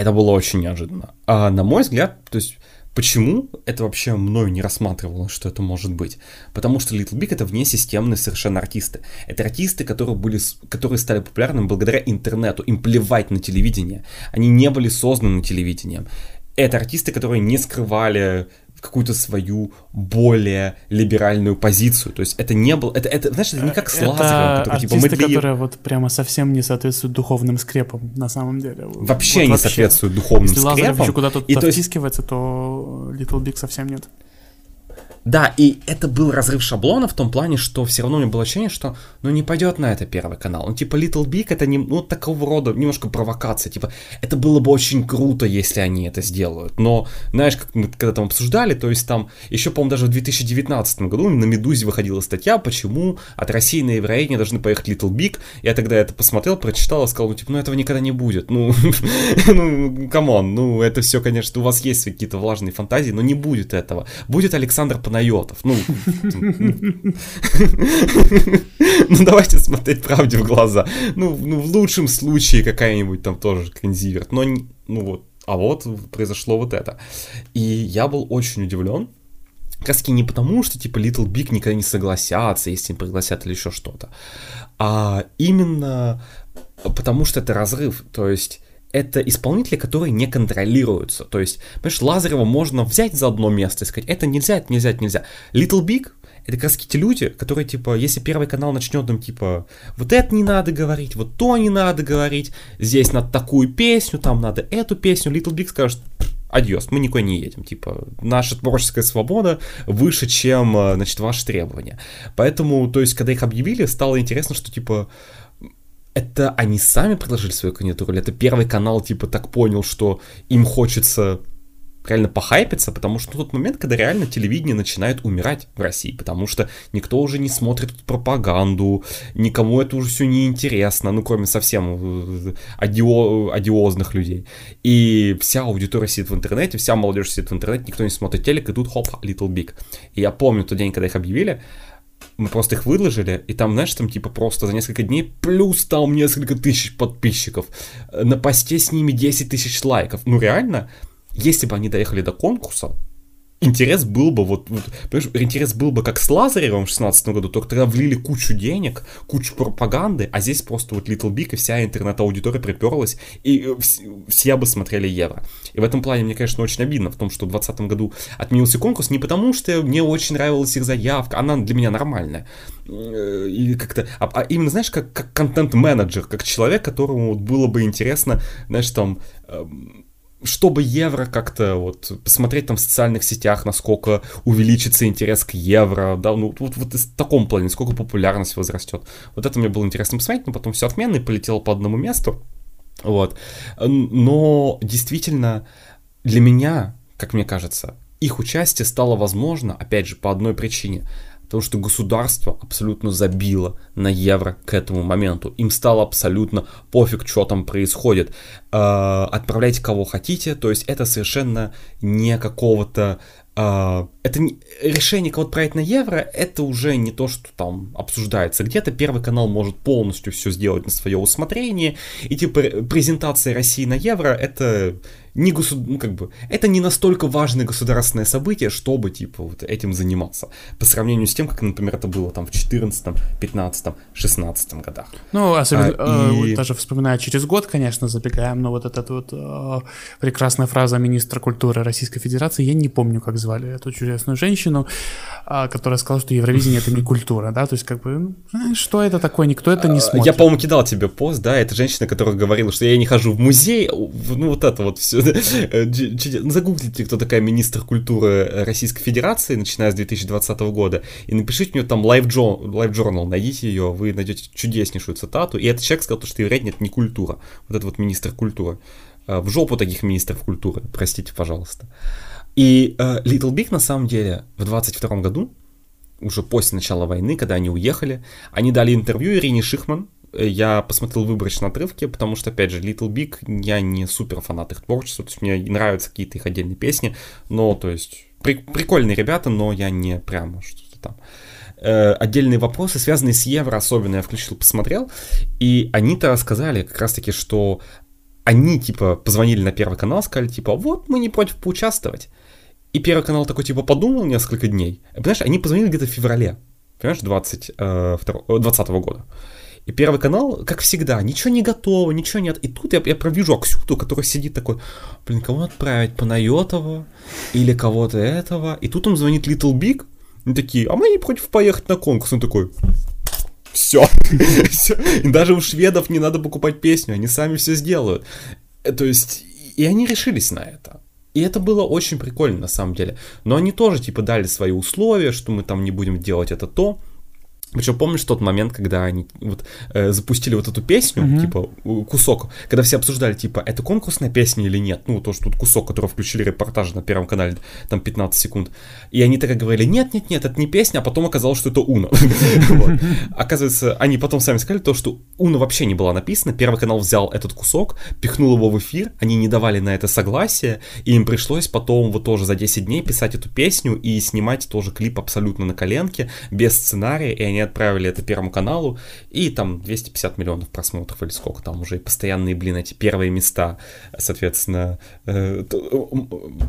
Speaker 1: Это было очень неожиданно. А на мой взгляд, то есть Почему это вообще мною не рассматривалось, что это может быть? Потому что Little Big это внесистемные совершенно артисты. Это артисты, которые, были, которые стали популярными благодаря интернету. Им плевать на телевидение. Они не были созданы телевидением. Это артисты, которые не скрывали какую-то свою более либеральную позицию. То есть это не было... Это, это знаешь, это не как с это Лазарем,
Speaker 2: который артисты, типа мы которые вот прямо совсем не соответствуют духовным скрепам, на самом деле.
Speaker 1: Вообще вот не вообще. соответствуют духовным Если скрепам. Если
Speaker 2: Лазарев еще куда-то и то втискивается, то Little Big совсем нет.
Speaker 1: Да, и это был разрыв шаблона в том плане, что все равно у меня было ощущение, что ну не пойдет на это первый канал. Ну типа Little Big это не, ну такого рода немножко провокация. Типа это было бы очень круто, если они это сделают. Но знаешь, как мы когда там обсуждали, то есть там еще, по-моему, даже в 2019 году на Медузе выходила статья, почему от России на Евровидение должны поехать Little Big. Я тогда это посмотрел, прочитал и сказал, ну типа, ну этого никогда не будет. Ну, ну, come on, ну это все, конечно, у вас есть какие-то влажные фантазии, но не будет этого. Будет Александр Панайотов. Ну, ну давайте смотреть правде в глаза. Ну, ну, в лучшем случае какая-нибудь там тоже Кензиверт. Но, ну вот, а вот произошло вот это. И я был очень удивлен. Как не потому, что типа Little Big никогда не согласятся, если им пригласят или еще что-то, а именно потому что это разрыв. То есть это исполнители, которые не контролируются. То есть, понимаешь, Лазарева можно взять за одно место и сказать, это нельзя, это нельзя, это нельзя. Little Big это как раз те люди, которые, типа, если первый канал начнет нам, типа, вот это не надо говорить, вот то не надо говорить, здесь надо такую песню, там надо эту песню, Little Big скажет, адьос, мы никуда не едем, типа, наша творческая свобода выше, чем, значит, ваши требования. Поэтому, то есть, когда их объявили, стало интересно, что, типа, это они сами предложили свою кандидатуру, или это первый канал, типа, так понял, что им хочется реально похайпиться, потому что тот момент, когда реально телевидение начинает умирать в России, потому что никто уже не смотрит пропаганду, никому это уже все не интересно, ну, кроме совсем э, одио, одиозных людей. И вся аудитория сидит в интернете, вся молодежь сидит в интернете, никто не смотрит телек, и тут хоп, Little Big. И я помню тот день, когда их объявили, мы просто их выложили, и там, знаешь, там типа просто за несколько дней плюс там несколько тысяч подписчиков, на посте с ними 10 тысяч лайков. Ну реально, если бы они доехали до конкурса, интерес был бы, вот, вот интерес был бы как с Лазаревым в 16 году, только тогда влили кучу денег, кучу пропаганды, а здесь просто вот Little Big и вся интернет-аудитория приперлась, и э, все бы смотрели Евро. И в этом плане мне, конечно, очень обидно в том, что в 2020 году отменился конкурс не потому, что мне очень нравилась их заявка, она для меня нормальная, э, и как-то, а, а именно, знаешь, как, как контент-менеджер, как человек, которому вот было бы интересно, знаешь, там, эм, чтобы евро как-то вот посмотреть там в социальных сетях, насколько увеличится интерес к евро, да, ну вот, вот в таком плане, сколько популярность возрастет. Вот это мне было интересно посмотреть, но потом все отменно и полетело по одному месту. Вот. Но действительно, для меня, как мне кажется, их участие стало возможно, опять же, по одной причине – Потому что государство абсолютно забило на евро к этому моменту. Им стало абсолютно пофиг, что там происходит. Э, отправляйте кого хотите. То есть это совершенно не какого-то Uh, это не, решение кого-то отправить на евро, это уже не то, что там обсуждается. Где-то Первый канал может полностью все сделать на свое усмотрение, и типа презентация России на евро это не госуд... ну, как бы, это не настолько важное государственное событие, чтобы, типа, вот этим заниматься. По сравнению с тем, как, например, это было там в 14, 15, 16 годах.
Speaker 2: Ну, особенно, а, э, и... даже вспоминая через год, конечно, забегаем, но вот эта вот э, прекрасная фраза министра культуры Российской Федерации, я не помню, как звали эту чудесную женщину, э, которая сказала, что Евровидение это не культура, да, то есть, как бы, ну, что это такое, никто это не а, смотрит.
Speaker 1: Я, по-моему, кидал тебе пост, да, это женщина, которая говорила, что я не хожу в музей, ну, вот это вот все Э, загуглите, кто такая министр культуры Российской Федерации, начиная с 2020 года, и напишите мне там Live, Journal, найдите ее, вы найдете чудеснейшую цитату, и этот человек сказал, что еврей это не культура, вот это вот министр культуры. Э, в жопу таких министров культуры, простите, пожалуйста. И uh, Little Big на самом деле в 22 году, уже после начала войны, когда они уехали, они дали интервью Ирине Шихман, я посмотрел выборочно отрывки, потому что, опять же, Little Big, я не супер фанат их творчества, то есть мне нравятся какие-то их отдельные песни, но, то есть, при, прикольные ребята, но я не прямо что-то там. Э, отдельные вопросы, связанные с евро, особенно я включил, посмотрел, и они-то сказали как раз-таки, что они, типа, позвонили на Первый канал, сказали, типа, вот, мы не против поучаствовать. И Первый канал такой, типа, подумал несколько дней. Понимаешь, они позвонили где-то в феврале, понимаешь, 20, э, 20 года. И Первый канал, как всегда, ничего не готово, ничего нет. И тут я, я провижу Аксюту, который сидит такой, блин, кого отправить, Панайотова или кого-то этого. И тут он звонит Little Big, и такие, а мы не против поехать на конкурс. Он такой, все. И даже у шведов не надо покупать песню, они сами все сделают. Э, то есть, и они решились на это. И это было очень прикольно на самом деле. Но они тоже типа дали свои условия, что мы там не будем делать это то. Причем помнишь тот момент, когда они вот э, запустили вот эту песню, mm-hmm. типа кусок, когда все обсуждали, типа, это конкурсная песня или нет? Ну, то, что тут кусок, который включили репортаж на Первом канале, там 15 секунд. И они так говорили, нет, нет, нет, это не песня, а потом оказалось, что это Уна. Оказывается, они потом сами сказали то, что Уна вообще не была написана, Первый канал взял этот кусок, пихнул его в эфир, они не давали на это согласия, и им пришлось потом вот тоже за 10 дней писать эту песню и снимать тоже клип абсолютно на коленке, без сценария, и они отправили это Первому каналу, и там 250 миллионов просмотров или сколько там уже, и постоянные, блин, эти первые места, соответственно, э,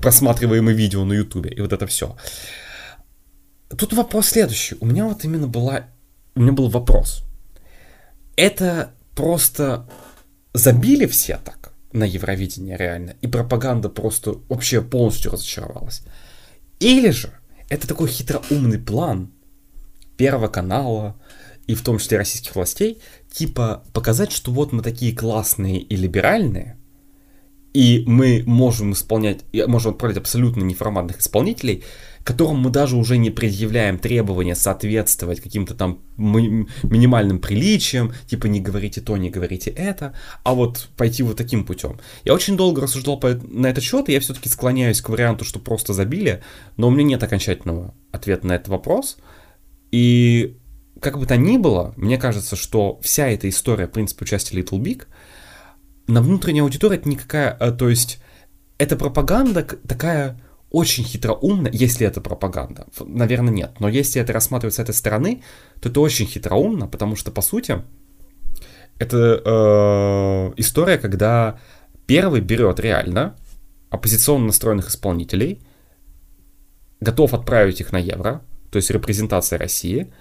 Speaker 1: просматриваемые видео на ютубе, и вот это все. Тут вопрос следующий. У меня вот именно была... У меня был вопрос. Это просто забили все так на Евровидение реально, и пропаганда просто вообще полностью разочаровалась? Или же это такой хитроумный план, Первого канала и в том числе российских властей, типа показать, что вот мы такие классные и либеральные, и мы можем исполнять, можем отправить абсолютно неформатных исполнителей, которым мы даже уже не предъявляем требования соответствовать каким-то там ми- минимальным приличиям, типа не говорите то, не говорите это, а вот пойти вот таким путем. Я очень долго рассуждал по, на этот счет, и я все-таки склоняюсь к варианту, что просто забили, но у меня нет окончательного ответа на этот вопрос. И как бы то ни было, мне кажется, что вся эта история, в принципе, участия Little Big, на внутренней аудитории это никакая, э, то есть это пропаганда такая очень хитроумно, если это пропаганда. Наверное, нет. Но если это рассматривать с этой стороны, то это очень хитроумно, потому что, по сути, это э, история, когда первый берет реально оппозиционно настроенных исполнителей, готов отправить их на евро, то есть репрезентация России,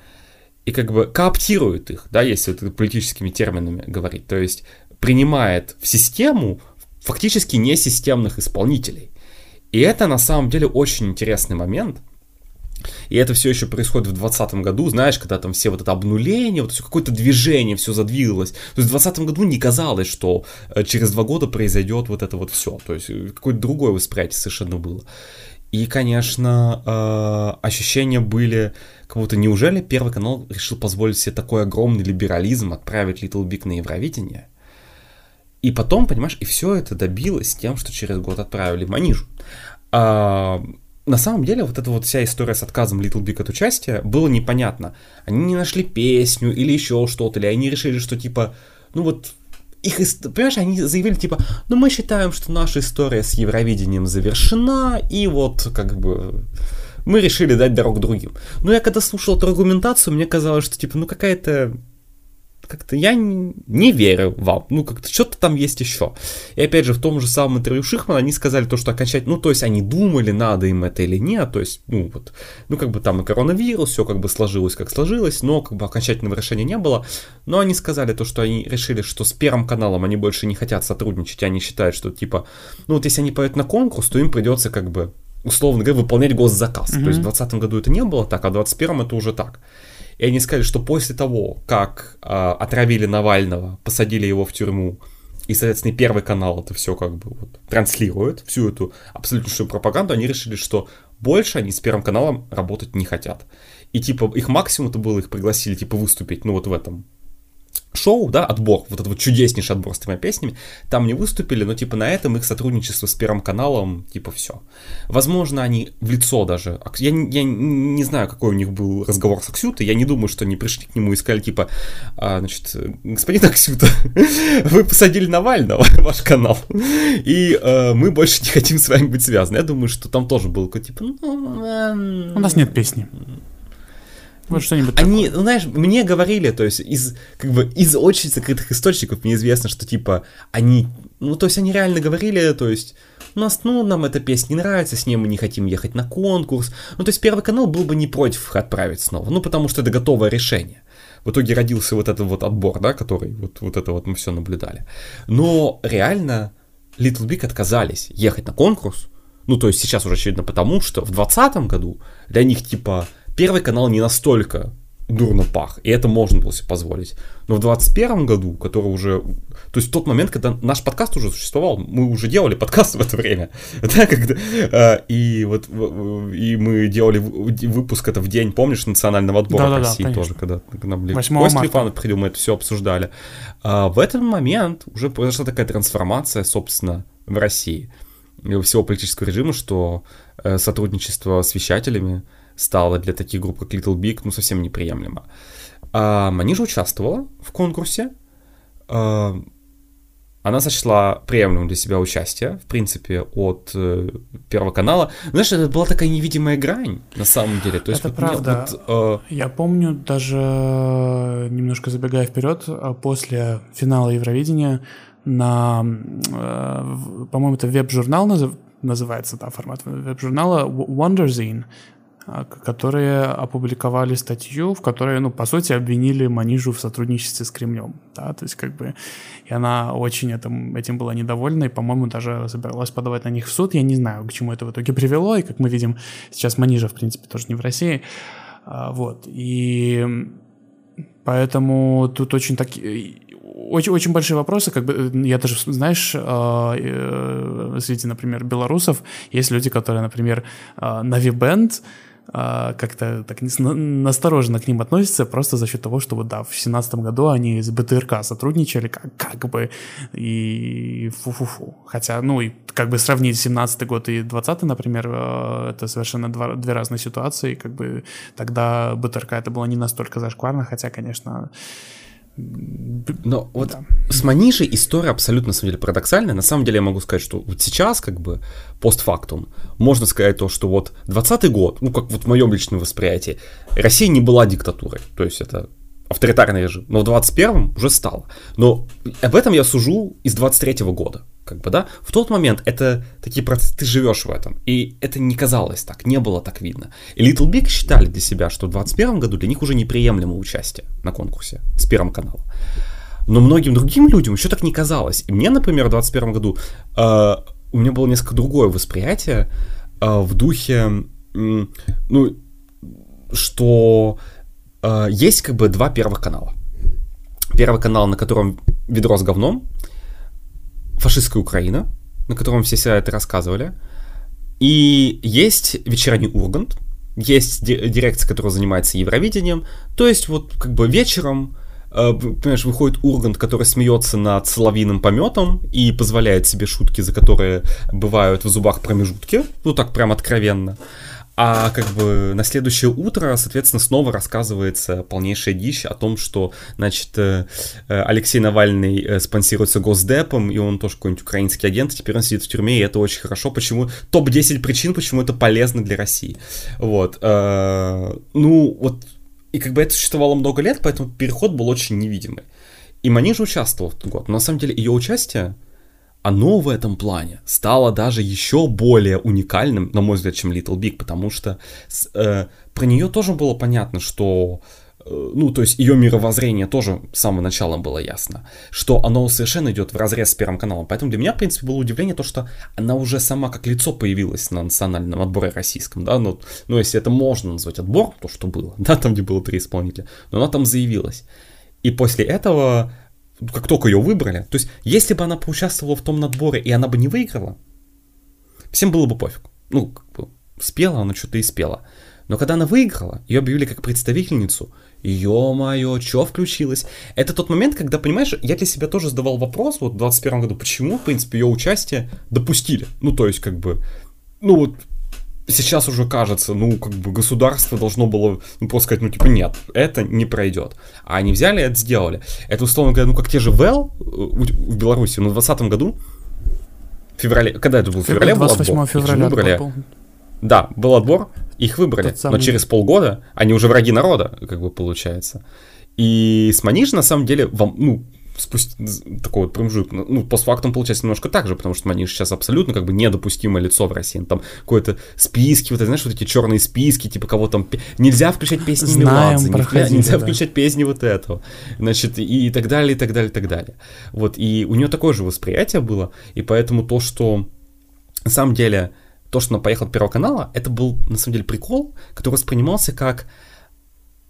Speaker 1: и как бы кооптирует их, да, если это политическими терминами говорить, то есть принимает в систему фактически несистемных исполнителей. И это на самом деле очень интересный момент. И это все еще происходит в 2020 году, знаешь, когда там все вот это обнуление, вот какое-то движение, все задвигалось. То есть в 2020 году не казалось, что э, через два года произойдет вот это вот все. То есть э, какое-то другое восприятие совершенно было. И, конечно, э, ощущения были, как будто неужели Первый канал решил позволить себе такой огромный либерализм отправить Little Big на Евровидение? И потом, понимаешь, и все это добилось тем, что через год отправили в Манижу. А, на самом деле, вот эта вот вся история с отказом Little Big от участия было непонятно. Они не нашли песню или еще что-то, или они решили, что типа, ну вот их, понимаешь, они заявили типа, ну мы считаем, что наша история с Евровидением завершена, и вот как бы мы решили дать дорогу другим. Но я когда слушал эту аргументацию, мне казалось, что типа, ну какая-то как-то я не верю вам, ну как-то что-то там есть еще. И опять же, в том же самом интервью Шихмана они сказали то, что окончательно, ну то есть они думали, надо им это или нет, то есть, ну вот, ну как бы там и коронавирус, все как бы сложилось, как сложилось, но как бы окончательного решения не было. Но они сказали то, что они решили, что с Первым каналом они больше не хотят сотрудничать, они считают, что типа, ну вот если они поют на конкурс, то им придется как бы условно говоря, выполнять госзаказ. Mm-hmm. То есть в 2020 году это не было так, а в 2021 это уже так. И они сказали, что после того, как э, отравили Навального, посадили его в тюрьму, и, соответственно, Первый канал это все как бы вот транслирует, всю эту абсолютнейшую пропаганду, они решили, что больше они с Первым каналом работать не хотят. И, типа, их максимум это было, их пригласили, типа, выступить, ну, вот в этом шоу, да, отбор, вот этот вот чудеснейший отбор с тремя песнями, там не выступили, но типа на этом их сотрудничество с Первым каналом, типа все. Возможно, они в лицо даже, я, я не знаю, какой у них был разговор с Аксютой, я не думаю, что они пришли к нему и сказали, типа, а, значит, господин Аксюта, вы посадили Навального, ваш канал, и э, мы больше не хотим с вами быть связаны. Я думаю, что там тоже был какой-то, типа, ну...
Speaker 2: Э, у нас нет песни.
Speaker 1: Вот что-нибудь Они, такое. ну, знаешь, мне говорили, то есть из, как бы, из очень закрытых источников мне известно, что, типа, они, ну, то есть они реально говорили, то есть, у нас, ну, нам эта песня не нравится, с ней мы не хотим ехать на конкурс. Ну, то есть Первый канал был бы не против их отправить снова, ну, потому что это готовое решение. В итоге родился вот этот вот отбор, да, который, вот, вот это вот мы все наблюдали. Но реально Little Big отказались ехать на конкурс, ну, то есть сейчас уже очевидно потому, что в 2020 году для них, типа, Первый канал не настолько дурно пах, и это можно было себе позволить. Но в 21 году, который уже... То есть в тот момент, когда наш подкаст уже существовал, мы уже делали подкаст в это время, да, когда... Э, и вот и мы делали выпуск это в день, помнишь, национального отбора да, России да, тоже, когда к нам Кость Лифанов приходил, мы это все обсуждали. А в этот момент уже произошла такая трансформация, собственно, в России всего политического режима, что э, сотрудничество с вещателями, стало для таких групп, как Little Big, ну, совсем неприемлемо. А Манижа участвовала в конкурсе. А, она сочла приемлемым для себя участие, в принципе, от э, Первого канала. Знаешь, это была такая невидимая грань, на самом деле. То есть,
Speaker 2: это вот, правда. Вот, э... Я помню, даже немножко забегая вперед, а после финала Евровидения на, э, по-моему, это веб-журнал назыв... называется, да, формат веб-журнала Wonderzine которые опубликовали статью, в которой, ну, по сути, обвинили Манижу в сотрудничестве с Кремлем, да, то есть как бы, и она очень этим, этим была недовольна, и, по-моему, даже собиралась подавать на них в суд, я не знаю, к чему это в итоге привело, и, как мы видим, сейчас Манижа, в принципе, тоже не в России, а, вот, и поэтому тут очень так очень, очень большие вопросы, как бы, я даже, знаешь, среди, например, белорусов есть люди, которые, например, Навибенд, а, как-то так настороженно к ним относятся просто за счет того, что вот да, в семнадцатом году они с БТРК сотрудничали как, как бы и фу-фу-фу. Хотя, ну и как бы сравнить 17 год и 20 например, а, это совершенно два, две разные ситуации, как бы тогда БТРК это было не настолько зашкварно, хотя, конечно,
Speaker 1: но вот да. с Манижей история абсолютно, на самом деле, парадоксальная. На самом деле я могу сказать, что вот сейчас, как бы, постфактум, можно сказать то, что вот 20 год, ну, как вот в моем личном восприятии, Россия не была диктатурой. То есть это авторитарный режим. Но в 21-м уже стало. Но об этом я сужу из 23-го года как бы, да, в тот момент это такие процессы, ты живешь в этом, и это не казалось так, не было так видно. И Little Big считали для себя, что в 2021 году для них уже неприемлемо участие на конкурсе с Первым каналом. Но многим другим людям еще так не казалось. И мне, например, в 2021 году э, у меня было несколько другое восприятие э, в духе, э, ну, что э, есть как бы два первых канала. Первый канал, на котором ведро с говном, фашистская Украина, на котором все себя это рассказывали. И есть вечерний Ургант, есть дирекция, которая занимается Евровидением. То есть вот как бы вечером э, понимаешь, выходит Ургант, который смеется над соловиным пометом и позволяет себе шутки, за которые бывают в зубах промежутки, ну так прям откровенно. А как бы на следующее утро, соответственно, снова рассказывается полнейшая дичь о том, что, значит, э, э, Алексей Навальный э, спонсируется Госдепом, и он тоже какой-нибудь украинский агент, и теперь он сидит в тюрьме, и это очень хорошо. Почему? Топ-10 причин, почему это полезно для России. Вот. Ну, вот и как бы это существовало много лет, поэтому переход был очень невидимый. И Манижа участвовал в тот год. Но на самом деле ее участие оно в этом плане стало даже еще более уникальным, на мой взгляд, чем Little Big, потому что э, про нее тоже было понятно, что э, ну, то есть ее мировоззрение тоже с самого начала было ясно, что оно совершенно идет в разрез с Первым каналом. Поэтому для меня, в принципе, было удивление то, что она уже сама как лицо появилась на национальном отборе российском, да, ну, ну если это можно назвать отбор, то, что было, да, там, где было три исполнителя, но она там заявилась. И после этого как только ее выбрали, то есть если бы она поучаствовала в том надборе и она бы не выиграла, всем было бы пофиг. Ну, как бы, спела она что-то и спела. Но когда она выиграла, ее объявили как представительницу, ё-моё, чё включилось? Это тот момент, когда, понимаешь, я для себя тоже задавал вопрос, вот в 21 году, почему, в принципе, ее участие допустили? Ну, то есть, как бы, ну вот, сейчас уже кажется, ну, как бы государство должно было ну, просто сказать, ну, типа, нет, это не пройдет. А они взяли и это сделали. Это, условно говоря, ну, как те же ВЭЛ э, в Беларуси, ну, в 2020 году, в феврале, когда это был? В феврале
Speaker 2: 28 был отбор. февраля
Speaker 1: выбрали. Был. Да, был отбор, их выбрали, самый... но через полгода они уже враги народа, как бы получается. И с Маниж, на самом деле, вам, ну, спустя такой вот промежуток, ну, ну, постфактум получается немножко так же, потому что Маниш сейчас абсолютно как бы недопустимое лицо в России. Там какое-то списки, вот, знаешь, вот эти черные списки, типа кого там... Нельзя включать песни
Speaker 2: Знаем,
Speaker 1: Меладзе, нельзя, нельзя да. включать песни вот этого. Значит, и, и так далее, и так далее, и так далее. Вот, и у нее такое же восприятие было, и поэтому то, что на самом деле то, что она поехала от Первого канала, это был, на самом деле, прикол, который воспринимался как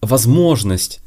Speaker 1: возможность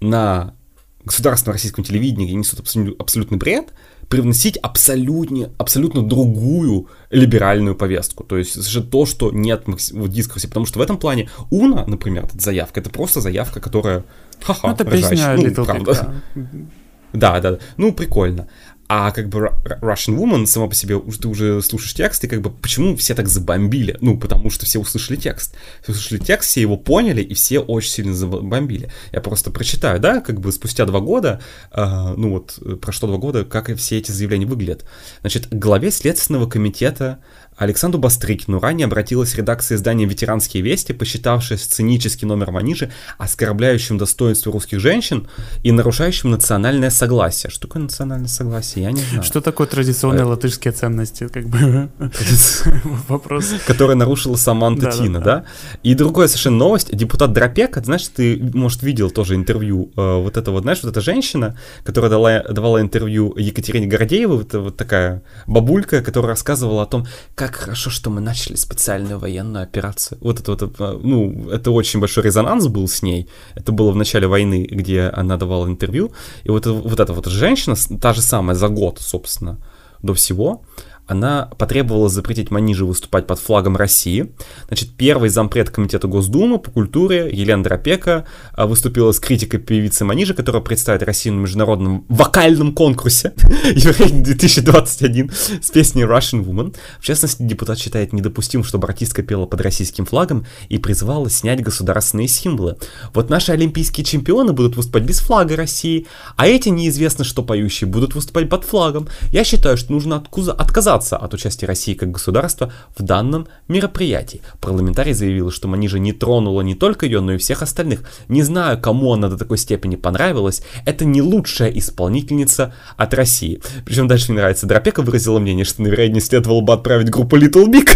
Speaker 1: на государственном российском телевидении несут абсолютно, абсолютный бред, привносить абсолютно, абсолютно другую либеральную повестку. То есть же то, что нет в дискурсе. Потому что в этом плане Уна, например, эта заявка, это просто заявка, которая ха-ха,
Speaker 2: ну, это песня ну, Little правда.
Speaker 1: Big, да. да, да, ну прикольно. А как бы Russian Woman сама по себе, ты уже слушаешь текст, и как бы почему все так забомбили? Ну, потому что все услышали текст. Все услышали текст, все его поняли, и все очень сильно забомбили. Я просто прочитаю, да, как бы спустя два года, э, ну вот, прошло два года, как все эти заявления выглядят. Значит, главе Следственного комитета Александру Бастрыкину ранее обратилась редакция издания «Ветеранские вести», посчитавшая сценический номер Манижи оскорбляющим достоинство русских женщин и нарушающим национальное согласие. Что такое национальное согласие? Я не знаю.
Speaker 2: Что такое традиционные а... латышские ценности? Как бы
Speaker 1: вопрос. Который нарушила Саманта Тина, да? И другая совершенно новость. Депутат Дропек, знаешь, ты, может, видел тоже интервью э, вот этого, знаешь, вот эта женщина, которая дала, давала интервью Екатерине Гордеевой, вот, вот такая бабулька, которая рассказывала о том, как как хорошо, что мы начали специальную военную операцию. Вот это вот, это, ну, это очень большой резонанс был с ней. Это было в начале войны, где она давала интервью. И вот, вот эта вот женщина, та же самая за год, собственно, до всего, она потребовала запретить Маниже выступать под флагом России. Значит, первый зампред комитета Госдумы по культуре Елена Дропека а, выступила с критикой певицы Манижи, которая представит Россию на международном вокальном конкурсе 2021 с песней Russian Woman. В частности, депутат считает недопустимым, чтобы артистка пела под российским флагом и призывала снять государственные символы. Вот наши олимпийские чемпионы будут выступать без флага России, а эти неизвестно что поющие будут выступать под флагом. Я считаю, что нужно отказаться отказаться от участия России как государства в данном мероприятии. Парламентарий заявил, что Манижа не тронула не только ее, но и всех остальных. Не знаю, кому она до такой степени понравилась, это не лучшая исполнительница от России. Причем дальше мне нравится, Дропека выразила мнение, что, наверное, не следовало бы отправить группу Little Big,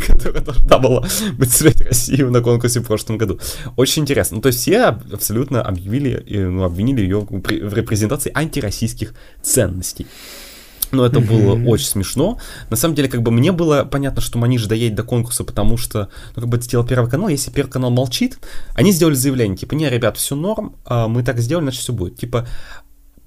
Speaker 1: которая должна была представлять Россию на конкурсе в прошлом году. Очень интересно. Ну, то есть все абсолютно объявили, ну, обвинили ее в репрезентации антироссийских ценностей. Но это было очень смешно. На самом деле, как бы мне было понятно, что Маниж доедет до конкурса, потому что, ну, как бы это сделал Первый канал. Если Первый канал молчит, они сделали заявление, типа, не, ребят, все норм, а мы так сделали, значит все будет. Типа,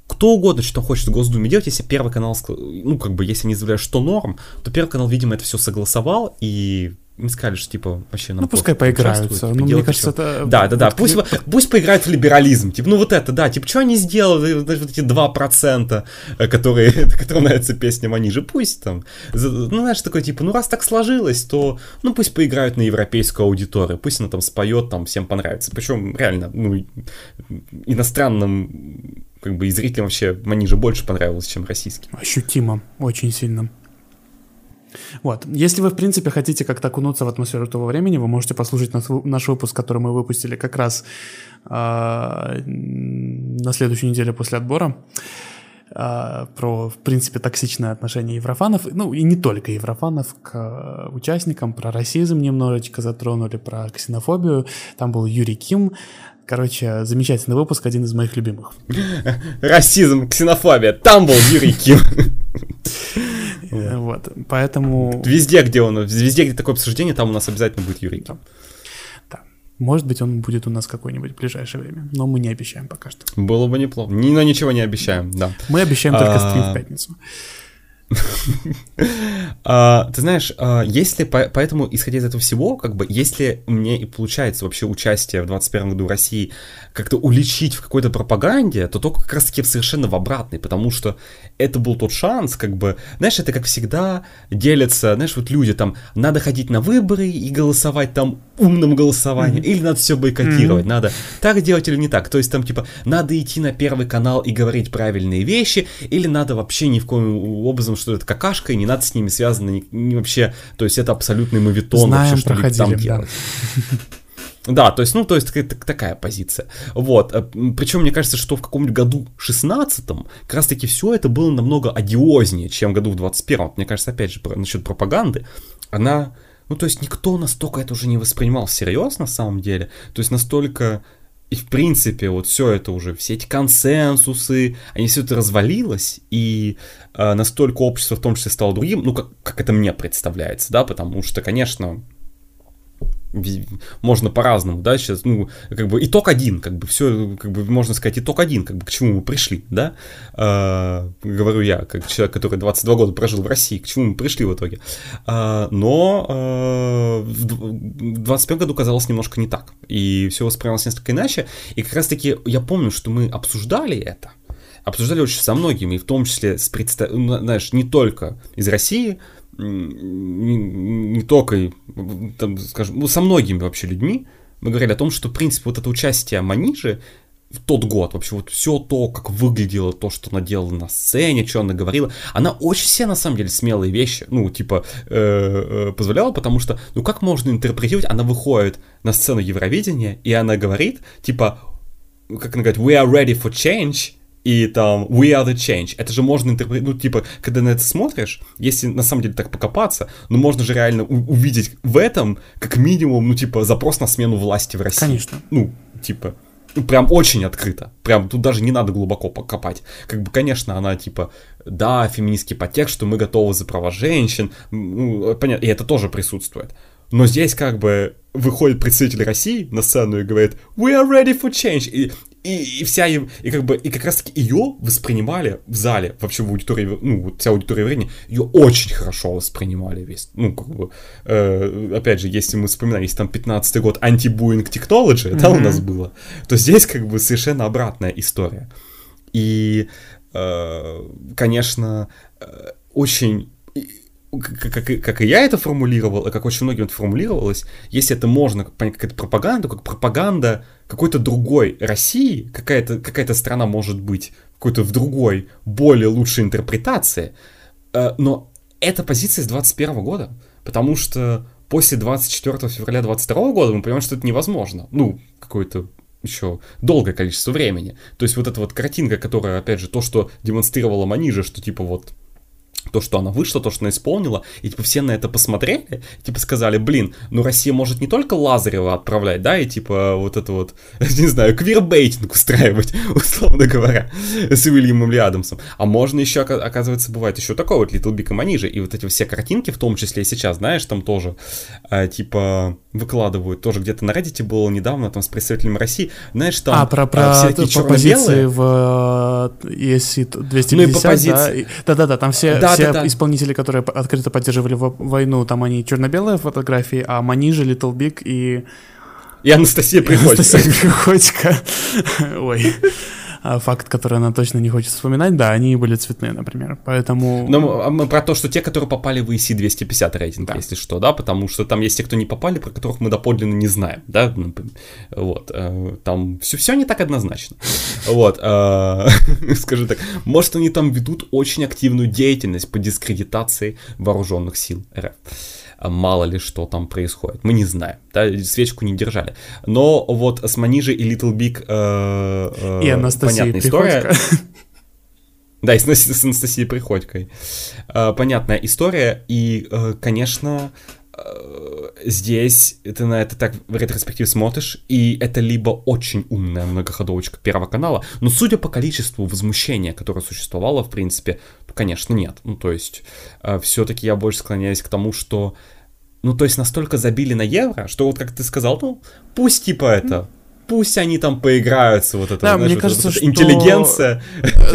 Speaker 1: кто угодно что хочет в Госдуме делать, если Первый канал, ну, как бы, если они заявляют, что норм, то Первый канал, видимо, это все согласовал, и им сказали, что типа вообще
Speaker 2: Ну пускай поиграются. Ну, мне кажется, это.
Speaker 1: Да, да, да. Пусть, пусть поиграют в либерализм. Типа, ну вот это, да, типа, что они сделали, вот эти 2%, э, которые, которым нравится песня Манижи, пусть там. Ну, знаешь, такой, типа, ну раз так сложилось, то ну пусть поиграют на европейскую аудиторию, пусть она там споет, там всем понравится. Причем, реально, ну, иностранным как бы и зрителям вообще Манижа больше понравилось, чем российским.
Speaker 2: Ощутимо, очень сильно. Вот. Если вы, в принципе, хотите как-то окунуться в атмосферу того времени, вы можете послушать наш, наш выпуск, который мы выпустили как раз э, на следующей неделе после отбора э, про, в принципе, токсичное отношение еврофанов, ну и не только еврофанов к участникам, про расизм немножечко затронули, про ксенофобию. Там был Юрий Ким, Короче, замечательный выпуск, один из моих любимых.
Speaker 1: Расизм, ксенофобия. Там был Юрий Ким.
Speaker 2: Вот, поэтому...
Speaker 1: Везде, где он, везде, где такое обсуждение, там у нас обязательно будет Юрий. Да.
Speaker 2: да. Может быть, он будет у нас какое-нибудь в ближайшее время, но мы не обещаем пока что.
Speaker 1: Было бы неплохо. Ни, но ничего не обещаем, да.
Speaker 2: Мы обещаем только стрим в пятницу.
Speaker 1: А, ты знаешь, а, если поэтому, исходя из этого всего, как бы, если мне и получается вообще участие в 21 году России как-то уличить в какой-то пропаганде, то только как раз-таки совершенно в обратной, потому что это был тот шанс, как бы, знаешь, это как всегда делятся, знаешь, вот люди там, надо ходить на выборы и голосовать там умным голосованием, mm-hmm. или надо все бойкотировать, mm-hmm. надо так делать или не так, то есть там типа, надо идти на первый канал и говорить правильные вещи, или надо вообще ни в коем образом что это какашка, и не надо с ними связано ни, ни вообще, то есть это абсолютный мовитон
Speaker 2: Знаем, вообще, что там да. делать.
Speaker 1: Да, то есть, ну, то есть такая позиция. Вот. Э, Причем мне кажется, что в каком-нибудь году 16-м как раз-таки все это было намного одиознее, чем году в 21-м. Мне кажется, опять же, насчет пропаганды, она... Ну, то есть никто настолько это уже не воспринимал всерьез на самом деле. То есть настолько и в принципе, вот все это уже, все эти консенсусы, они все это развалилось, и э, настолько общество в том числе стало другим, ну, как, как это мне представляется, да, потому что, конечно, можно по-разному, да, сейчас, ну, как бы итог один, как бы все, как бы можно сказать, итог один, как бы к чему мы пришли, да, э, говорю я, как человек, который 22 года прожил в России, к чему мы пришли в итоге, э, но э, в 25 году казалось немножко не так, и все воспринималось несколько иначе, и как раз-таки я помню, что мы обсуждали это, обсуждали очень со многими, и в том числе с представ... Ну, знаешь, не только из России, не, только, там, скажем, ну, со многими вообще людьми, мы говорили о том, что, в принципе, вот это участие Манижи в тот год, вообще вот все то, как выглядело, то, что она делала на сцене, что она говорила, она очень все, на самом деле, смелые вещи, ну, типа, э, э, позволяла, потому что, ну, как можно интерпретировать, она выходит на сцену Евровидения, и она говорит, типа, как она говорит, we are ready for change, и там We are the change. Это же можно интерпретировать, ну, типа, когда на это смотришь, если на самом деле так покопаться, ну, можно же реально увидеть в этом, как минимум, ну, типа, запрос на смену власти в России.
Speaker 2: Конечно.
Speaker 1: Ну, типа, прям очень открыто. Прям тут даже не надо глубоко покопать. Как бы, конечно, она типа, да, феминистский подтекст, что мы готовы за права женщин. Ну, понятно, и это тоже присутствует. Но здесь как бы выходит представитель России на сцену и говорит «We are ready for change». И, и, и вся и как бы и как раз таки ее воспринимали в зале вообще в аудитории ну вот вся аудитория времени ее очень хорошо воспринимали весь ну как бы э, опять же если мы вспоминаем если там 15 год антибуинг технологии mm-hmm. да у нас было то здесь как бы совершенно обратная история и э, конечно э, очень как, как, как и я это формулировал, и как очень многим это формулировалось, если это можно понять как это пропаганда, как пропаганда какой-то другой России, какая-то какая страна может быть какой-то в другой, более лучшей интерпретации, э, но это позиция с 21 года, потому что после 24 февраля 22 года мы понимаем, что это невозможно. Ну, какое-то еще долгое количество времени. То есть вот эта вот картинка, которая, опять же, то, что демонстрировала Манижа, что типа вот то, что она вышла, то, что она исполнила, и типа все на это посмотрели, и, типа сказали, блин, ну Россия может не только Лазарева отправлять, да, и типа вот это вот, не знаю, квирбейтинг устраивать, условно говоря, с Уильямом Ли Адамсом, а можно еще, оказывается, бывает еще такое вот Little Big и Манижа, и вот эти все картинки, в том числе и сейчас, знаешь, там тоже, э, типа, выкладывают, тоже где-то на Reddit было недавно, там, с представителем России, знаешь, там...
Speaker 2: А, про, про, все такие позиции в ESC 250, ну, и по позиции... да? Да-да-да, там все, да, все да, да. исполнители, которые открыто поддерживали войну, там они черно-белые фотографии, а Манижа, Little Big и...
Speaker 1: И Анастасия Приходько.
Speaker 2: Анастасия Приходько. Ой. А, факт, который она точно не хочет вспоминать, да, они были цветные, например, поэтому...
Speaker 1: Но а мы про то, что те, которые попали в EC 250 рейтинг, да. если что, да, потому что там есть те, кто не попали, про которых мы доподлинно не знаем, да, вот, э, там все, все не так однозначно, вот, э, скажи так, может они там ведут очень активную деятельность по дискредитации вооруженных сил РФ, мало ли что там происходит. Мы не знаем, да, свечку не держали. Но вот с Манижи и Little Big э,
Speaker 2: э, и Анастасия понятная история.
Speaker 1: Да, и с, с Анастасией Приходькой. Э, понятная история, и, э, конечно, э, здесь ты на это так в ретроспективе смотришь, и это либо очень умная многоходовочка Первого канала, но судя по количеству возмущения, которое существовало, в принципе, конечно, нет. Ну, то есть, э, все-таки я больше склоняюсь к тому, что ну, то есть настолько забили на евро, что вот как ты сказал, ну, пусть типа это, пусть они там поиграются, вот это,
Speaker 2: да, знаешь, мне вот кажется,
Speaker 1: что... интеллигенция.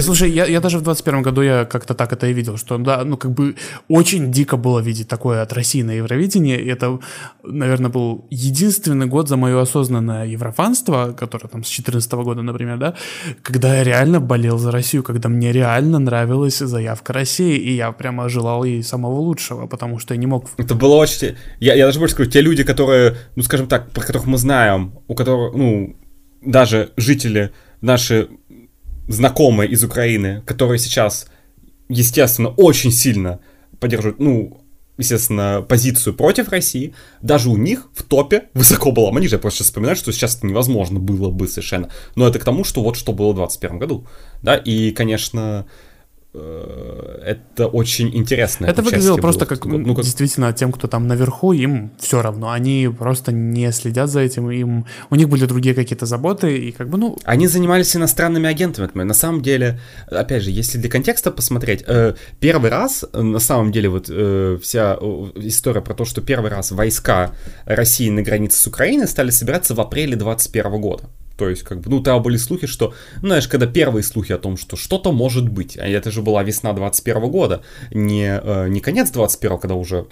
Speaker 2: Слушай, я, я даже в 21 году я как-то так это и видел, что, да, ну, как бы очень дико было видеть такое от России на Евровидении, и это, наверное, был единственный год за мое осознанное еврофанство, которое там с 14 года, например, да, когда я реально болел за Россию, когда мне реально нравилась заявка России, и я прямо желал ей самого лучшего, потому что я не мог...
Speaker 1: Это было очень... Я, я даже больше скажу, те люди, которые, ну, скажем так, про которых мы знаем, у которых, ну, даже жители, наши знакомые из Украины, которые сейчас, естественно, очень сильно поддерживают, ну, естественно, позицию против России, даже у них в топе высоко была Манижа. Я просто вспоминаю, что сейчас это невозможно было бы совершенно. Но это к тому, что вот что было в 2021 году. Да, и, конечно, это очень интересно.
Speaker 2: Это выглядело просто как, ну, как действительно тем, кто там наверху, им все равно. Они просто не следят за этим, им у них были другие какие-то заботы и как бы ну.
Speaker 1: Они занимались иностранными агентами. На самом деле, опять же, если для контекста посмотреть, э, первый раз на самом деле вот э, вся история про то, что первый раз войска России на границе с Украиной стали собираться в апреле 2021 года. То есть, как бы, ну, тогда были слухи, что, ну, знаешь, когда первые слухи о том, что что-то может быть, а это же была весна 21 года, не, э, не конец 21 когда уже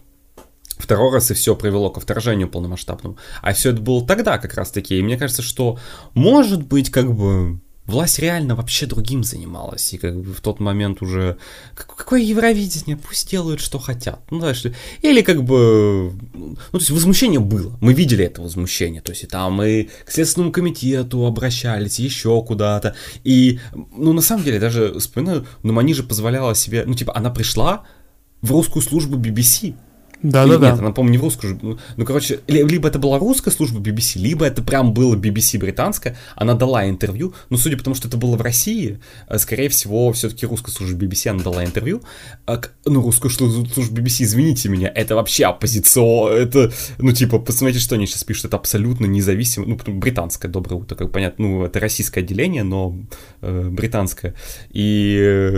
Speaker 1: второй раз и все привело ко вторжению полномасштабному, а все это было тогда как раз таки, и мне кажется, что, может быть, как бы, власть реально вообще другим занималась, и как бы в тот момент уже какое Евровидение, пусть делают, что хотят, ну знаешь, или как бы, ну то есть возмущение было, мы видели это возмущение, то есть и там мы к Следственному комитету обращались, еще куда-то, и, ну на самом деле, даже вспоминаю, ну они же позволяла себе, ну типа она пришла в русскую службу BBC,
Speaker 2: Да,
Speaker 1: Или
Speaker 2: да,
Speaker 1: нет,
Speaker 2: да.
Speaker 1: она, по-моему, не в русскую. Ну, ну, короче, ли- либо это была русская служба BBC, либо это прям было BBC британская. Она дала интервью. Но судя по тому, что это было в России, э, скорее всего, все-таки русская служба BBC она дала интервью. А ну, русская служба BBC, извините меня, это вообще оппозицион. Это, ну, типа, посмотрите, что они сейчас пишут. Это абсолютно независимо. Ну, британское доброе утро, как понятно. Ну, это российское отделение, но э, британское. И э,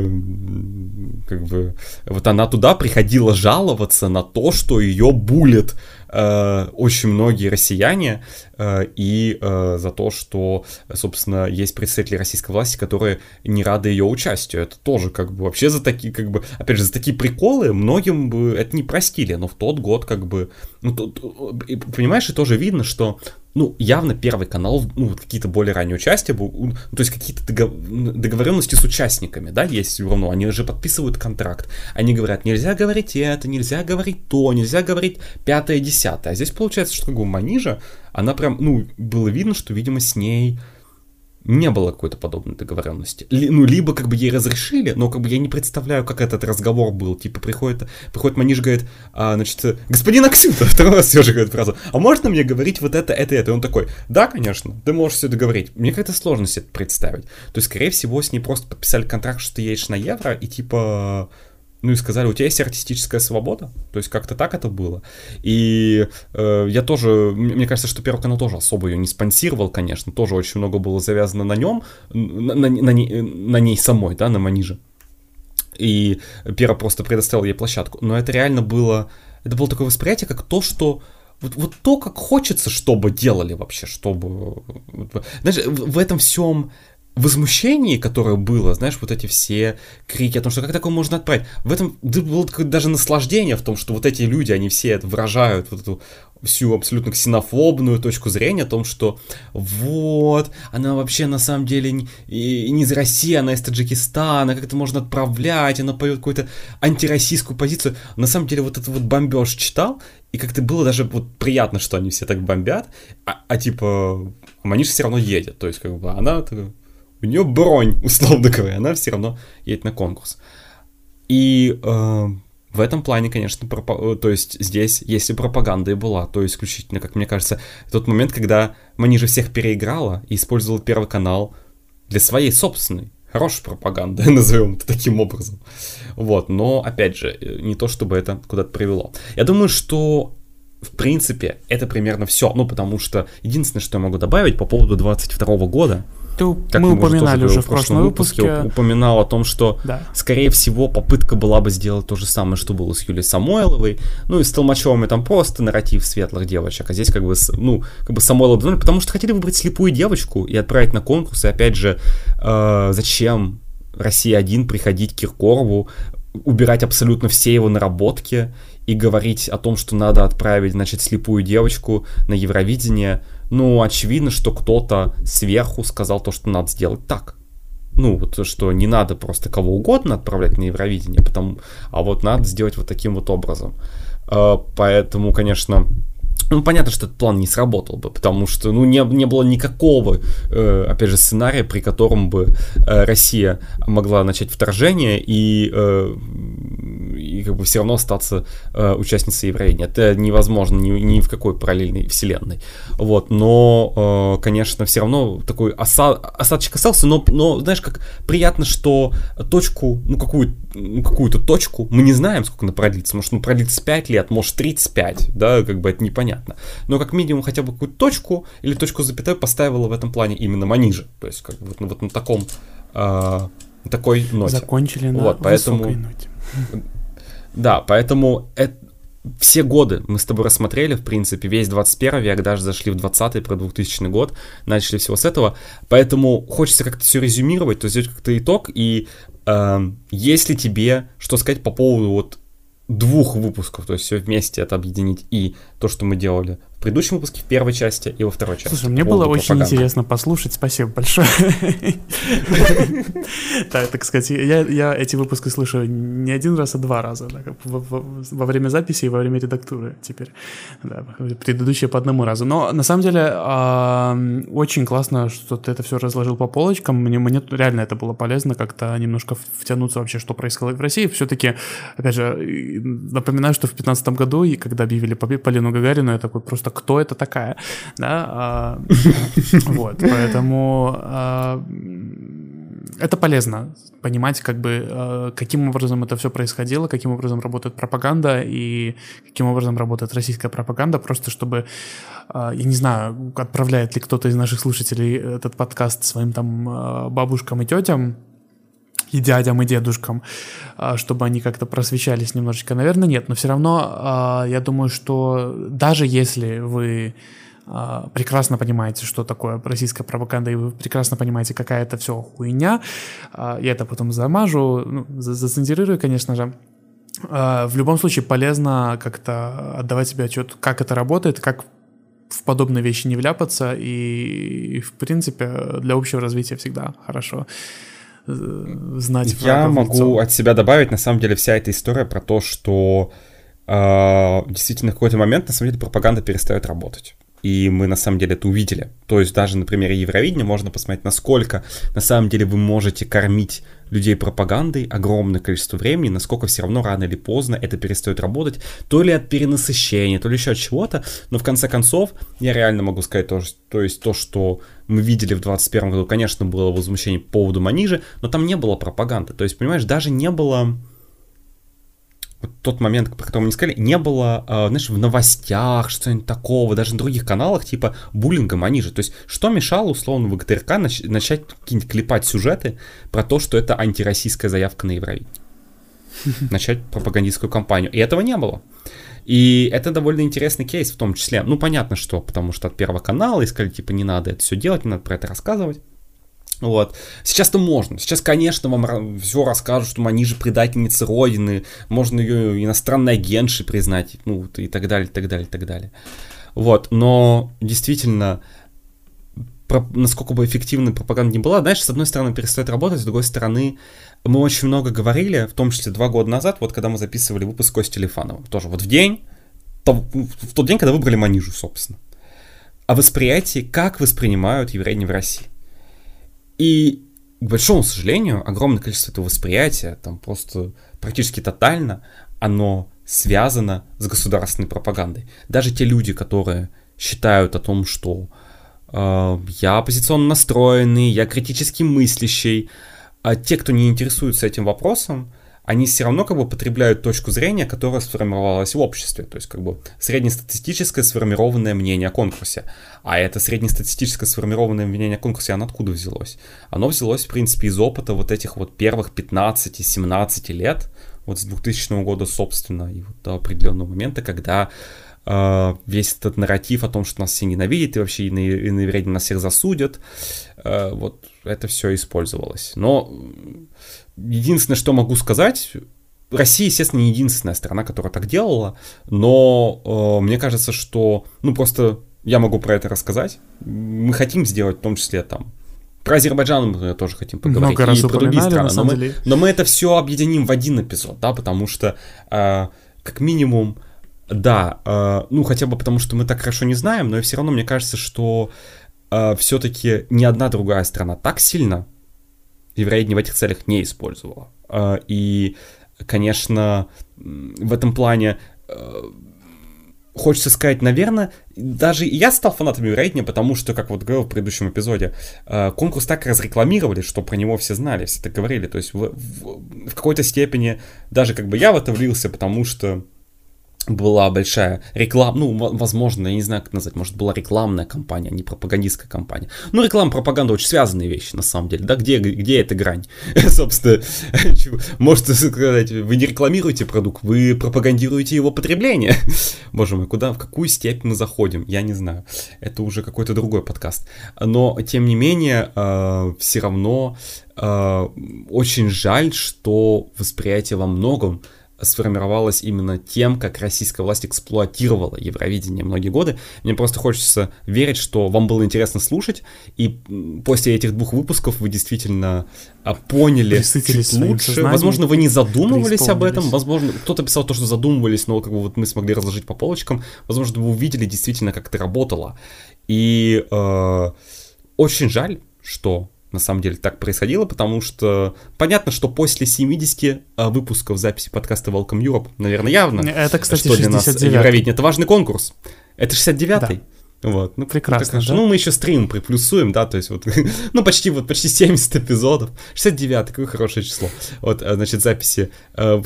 Speaker 1: как бы вот она туда приходила жаловаться на то, что ее булят э, очень многие россияне э, и э, за то, что, собственно, есть представители российской власти, которые не рады ее участию. Это тоже как бы вообще за такие, как бы, опять же, за такие приколы многим бы это не простили, но в тот год как бы, ну, тут, и, понимаешь, и тоже видно, что ну, явно Первый канал, ну, какие-то более ранние участия, ну, то есть какие-то догов- договоренности с участниками, да, есть все равно, они же подписывают контракт, они говорят, нельзя говорить это, нельзя говорить то, нельзя говорить пятое, десятое, а здесь получается, что как бы Манижа, она прям, ну, было видно, что, видимо, с ней не было какой-то подобной договоренности. Ли- ну, либо как бы ей разрешили, но как бы я не представляю, как этот разговор был. Типа приходит, приходит Маниш, говорит, а, значит, господин Аксютов, второй раз все же говорит фразу, а можно мне говорить вот это, это, это? И он такой, да, конечно, ты можешь все договорить. Мне как-то сложно себе это представить. То есть, скорее всего, с ней просто подписали контракт, что ты едешь на евро, и типа ну и сказали, у тебя есть артистическая свобода, то есть как-то так это было. И э, я тоже, мне кажется, что Первый канал тоже особо ее не спонсировал, конечно, тоже очень много было завязано на нем, на, на, на ней, на ней самой, да, на Маниже. И Пера просто предоставил ей площадку. Но это реально было, это было такое восприятие, как то, что вот, вот то, как хочется, чтобы делали вообще, чтобы... вот, Знаешь, в, в этом всем возмущении, которое было, знаешь, вот эти все крики о том, что как такое можно отправить, в этом было даже наслаждение в том, что вот эти люди, они все выражают вот эту всю абсолютно ксенофобную точку зрения о том, что вот, она вообще на самом деле не, не из России, она из Таджикистана, как это можно отправлять, она поет какую-то антироссийскую позицию. На самом деле вот этот вот бомбеж читал, и как-то было даже вот приятно, что они все так бомбят, а, а типа Маниш все равно едет, то есть как бы она у нее бронь, условно говоря, она все равно едет на конкурс. И э, в этом плане, конечно, пропа- э, то есть здесь, если пропаганда и была, то исключительно, как мне кажется, тот момент, когда Манижа всех переиграла и использовала Первый канал для своей собственной хорошей пропаганды, назовем это таким образом. Вот, но, опять же, э, не то, чтобы это куда-то привело. Я думаю, что в принципе, это примерно все. Ну, потому что единственное, что я могу добавить по поводу 22 года,
Speaker 2: Ты,
Speaker 1: как
Speaker 2: мы
Speaker 1: мы
Speaker 2: упоминали уже
Speaker 1: в
Speaker 2: прошлом выпуске.
Speaker 1: уп- упоминал о том, что
Speaker 2: Да.
Speaker 1: скорее всего попытка была бы сделать то же самое, что было с Юлией Самойловой. Ну и с Толмачевыми там просто нарратив светлых девочек, а здесь как бы, ну, как бы Самойлова двинули, потому что хотели выбрать слепую девочку и отправить на конкурс. И опять же, э, зачем Россия-1 приходить к Киркорову, убирать абсолютно все его наработки и говорить о том, что надо отправить, значит, слепую девочку на Евровидение. Ну, очевидно, что кто-то сверху сказал то, что надо сделать так. Ну, вот что не надо просто кого угодно отправлять на Евровидение, потому, а вот надо сделать вот таким вот образом. Э, Поэтому, конечно, ну, понятно, что этот план не сработал бы, потому что, ну, не, не было никакого, э, опять же, сценария, при котором бы э, Россия могла начать вторжение и, э, и как бы все равно остаться э, участницей Евровидения. Это невозможно ни, ни в какой параллельной вселенной. Вот, но, э, конечно, все равно такой оса- осадочек остался, но, но, знаешь, как приятно, что точку, ну, какую, ну, какую-то точку, мы не знаем, сколько она продлится, может, ну, продлится 5 лет, может, 35, да, как бы это непонятно. Но как минимум хотя бы какую-то точку или точку запятой поставила в этом плане именно Манижа. То есть, как бы вот, на- вот на таком, э, такой ноте.
Speaker 2: Закончили на
Speaker 1: Вот, поэтому-
Speaker 2: ноте.
Speaker 1: Да, поэтому это, все годы мы с тобой рассмотрели, в принципе, весь 21 век, даже зашли в 20 про 2000 год, начали всего с этого, поэтому хочется как-то все резюмировать, то есть сделать как-то итог, и э, если тебе что сказать по поводу вот двух выпусков, то есть все вместе это объединить, и то, что мы делали в предыдущем выпуске, в первой части и во второй части.
Speaker 2: Слушай, мне было очень пропаганды. интересно послушать, спасибо большое. Так сказать, я эти выпуски слушаю не один раз, а два раза, во время записи и во время редактуры теперь. Предыдущие по одному разу. Но на самом деле очень классно, что ты это все разложил по полочкам. Мне, мне реально это было полезно как-то немножко втянуться вообще, что происходит в России. Все-таки, опять же, напоминаю, что в 2015 году, и когда объявили Полину Гагарину, я такой просто, кто это такая? Да, а, вот, поэтому а, это полезно понимать, как бы, а, каким образом это все происходило, каким образом работает пропаганда и каким образом работает российская пропаганда, просто чтобы, я не знаю, отправляет ли кто-то из наших слушателей этот подкаст своим там бабушкам и тетям, и дядям, и дедушкам, а, чтобы они как-то просвещались немножечко. Наверное, нет, но все равно а, я думаю, что даже если вы а, прекрасно понимаете, что такое российская пропаганда, и вы прекрасно понимаете, какая это все хуйня, я это потом замажу, ну, зацензурирую, конечно же, в любом случае полезно как-то отдавать себе отчет, как это работает, как в подобные вещи не вляпаться, и, в принципе, для общего развития всегда хорошо знать
Speaker 1: Я могу от себя добавить, на самом деле, вся эта история про то, что э, действительно в какой-то момент, на самом деле, пропаганда перестает работать. И мы на самом деле это увидели. То есть даже на примере Евровидения можно посмотреть, насколько на самом деле вы можете кормить людей пропагандой огромное количество времени, насколько все равно рано или поздно это перестает работать, то ли от перенасыщения, то ли еще от чего-то, но в конце концов я реально могу сказать то, то есть то, что мы видели в 2021 году, конечно, было возмущение по поводу Манижи, но там не было пропаганды, то есть, понимаешь, даже не было тот момент, про который мы не сказали, не было, э, знаешь, в новостях что-нибудь такого, даже на других каналах, типа буллингом они же. То есть, что мешало, условно, в ГТРК нач- начать какие-нибудь клепать сюжеты про то, что это антироссийская заявка на Евровидение? Начать пропагандистскую кампанию. И этого не было. И это довольно интересный кейс в том числе. Ну, понятно, что, потому что от Первого канала искали, типа, не надо это все делать, не надо про это рассказывать. Вот. Сейчас-то можно. Сейчас, конечно, вам все расскажут, что они же предательницы Родины, можно ее иностранной агентшей признать, ну, и так далее, и так далее, и так далее. Вот, но действительно, про, насколько бы эффективной пропаганда не была, знаешь, с одной стороны перестает работать, с другой стороны, мы очень много говорили, в том числе два года назад, вот когда мы записывали выпуск Кости Телефанова, тоже вот в день, то, в тот день, когда выбрали Манижу, собственно, о восприятии, как воспринимают евреи в России. И, к большому сожалению, огромное количество этого восприятия, там просто практически тотально, оно связано с государственной пропагандой. Даже те люди, которые считают о том, что э, я оппозиционно настроенный, я критически мыслящий, а те, кто не интересуется этим вопросом, они все равно как бы потребляют точку зрения, которая сформировалась в обществе, то есть как бы среднестатистическое сформированное мнение о конкурсе. А это среднестатистическое сформированное мнение о конкурсе, оно откуда взялось? Оно взялось, в принципе, из опыта вот этих вот первых 15-17 лет, вот с 2000 года, собственно, и вот до определенного момента, когда э, весь этот нарратив о том, что нас все ненавидят и вообще и на, и на нас всех засудят, э, вот это все использовалось. Но единственное, что могу сказать, Россия, естественно, не единственная страна, которая так делала, но э, мне кажется, что, ну, просто я могу про это рассказать. Мы хотим сделать, в том числе, там, про Азербайджан мы тоже хотим поговорить, Много и про другие страны, но мы, но мы это все объединим в один эпизод, да, потому что, э, как минимум, да, э, ну, хотя бы потому, что мы так хорошо не знаем, но все равно мне кажется, что э, все-таки ни одна другая страна так сильно евреи в этих целях не использовала. А, и, конечно, в этом плане э, хочется сказать, наверное, даже я стал фанатом Евровидения, потому что, как вот говорил в предыдущем эпизоде, э, конкурс так разрекламировали, что про него все знали, все так говорили. То есть в, в, в какой-то степени даже как бы я в это влился, потому что была большая реклама, ну, возможно, я не знаю, как назвать, может, была рекламная кампания, а не пропагандистская кампания. Ну, реклама, пропаганда очень связанные вещи, на самом деле, да, где, где эта грань? Собственно, можете сказать, вы не рекламируете продукт, вы пропагандируете его потребление. Боже мой, куда, в какую степь мы заходим, я не знаю. Это уже какой-то другой подкаст. Но, тем не менее, э, все равно э, очень жаль, что восприятие во многом сформировалась именно тем, как российская власть эксплуатировала Евровидение многие годы. Мне просто хочется верить, что вам было интересно слушать, и после этих двух выпусков вы действительно а, поняли чуть лучше. Возможно, вы не задумывались об этом, возможно, кто-то писал то, что задумывались, но как бы вот мы смогли разложить по полочкам. Возможно, вы увидели действительно, как это работало. И э, очень жаль, что на самом деле так происходило, потому что понятно, что после 70 а, выпусков записи подкаста Welcome Europe, наверное, явно,
Speaker 2: это, кстати,
Speaker 1: что для нас Евровидение, это важный конкурс. Это 69-й.
Speaker 2: Да.
Speaker 1: Вот,
Speaker 2: ну, прекрасно.
Speaker 1: Да? Ну, мы еще стрим приплюсуем, да, то есть вот, ну, почти вот, почти 70 эпизодов. 69 какое хорошее число. Вот, а, значит, записи э,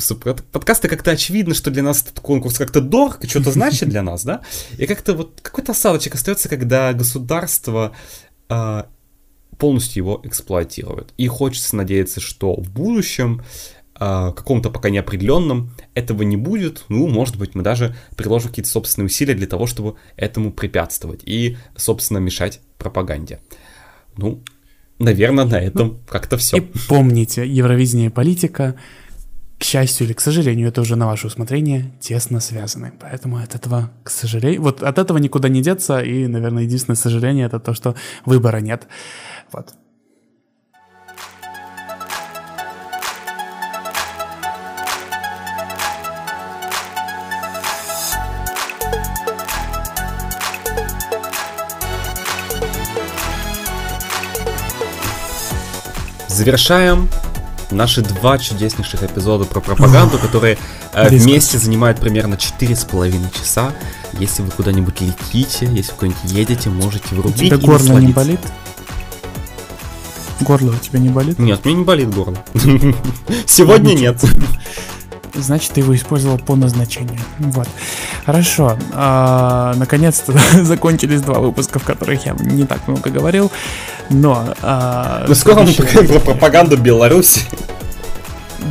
Speaker 1: подкаста как-то очевидно, что для нас этот конкурс как-то дорог, что-то значит для нас, да, и как-то вот какой-то осадочек остается, когда государство э, полностью его эксплуатируют. И хочется надеяться, что в будущем, э, каком-то пока неопределенном, этого не будет. Ну, может быть, мы даже приложим какие-то собственные усилия для того, чтобы этому препятствовать и, собственно, мешать пропаганде. Ну, наверное, на этом ну, как-то все.
Speaker 2: И помните, Евровидение политика, к счастью или к сожалению, это уже на ваше усмотрение, тесно связаны. Поэтому от этого, к сожалению, вот от этого никуда не деться, и, наверное, единственное сожаление это то, что выбора нет. Вот.
Speaker 1: Завершаем наши два чудеснейших эпизода про пропаганду, которые э, вместе занимают примерно 4,5 часа. Если вы куда-нибудь летите, если вы куда-нибудь едете, можете врубить
Speaker 2: У тебя горло не болит? Горло у тебя не болит?
Speaker 1: Нет, мне не болит горло. Сегодня нет.
Speaker 2: Значит, ты его использовал по назначению. Вот. Хорошо. А, наконец-то закончились два выпуска, в которых я не так много говорил. Но... А,
Speaker 1: ну, скоро мы поговорим про пропаганду Беларуси.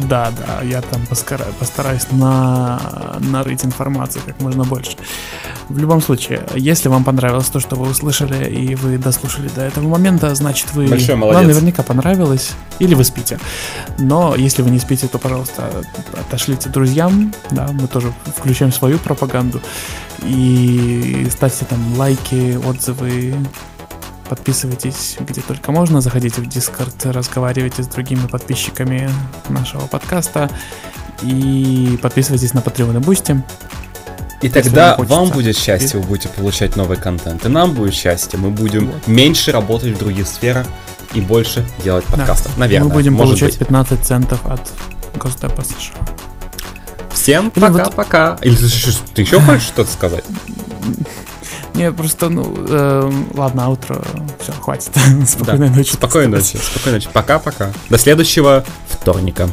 Speaker 2: Да, да, я там постараюсь, постараюсь на, нарыть информацию как можно больше. В любом случае, если вам понравилось то, что вы услышали, и вы дослушали до этого момента, значит вы...
Speaker 1: Большой молодец.
Speaker 2: Вам наверняка понравилось, или вы спите. Но если вы не спите, то, пожалуйста, отошлите друзьям, да, мы тоже включаем свою пропаганду. И ставьте там лайки, отзывы, Подписывайтесь где только можно, заходите в Discord, разговаривайте с другими подписчиками нашего подкаста и подписывайтесь на Patreon и Boosty.
Speaker 1: И тогда вам, вам будет счастье, вы будете получать новый контент. И нам будет счастье, мы будем вот. меньше работать в других сферах и больше делать подкастов. Да. Наверное.
Speaker 2: Мы будем получать быть. 15 центов от Госдепа США.
Speaker 1: Всем пока-пока. Или, вот... Или ты, ты еще хочешь что-то сказать?
Speaker 2: Не, просто, ну, э, ладно, утро, все, хватит. Спокойной да. ночи.
Speaker 1: Спокойной ночи, спокойной ночи. Пока-пока. До следующего вторника.